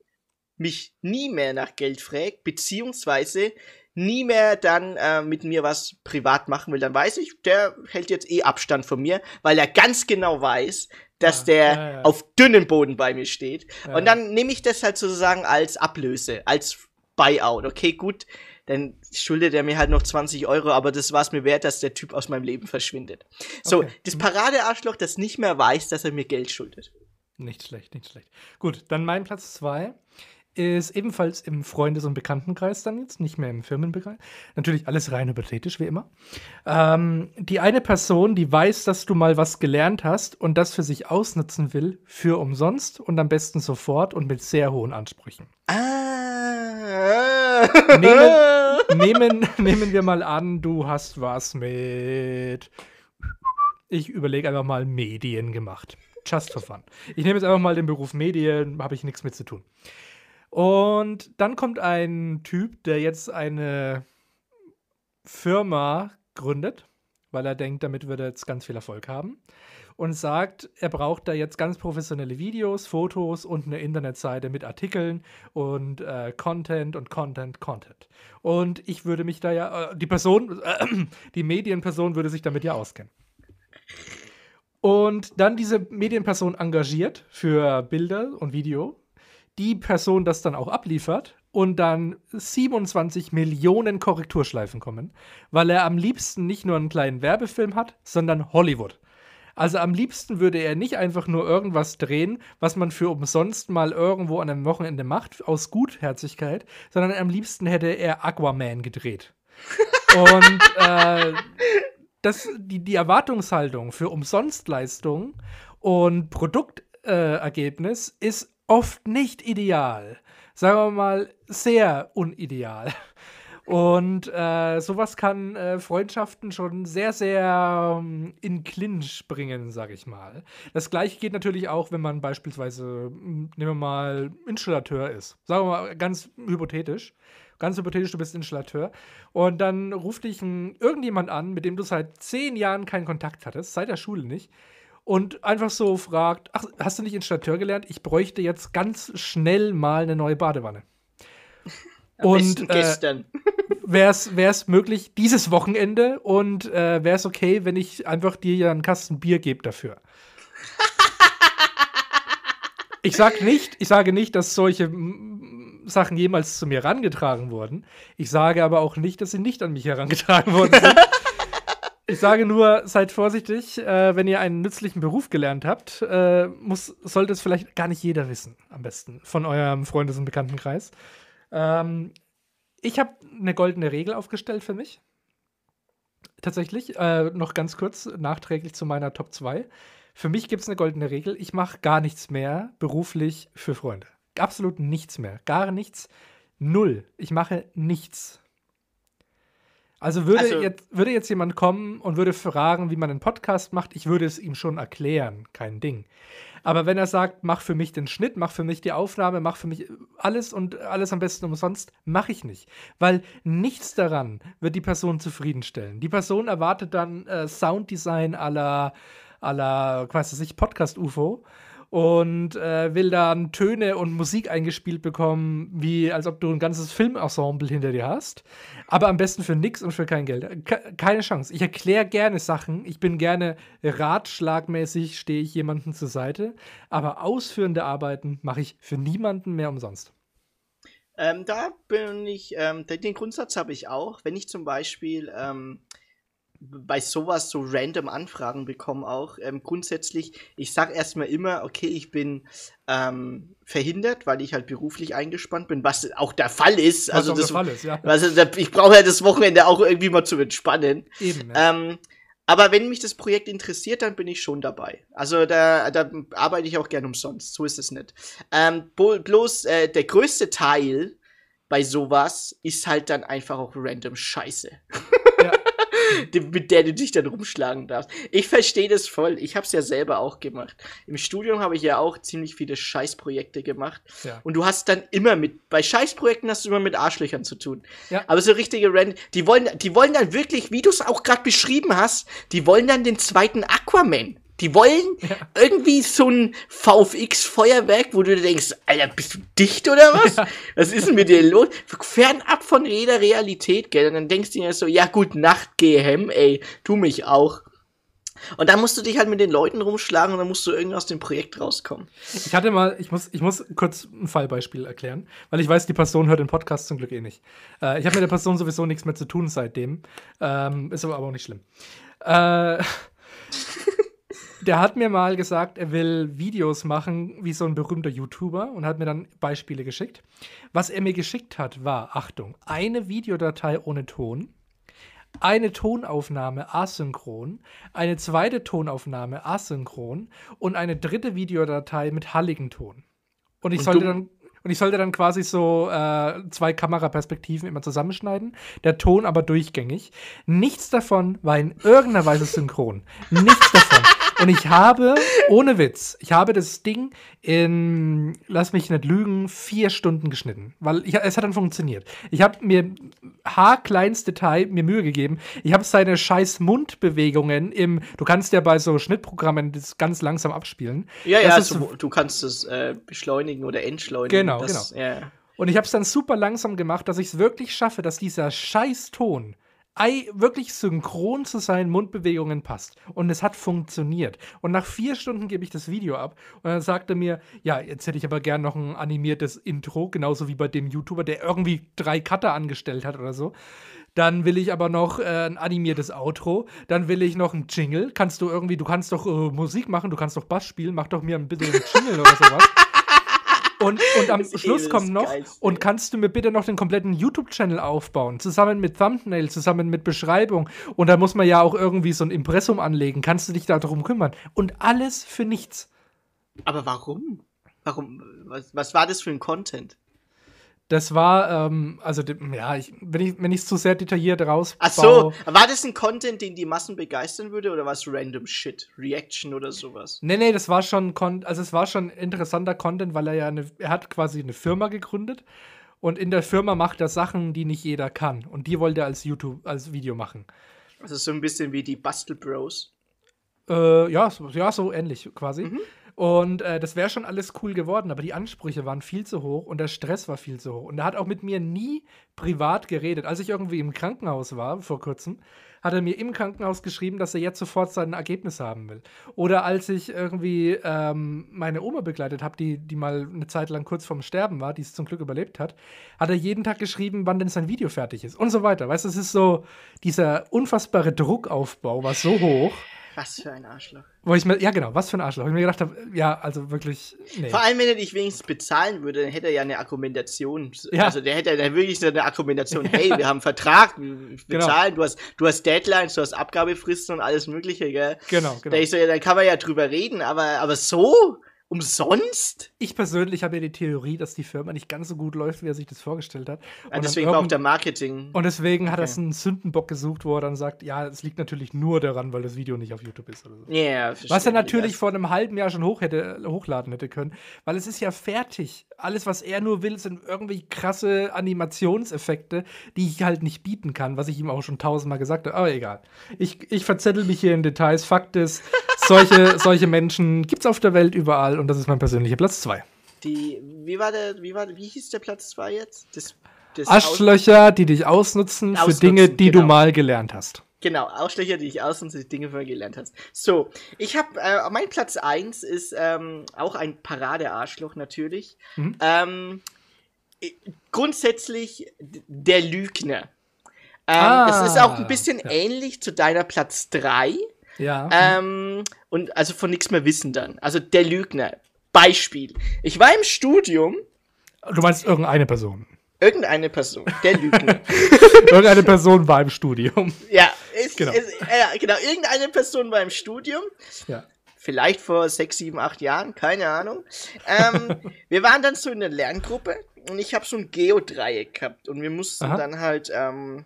mich nie mehr nach Geld fragt, beziehungsweise nie mehr dann äh, mit mir was privat machen will, dann weiß ich, der hält jetzt eh Abstand von mir, weil er ganz genau weiß, dass Ja, der ja, ja. auf dünnem Boden bei mir steht. Und dann nehme ich das halt sozusagen als Ablöse, als Buyout. Okay, gut, dann schuldet er mir halt noch 20 Euro, aber das war es mir wert, dass der Typ aus meinem Leben verschwindet. So, Okay. das Paradearschloch, das nicht mehr weiß, dass er mir Geld schuldet. Nicht schlecht, nicht schlecht. Gut, dann mein Platz zwei ist ebenfalls im Freundes- und Bekanntenkreis dann jetzt, nicht mehr im Firmenbereich. Natürlich alles rein hypothetisch, wie immer. Ähm, die eine Person, die weiß, dass du mal was gelernt hast und das für sich ausnutzen will, für umsonst und am besten sofort und mit sehr hohen Ansprüchen. Ah. Nehmen, *laughs* nehmen, nehmen wir mal an, du hast was mit, ich überlege einfach mal, Medien gemacht. Just for fun. Ich nehme jetzt einfach mal den Beruf Medien, habe ich nichts mit zu tun. Und dann kommt ein Typ, der jetzt eine Firma gründet, weil er denkt, damit wird er jetzt ganz viel Erfolg haben. Und sagt, er braucht da jetzt ganz professionelle Videos, Fotos und eine Internetseite mit Artikeln und äh, Content und Content, Content. Und ich würde mich da ja, äh, die Person, äh, *clears throat* die Medienperson würde sich damit ja auskennen. Und dann diese Medienperson engagiert für Bilder und Video, die Person das dann auch abliefert und dann 27 Millionen Korrekturschleifen kommen, weil er am liebsten nicht nur einen kleinen Werbefilm hat, sondern Hollywood. Also am liebsten würde er nicht einfach nur irgendwas drehen, was man für umsonst mal irgendwo an einem Wochenende macht, aus Gutherzigkeit, sondern am liebsten hätte er Aquaman gedreht. *laughs* Und äh, das, die, die Erwartungshaltung für Umsonstleistung und Produktergebnis äh, ist oft nicht ideal. Sagen wir mal, sehr unideal. Und äh, sowas kann äh, Freundschaften schon sehr, sehr ähm, in Clinch bringen, sag ich mal. Das gleiche geht natürlich auch, wenn man beispielsweise, m, nehmen wir mal, Installateur ist. Sagen wir mal ganz hypothetisch. Ganz hypothetisch, du bist Installateur. Und dann ruft dich ein, irgendjemand an, mit dem du seit zehn Jahren keinen Kontakt hattest, seit der Schule nicht. Und einfach so fragt: Ach, hast du nicht Installateur gelernt? Ich bräuchte jetzt ganz schnell mal eine neue Badewanne. *laughs* Am Und äh, gestern. *laughs* wäre es möglich dieses Wochenende und äh, wäre es okay, wenn ich einfach dir ja einen Kasten Bier gebe dafür. *laughs* Ich sag nicht, ich sage nicht, dass solche Sachen jemals zu mir herangetragen wurden. Ich sage aber auch nicht, dass sie nicht an mich herangetragen worden sind. Ich sage nur, seid vorsichtig, äh, wenn ihr einen nützlichen Beruf gelernt habt, äh, muss, sollte es vielleicht gar nicht jeder wissen, am besten, von eurem Freundes- und Bekanntenkreis. Ähm, ich habe eine goldene Regel aufgestellt für mich. Tatsächlich, äh, noch ganz kurz, nachträglich zu meiner Top 2. Für mich gibt es eine goldene Regel. Ich mache gar nichts mehr beruflich für Freunde. Absolut nichts mehr. Gar nichts. Null. Ich mache nichts. Also würde, Also- jetzt, würde jetzt jemand kommen und würde fragen, wie man einen Podcast macht, ich würde es ihm schon erklären, kein Ding. Aber wenn er sagt, mach für mich den Schnitt, mach für mich die Aufnahme, mach für mich alles und alles am besten umsonst, mache ich nicht. Weil nichts daran wird die Person zufriedenstellen. Die Person erwartet dann äh, Sounddesign à la, à la, weiß ich, Podcast-UFO und äh, will dann Töne und Musik eingespielt bekommen, wie als ob du ein ganzes Filmensemble hinter dir hast. Aber am besten für nix und für kein Geld. Ke keine Chance. Ich erkläre gerne Sachen. Ich bin gerne ratschlagmäßig, stehe ich jemandem zur Seite. Aber ausführende Arbeiten mache ich für niemanden mehr umsonst. Ähm, da bin ich, ähm, den Grundsatz habe ich auch. Wenn ich zum Beispiel ähm, bei sowas so random Anfragen bekomme, auch ähm, grundsätzlich, ich sage erstmal immer, okay, ich bin ähm, verhindert, weil ich halt beruflich eingespannt bin, was auch der Fall ist. Was also auch das, der Fall ist, ja. da, ich brauche ja das Wochenende auch irgendwie mal zum Entspannen. Eben. Ja. Ähm, aber wenn mich das Projekt interessiert, dann bin ich schon dabei. Also da, da arbeite ich auch gern umsonst. So ist es nicht. Ähm, bloß äh, der größte Teil bei sowas ist halt dann einfach auch random Scheiße. Ja. *laughs* Mit der du dich dann rumschlagen darfst. Ich verstehe das voll. Ich habe es ja selber auch gemacht. Im Studium habe ich ja auch ziemlich viele Scheißprojekte gemacht. Ja. Und du hast dann immer mit, bei Scheißprojekten hast du immer mit Arschlöchern zu tun. Ja. Aber so richtige Rand, die wollen, die wollen dann wirklich, wie du es auch gerade beschrieben hast, die wollen dann den zweiten Aquaman. Die wollen irgendwie so ein VFX-Feuerwerk, wo du dir denkst, Alter, bist du dicht oder was? Was ist denn mit dir los? Fernab von jeder Realität, gell? Und dann denkst du dir so, ja gut, Nacht, geh hem, ey, tu mich auch. Und dann musst du dich halt mit den Leuten rumschlagen und dann musst du irgendwie aus dem Projekt rauskommen. Ich hatte mal, ich muss, ich muss kurz ein Fallbeispiel erklären, weil ich weiß, die Person hört den Podcast zum Glück eh nicht. Äh, ich habe mit der Person sowieso nichts mehr zu tun seitdem. Ähm, ist aber auch nicht schlimm. Äh, *laughs* der hat mir mal gesagt, er will Videos machen wie so ein berühmter YouTuber und hat mir dann Beispiele geschickt. Was er mir geschickt hat, war, Achtung, eine Videodatei ohne Ton, eine Tonaufnahme asynchron, eine zweite Tonaufnahme asynchron und eine dritte Videodatei mit halligen Ton. Und ich Und sollte dann und ich sollte dann quasi so äh, zwei Kameraperspektiven immer zusammenschneiden, der Ton aber durchgängig. Nichts davon war in irgendeiner Weise synchron. Nichts davon. Und ich habe, ohne Witz, ich habe das Ding in, lass mich nicht lügen, vier Stunden geschnitten. Weil ich, es hat dann funktioniert. Ich habe mir haarkleins Detail mir Mühe gegeben. Ich habe seine scheiß Mundbewegungen im, du kannst ja bei so Schnittprogrammen das ganz langsam abspielen. Ja, ja, ist also, du kannst es äh, beschleunigen oder entschleunigen. Genau, das, genau. Ja. Und ich habe es dann super langsam gemacht, dass ich es wirklich schaffe, dass dieser scheiß Ton ei, wirklich synchron zu seinen Mundbewegungen passt. Und es hat funktioniert. Und nach vier Stunden gebe ich das Video ab. Und dann sagt er mir, ja, jetzt hätte ich aber gern noch ein animiertes Intro, genauso wie bei dem YouTuber, der irgendwie drei Cutter angestellt hat oder so. Dann will ich aber noch äh, ein animiertes Outro. Dann will ich noch ein Jingle. Kannst du irgendwie, du kannst doch äh, Musik machen, du kannst doch Bass spielen, mach doch mir ein bisschen *laughs* Jingle oder sowas. Und, und am Schluss kommt noch, Geilste. und kannst du mir bitte noch den kompletten YouTube-Channel aufbauen, zusammen mit Thumbnail, zusammen mit Beschreibung. Und da muss man ja auch irgendwie so ein Impressum anlegen. Kannst du dich da darum kümmern? Und alles für nichts. Aber warum? Warum? Was, was war das für ein Content? Das war, ähm, also, ja, ich, wenn ich wenn es zu sehr detailliert rausbaue. Ach so, war das ein Content, den die Massen begeistern würde oder was random Shit? Reaction oder sowas? Nee, nee, das war schon, also es war schon interessanter Content, weil er ja eine, er hat quasi eine Firma gegründet und in der Firma macht er Sachen, die nicht jeder kann. Und die wollte er als YouTube, als Video machen. Also so ein bisschen wie die Bastel Bros. Äh, ja, so, ja, so ähnlich quasi. Mhm. Und äh, das wäre schon alles cool geworden, aber die Ansprüche waren viel zu hoch und der Stress war viel zu hoch. Und er hat auch mit mir nie privat geredet. Als ich irgendwie im Krankenhaus war, vor kurzem, hat er mir im Krankenhaus geschrieben, dass er jetzt sofort sein Ergebnis haben will. Oder als ich irgendwie ähm, meine Oma begleitet habe, die, die mal eine Zeit lang kurz vorm Sterben war, die es zum Glück überlebt hat, hat er jeden Tag geschrieben, wann denn sein Video fertig ist und so weiter. Weißt du, es ist so, dieser unfassbare Druckaufbau war so hoch. Was für ein Arschloch. Wo ich mir, ja genau, was für ein Arschloch. Ich mir gedacht habe, ja, also wirklich, nee. Vor allem, wenn er dich wenigstens bezahlen würde, dann hätte er ja eine Argumentation. Ja. Also der hätte ja dann wirklich so eine Argumentation, hey, wir haben einen Vertrag, wir *laughs* Genau. bezahlen, du, hast, du hast Deadlines, du hast Abgabefristen und alles mögliche, gell? Genau, Da genau. ich so, ja, dann kann man ja drüber reden, aber, aber so? Umsonst? Ich persönlich habe ja die Theorie, dass die Firma nicht ganz so gut läuft, wie er sich das vorgestellt hat. Ja, Und dann deswegen war auch der Marketing. Und deswegen hat er Okay. einen Sündenbock gesucht, wo er dann sagt, ja, es liegt natürlich nur daran, weil das Video nicht auf YouTube ist oder so. Ja, Was er natürlich vor einem halben Jahr schon hoch hätte, hochladen hätte können, weil es ist ja fertig. Alles, was er nur will, sind irgendwie krasse Animationseffekte, die ich halt nicht bieten kann, was ich ihm auch schon tausendmal gesagt habe. Aber egal. Ich, ich verzettel mich hier in Details. Fakt ist, *laughs* solche, solche Menschen gibt es auf der Welt überall und das ist mein persönlicher Platz 2. Die, wie war der, wie war, wie hieß der Platz 2 jetzt? Das, das Arschlöcher, die dich ausnutzen, für Ausnutzen, Dinge, die du genau. mal gelernt hast. Genau, Ausschläger, die ich aus und die Dinge vorher gelernt hast. So, ich habe, äh, mein Platz 1 ist ähm, auch ein Paradearschloch natürlich. Mhm. Ähm, grundsätzlich der Lügner. Ähm, Ah, das ist auch ein bisschen ja. ähnlich zu deiner Platz 3. Ja. Ähm, und also von nichts mehr wissen dann. Also der Lügner. Beispiel. Ich war im Studium, du meinst irgendeine Person. irgendeine Person, der Lügner. *laughs* irgendeine Person war im Studium. ja, ist, Genau. Ist, äh, genau, irgendeine Person war im Studium. Ja. vielleicht vor sechs, sieben, acht Jahren, keine Ahnung. Ähm, *laughs* wir waren dann so in der Lerngruppe und ich habe so ein Geodreieck gehabt und wir mussten Aha. dann halt ähm,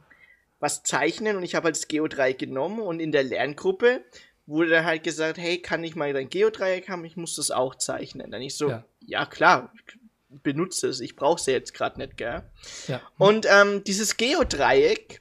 was zeichnen und ich habe halt das Geodreieck genommen und in der Lerngruppe wurde dann halt gesagt, hey, kann ich mal dein Geodreieck haben? Ich muss das auch zeichnen. Dann ich so, Ja. ja, klar, benutze es, ich brauche es ja jetzt gerade nicht, gell? ja. Und ähm, dieses Geodreieck,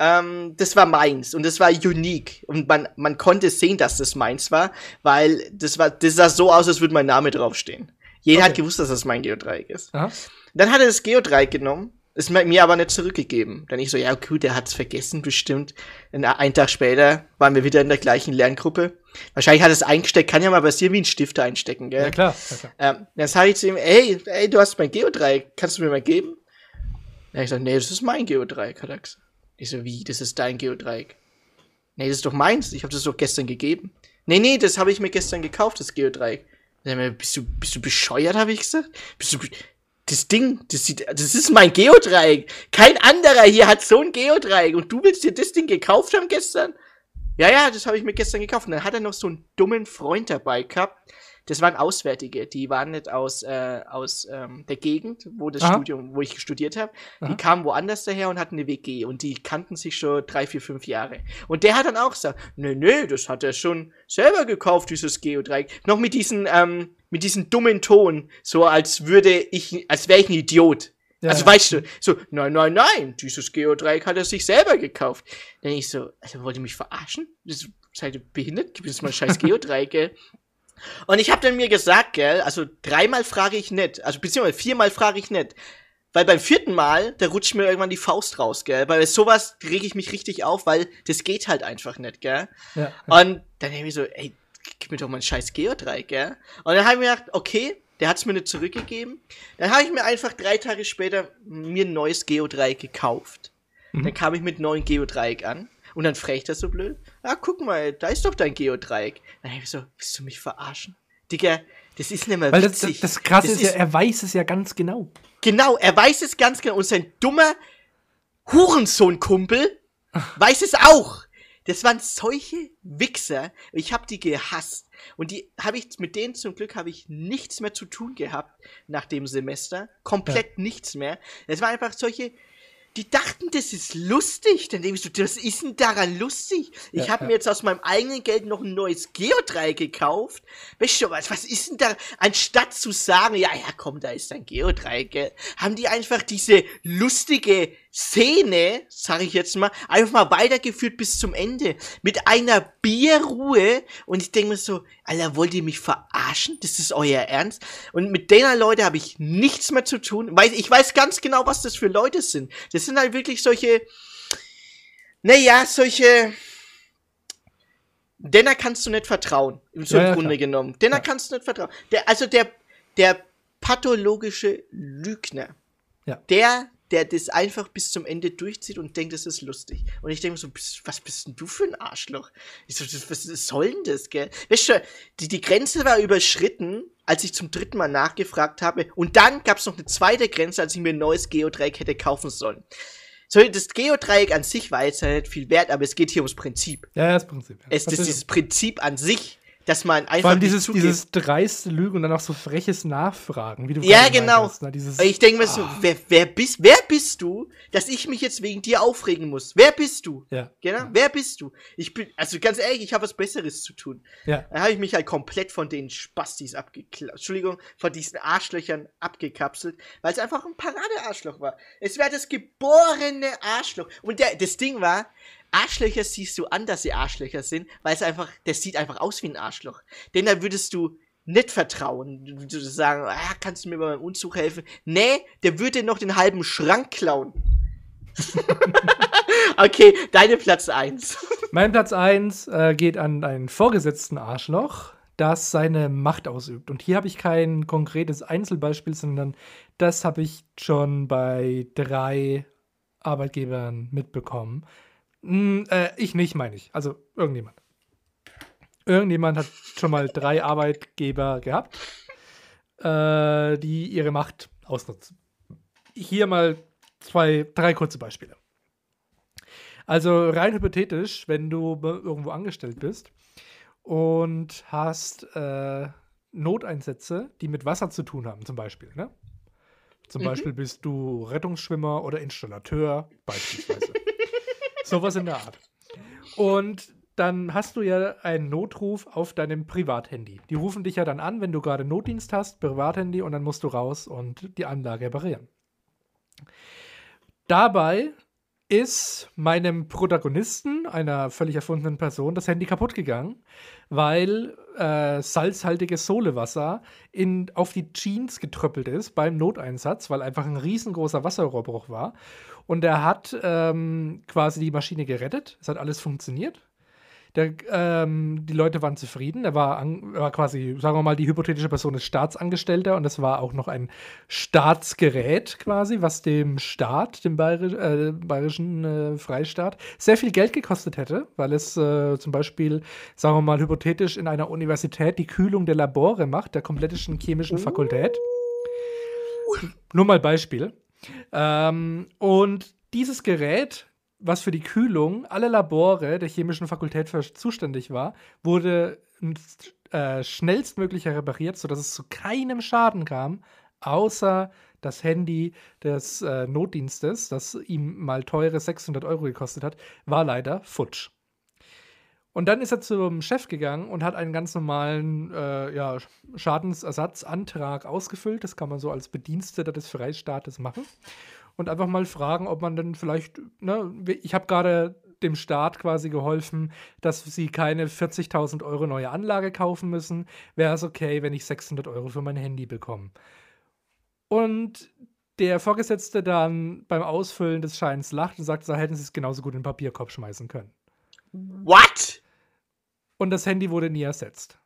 ähm, das war meins und das war unique. Und man, man konnte sehen, dass das meins war, weil das war, das sah so aus, als würde mein Name draufstehen. Jeder hat Okay. gewusst, dass das mein Geodreieck ist. Aha. Dann hat er das Geodreieck genommen Ist mir aber nicht zurückgegeben. Dann ich so, ja, gut, der hat's vergessen, bestimmt. Und einen Tag später waren wir wieder in der gleichen Lerngruppe. Wahrscheinlich hat es eingesteckt, kann ja mal passieren, wie ein Stifter einstecken, gell? Ja, klar. Ja, klar. Ähm, dann sage ich zu ihm, ey, ey, du hast mein Geodreieck, kannst du mir mal geben? Dann hab ich gesagt, nee, das ist mein Geodreieck, hat er gesagt. Ich so, wie, das ist dein Geodreieck? Nee, das ist doch meins, ich habe das doch gestern gegeben. Nee, nee, das habe ich mir gestern gekauft, das Geodreieck. Dann, bist du, bist du bescheuert, habe ich gesagt? Bist du, das Ding, das sieht, das ist mein Geodreieck. Kein anderer hier hat so ein Geodreieck und du willst dir das Ding gekauft haben gestern? Ja, ja, das habe ich mir gestern gekauft. Und dann hat er noch so einen dummen Freund dabei gehabt, das waren Auswärtige, die waren nicht aus, äh, aus ähm, der Gegend, wo das Aha. Studium, wo ich studiert habe. Die kamen woanders daher und hatten eine WG und die kannten sich schon drei, vier, fünf Jahre. Und der hat dann auch gesagt, nö, nö, das hat er schon selber gekauft, dieses Geodreieck. Noch mit diesem, ähm, mit diesem dummen Ton, so als würde ich, als wäre ich ein Idiot. Ja, also ja. weißt du, so, nein, nein, nein, dieses Geodreieck hat er sich selber gekauft. Dann ich so, also wollt ihr mich verarschen? Seid ihr behindert? Gib uns mal scheiß *laughs* Geodreieck? Und ich habe dann mir gesagt, gell, also dreimal frage ich nicht, also beziehungsweise viermal frage ich nicht. Weil beim vierten Mal, da rutscht mir irgendwann die Faust raus, gell? Weil sowas rege ich mich richtig auf, weil das geht halt einfach nicht, gell? Ja, ja. Und dann habe ich so, ey, gib mir doch mal ein scheiß Geodreieck, gell? Und dann habe ich mir gedacht, okay, der hat es mir nicht zurückgegeben. Dann habe ich mir einfach drei Tage später mir ein neues Geodreieck gekauft. Mhm. Dann kam ich mit neuen Geodreieck an. Und dann fragt er so blöd, ah, guck mal, da ist doch dein Geodreieck. Dann hab ich so, willst du mich verarschen? Digga, das ist nicht mehr Weil witzig. Das, das, das Krasse das ist, ist ja, er weiß es ja ganz genau. Genau, er weiß es ganz genau. Und sein dummer Hurensohn-Kumpel weiß es auch. Das waren solche Wichser. Ich hab die gehasst. Und die habe ich mit denen zum Glück habe ich nichts mehr zu tun gehabt nach dem Semester. Komplett ja. nichts mehr. Es waren einfach solche die dachten, das ist lustig. Dann denke ich so, was ist denn daran lustig? Ich ja, habe ja. mir jetzt aus meinem eigenen Geld noch ein neues Geodreieck gekauft. Weißt du was, was ist denn da? Anstatt zu sagen, ja, ja, komm, da ist ein Geodreieck, haben die einfach diese lustige Szene, sage ich jetzt mal, einfach mal weitergeführt bis zum Ende. Mit einer Bierruhe. Und ich denke mir so, Alter, wollt ihr mich verarschen? Das ist euer Ernst? Und mit denen Leute habe ich nichts mehr zu tun. Weil ich weiß ganz genau, was das für Leute sind. Das sind halt wirklich solche, naja, solche, Denner kannst du nicht vertrauen. So ja, im Grunde klar. genommen. Denner ja. kannst du nicht vertrauen. Der, also der, der pathologische Lügner. Ja. Der der das einfach bis zum Ende durchzieht und denkt, das ist lustig. Und ich denke so, was bist denn du für ein Arschloch? Ich so, was soll denn das, gell? Weißt du, die, die Grenze war überschritten, als ich zum dritten Mal nachgefragt habe. Und dann gab es noch eine zweite Grenze, als ich mir ein neues Geodreieck hätte kaufen sollen. So, das Geodreieck an sich war jetzt halt nicht viel wert, aber es geht hier ums Prinzip. Ja, das Prinzip. Ja. Es ist dieses Prinzip an sich dass man einfach. Vor allem dieses, dieses dreiste Lügen und dann auch so freches Nachfragen, wie du Ja, genau. Hast, ne? dieses, ich denke mir so, ah. wer, wer, bist, wer bist du, dass ich mich jetzt wegen dir aufregen muss? Wer bist du? Ja. Genau? Ja. Wer bist du? Ich bin, also ganz ehrlich, ich habe was Besseres zu tun. Ja. Da habe ich mich halt komplett von den Spastis abgekapselt. Entschuldigung, von diesen Arschlöchern abgekapselt, weil es einfach ein Paradearschloch war. Es wäre das geborene Arschloch. Und der, das Ding war, Arschlöcher siehst du an, dass sie Arschlöcher sind, weil es einfach, der sieht einfach aus wie ein Arschloch. Denn da würdest du nicht vertrauen. Du würdest sagen, ah, kannst du mir bei meinem Umzug helfen? Nee, der würde noch den halben Schrank klauen. *laughs* okay, deine Platz 1. *laughs* Mein Platz 1 äh, geht an einen vorgesetzten Arschloch, das seine Macht ausübt. Und hier habe ich kein konkretes Einzelbeispiel, sondern das habe ich schon bei drei Arbeitgebern mitbekommen. Hm, äh, ich nicht, meine ich. Also irgendjemand. Irgendjemand hat schon mal drei Arbeitgeber gehabt, äh, die ihre Macht ausnutzen. Hier mal zwei, drei kurze Beispiele. Also rein hypothetisch, wenn du irgendwo angestellt bist und hast äh, Noteinsätze, die mit Wasser zu tun haben, zum Beispiel. Ne? Zum mhm. Beispiel bist du Rettungsschwimmer oder Installateur, beispielsweise. Sowas in der Art. Und dann hast du ja einen Notruf auf deinem Privathandy. Die rufen dich ja dann an, wenn du gerade Notdienst hast, Privathandy, und dann musst du raus und die Anlage reparieren. Dabei ist meinem Protagonisten, einer völlig erfundenen Person, das Handy kaputt gegangen, weil äh, salzhaltiges Solewasser in, auf die Jeans getröppelt ist beim Noteinsatz, weil einfach ein riesengroßer Wasserrohrbruch war. Und er hat ähm, quasi die Maschine gerettet. Es hat alles funktioniert. Der, ähm, die Leute waren zufrieden. Er war, an, war, quasi, sagen wir mal, die hypothetische Person ist Staatsangestellter und es war auch noch ein Staatsgerät quasi, was dem Staat, dem Bayerisch, äh, bayerischen äh, Freistaat, sehr viel Geld gekostet hätte, weil es äh, zum Beispiel, sagen wir mal, hypothetisch in einer Universität die Kühlung der Labore macht, der kompletten chemischen Fakultät. Nur mal Beispiel. Ähm, und dieses Gerät was für die Kühlung aller Labore der chemischen Fakultät zuständig war, wurde äh, schnellstmöglich repariert, sodass es zu keinem Schaden kam, außer das Handy des äh, Notdienstes, das ihm mal teure 600 Euro gekostet hat, war leider futsch. Und dann ist er zum Chef gegangen und hat einen ganz normalen äh, ja, Schadensersatzantrag ausgefüllt. Das kann man so als Bediensteter des Freistaates machen und einfach mal fragen, ob man dann vielleicht, ne, ich habe gerade dem Staat quasi geholfen, dass sie keine 40.000 Euro neue Anlage kaufen müssen. Wäre es okay, wenn ich 600 Euro für mein Handy bekomme? Und der Vorgesetzte dann beim Ausfüllen des Scheins lacht und sagt, da hätten sie es genauso gut in den Papierkorb schmeißen können. What? Und das Handy wurde nie ersetzt.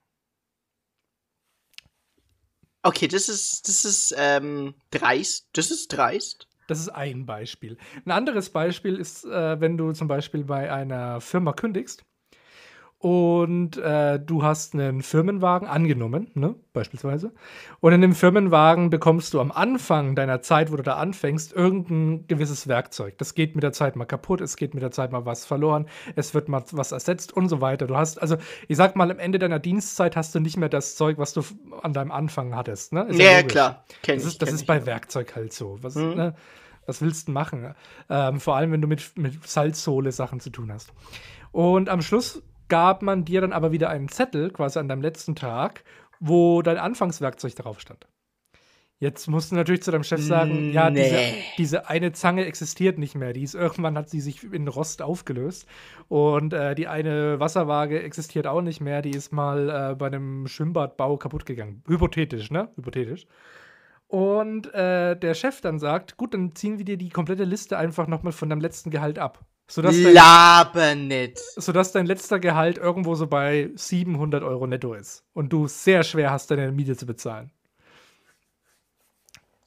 Okay, das ist, das ist ähm, dreist. Das ist dreist. Das ist ein Beispiel. Ein anderes Beispiel ist, äh, wenn du zum Beispiel bei einer Firma kündigst und äh, du hast einen Firmenwagen angenommen, ne, beispielsweise. Und in dem Firmenwagen bekommst du am Anfang deiner Zeit, wo du da anfängst, irgendein gewisses Werkzeug. Das geht mit der Zeit mal kaputt, es geht mit der Zeit mal was verloren, es wird mal was ersetzt und so weiter. Du hast, also ich sag mal, am Ende deiner Dienstzeit hast du nicht mehr das Zeug, was du an deinem Anfang hattest. Ne? Ist ja, ja klar. Kenn das ist, das ist bei Werkzeug halt so. Was, mhm. ne? was willst du machen? Ähm, vor allem, wenn du mit, mit Salzsohle Sachen zu tun hast. Und am Schluss gab man dir dann aber wieder einen Zettel, quasi an deinem letzten Tag, wo dein Anfangswerkzeug drauf stand. Jetzt musst du natürlich zu deinem Chef sagen, ja, nee. diese, diese, eine Zange existiert nicht mehr. Die ist irgendwann hat sie sich in Rost aufgelöst. Und äh, die eine Wasserwaage existiert auch nicht mehr. Die ist mal äh, bei einem Schwimmbadbau kaputt gegangen. Hypothetisch, ne? Hypothetisch. Und äh, der Chef dann sagt, gut, dann ziehen wir dir die komplette Liste einfach nochmal von deinem letzten Gehalt ab. Sodass dein, nicht. Sodass dein letzter Gehalt irgendwo so bei 700 Euro netto ist. Und du sehr schwer hast, deine Miete zu bezahlen.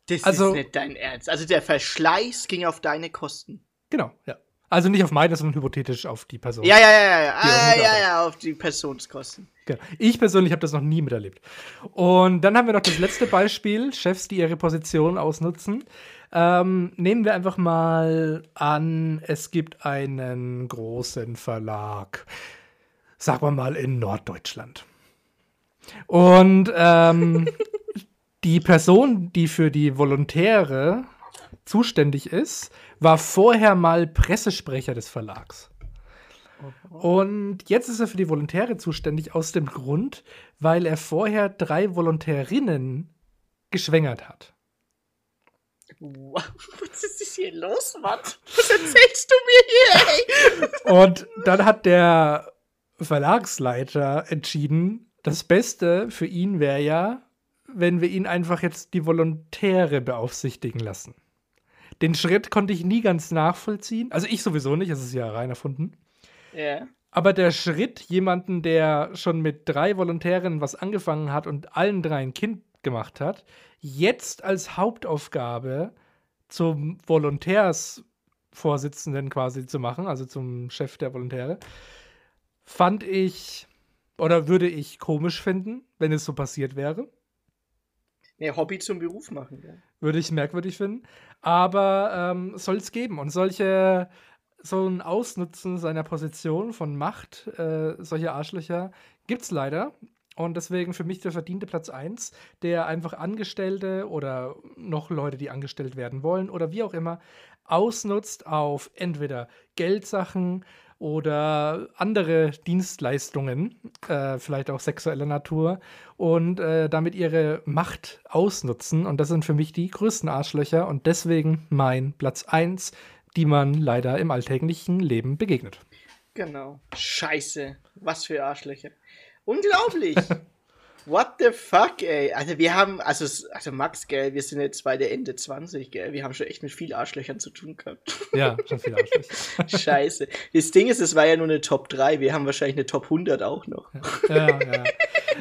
Das also, ist nicht dein Ernst. Also der Verschleiß ging auf deine Kosten. Genau, ja. Also nicht auf meine, sondern hypothetisch auf die Person. Ja, ja, ja, ja, ah, ja, ja, auf die Personskosten. Genau. Ich persönlich habe das noch nie miterlebt. Und dann haben wir noch das letzte Beispiel: Chefs, die ihre Position ausnutzen. Ähm, nehmen wir einfach mal an, es gibt einen großen Verlag, sagen wir mal in Norddeutschland. Und ähm, *laughs* die Person, die für die Volontäre zuständig ist, war vorher mal Pressesprecher des Verlags. Und jetzt ist er für die Volontäre zuständig aus dem Grund, weil er vorher drei Volontärinnen geschwängert hat. Wow, *laughs* was ist hier los, Mann? Was erzählst du mir hier, ey? Und dann hat der Verlagsleiter entschieden, das Beste für ihn wäre ja, wenn wir ihn einfach jetzt die Volontäre beaufsichtigen lassen. Den Schritt konnte ich nie ganz nachvollziehen. Also ich sowieso nicht, es ist ja rein erfunden. Ja. Yeah. Aber der Schritt, jemanden, der schon mit drei Volontären was angefangen hat und allen drei ein Kind gemacht hat, jetzt als Hauptaufgabe zum Volontärsvorsitzenden quasi zu machen, also zum Chef der Volontäre, fand ich oder würde ich komisch finden, wenn es so passiert wäre. Nee, Hobby zum Beruf machen, ja. Würde ich merkwürdig finden. Aber ähm, soll es geben. Und solche, so ein Ausnutzen seiner Position von Macht, äh, solche Arschlöcher, gibt es leider. Und deswegen für mich der verdiente Platz 1, der einfach Angestellte oder noch Leute, die angestellt werden wollen oder wie auch immer, ausnutzt auf entweder Geldsachen, oder andere Dienstleistungen, äh, vielleicht auch sexueller Natur, und äh, damit ihre Macht ausnutzen. Und das sind für mich die größten Arschlöcher und deswegen mein Platz 1, die man leider im alltäglichen Leben begegnet. Genau. Scheiße. Was für Arschlöcher. Unglaublich. *laughs* What the fuck, ey? Also wir haben, also, also Max, gell, wir sind jetzt bei der Ende 20, gell? Wir haben schon echt mit viel Arschlöchern zu tun gehabt. Ja, schon viel Arschlöcher. *laughs* Scheiße. Das Ding ist, es war ja nur eine Top 3, wir haben wahrscheinlich eine Top 100 auch noch. Ja, ja.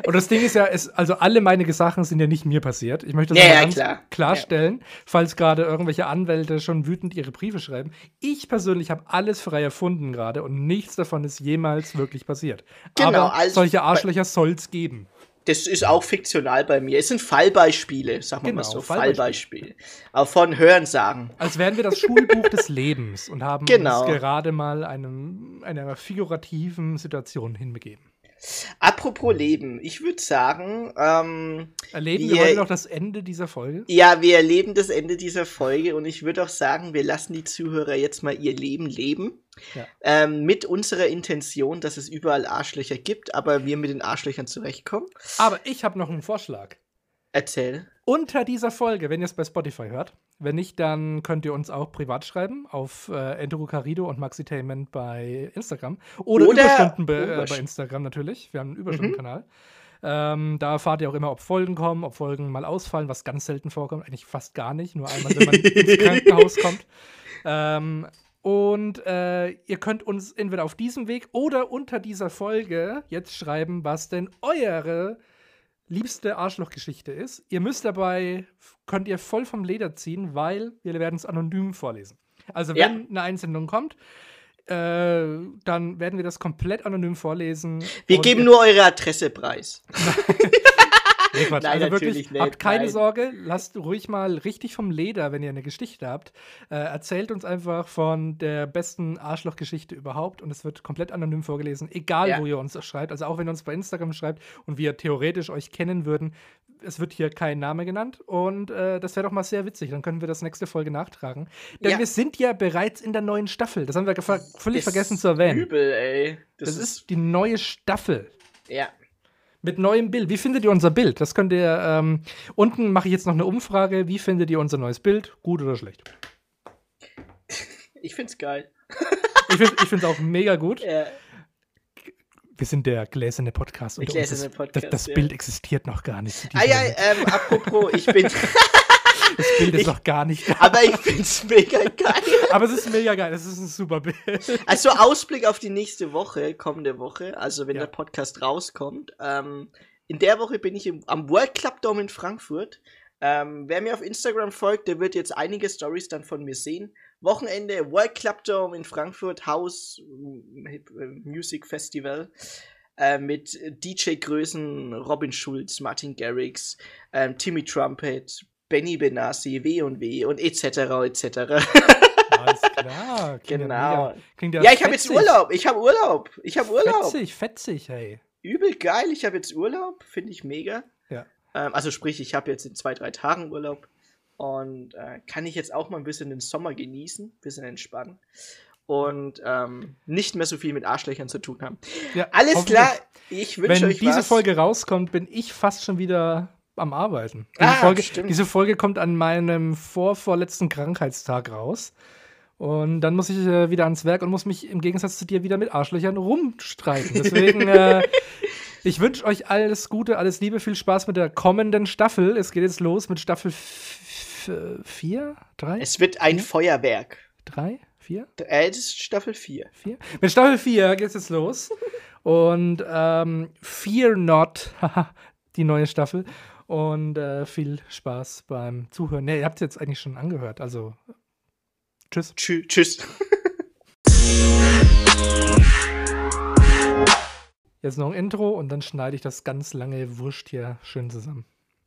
Und das Ding ist ja, es, also alle meine Sachen sind ja nicht mir passiert. Ich möchte das Ja, mal ja, ganz klar. klarstellen, falls gerade irgendwelche Anwälte schon wütend ihre Briefe schreiben. Ich persönlich habe alles frei erfunden gerade und nichts davon ist jemals wirklich passiert. Genau, Aber also solche Arschlöcher soll es geben. Das ist auch fiktional bei mir. Es sind Fallbeispiele, sagen wir Genau, mal so. Fallbeispiele. Fallbeispiele. Auch von Hörensagen. Als wären wir das Schulbuch des Lebens und haben Genau. uns gerade mal einem, einer figurativen Situation hinbegeben. Apropos Leben, ich würde sagen, ähm, Erleben Wir- wir heute noch das Ende dieser Folge? ja, wir erleben das Ende dieser Folge und ich würde auch sagen, wir lassen die Zuhörer jetzt mal ihr Leben leben. Ja. Ähm, mit unserer Intention, dass es überall Arschlöcher gibt, aber wir mit den Arschlöchern zurechtkommen. Aber ich habe noch einen Vorschlag. Erzähl. Unter dieser Folge, wenn ihr es bei Spotify hört, wenn nicht, dann könnt ihr uns auch privat schreiben auf äh, Enduro Carido und Maxitainment bei Instagram. Oder, Oder Überstunden bei, äh, bei Instagram natürlich. Wir haben einen Überstundenkanal. Ähm, da erfahrt ihr auch immer, ob Folgen kommen, ob Folgen mal ausfallen, was ganz selten vorkommt. Eigentlich fast gar nicht, nur einmal, wenn man *laughs* ins Krankenhaus kommt. Ähm, und äh, ihr könnt uns entweder auf diesem Weg oder unter dieser Folge jetzt schreiben, was denn eure liebste Arschlochgeschichte ist. Ihr müsst dabei, könnt ihr voll vom Leder ziehen, weil wir werden es anonym vorlesen. Also wenn Ja. eine Einsendung kommt, äh, dann werden wir das komplett anonym vorlesen. Wir geben nur eure Adresse preis. *laughs* *laughs* Nee, Quatsch. Nein, also wirklich, nicht, habt keine nein. Sorge, lasst ruhig mal richtig vom Leder, wenn ihr eine Geschichte habt. Äh, erzählt uns einfach von der besten Arschlochgeschichte überhaupt und es wird komplett anonym vorgelesen, egal Ja. wo ihr uns schreibt. Also auch wenn ihr uns bei Instagram schreibt und wir theoretisch euch kennen würden, es wird hier kein Name genannt und äh, das wäre doch mal sehr witzig. Dann können wir das nächste Folge nachtragen. Denn Ja. wir sind ja bereits in der neuen Staffel. Das haben wir völlig Das vergessen zu erwähnen. Übel, ey. Das, Das ist die neue Staffel. ja. Mit neuem Bild. Wie findet ihr unser Bild? Das könnt ihr. Ähm, unten mache ich jetzt noch eine Umfrage. Wie findet ihr unser neues Bild? Gut oder schlecht? Ich find's geil. Ich finde es auch mega gut. Ja. Wir sind der gläserne Podcast. Der gläserne Das- Podcast, Das, das ja. Bild existiert noch gar nicht. Ah ja, ähm, apropos, ich bin. *laughs* das Bild ist ich- noch gar nicht da. aber ich find's mega geil. Aber es ist mega geil. Es ist ein super Bild. Also Ausblick auf die nächste Woche, kommende Woche, also wenn Ja. der Podcast rauskommt. Ähm, in der Woche bin ich im, am World Club Dome in Frankfurt. Ähm, wer mir auf Instagram folgt, der wird jetzt einige Stories dann von mir sehen. Wochenende World Club Dome in Frankfurt, House äh, Hip- äh, Music Festival. Äh, mit DJ-Größen Robin Schulz, Martin Garrix, ähm, Timmy Trumpet, Benny Benassi, W und W und etc. etc. Alles klar. *laughs* Klingt Genau. Ja, ja, Ja, ich habe jetzt. Urlaub. Ich habe Urlaub. Ich habe Urlaub. Fetzig, fetzig, hey. Übel geil. Ich habe jetzt Urlaub. Finde ich mega. Ja. Ähm, also sprich, ich habe jetzt in zwei, drei Tagen Urlaub. Und äh, kann ich jetzt auch mal ein bisschen den Sommer genießen, ein bisschen entspannen. Und ähm, nicht mehr so viel mit Arschlöchern zu tun haben. Ja, Alles klar. Ich wünsche Wenn euch diese was. Folge rauskommt, bin ich fast schon wieder am Arbeiten. Diese, Ah, Folge, diese Folge kommt an meinem vorvorletzten Krankheitstag raus. Und dann muss ich äh, wieder ans Werk und muss mich im Gegensatz zu dir wieder mit Arschlöchern rumstreiten. *laughs* Deswegen, äh, ich wünsche euch alles Gute, alles Liebe, viel Spaß mit der kommenden Staffel. Es geht jetzt los mit Staffel 4, 3, Es wird ein Ja. Feuerwerk. 3, 4? Äh, das ist Staffel 4. Vier? Mit Staffel 4 geht es jetzt los. Und ähm, Fear Not, *laughs* die neue Staffel. Und äh, viel Spaß beim Zuhören. Ne, ihr habt es jetzt eigentlich schon angehört. Also, tschüss. Tschü tschüss. Jetzt noch ein Intro und dann schneide ich das ganz lange Wurst hier schön zusammen.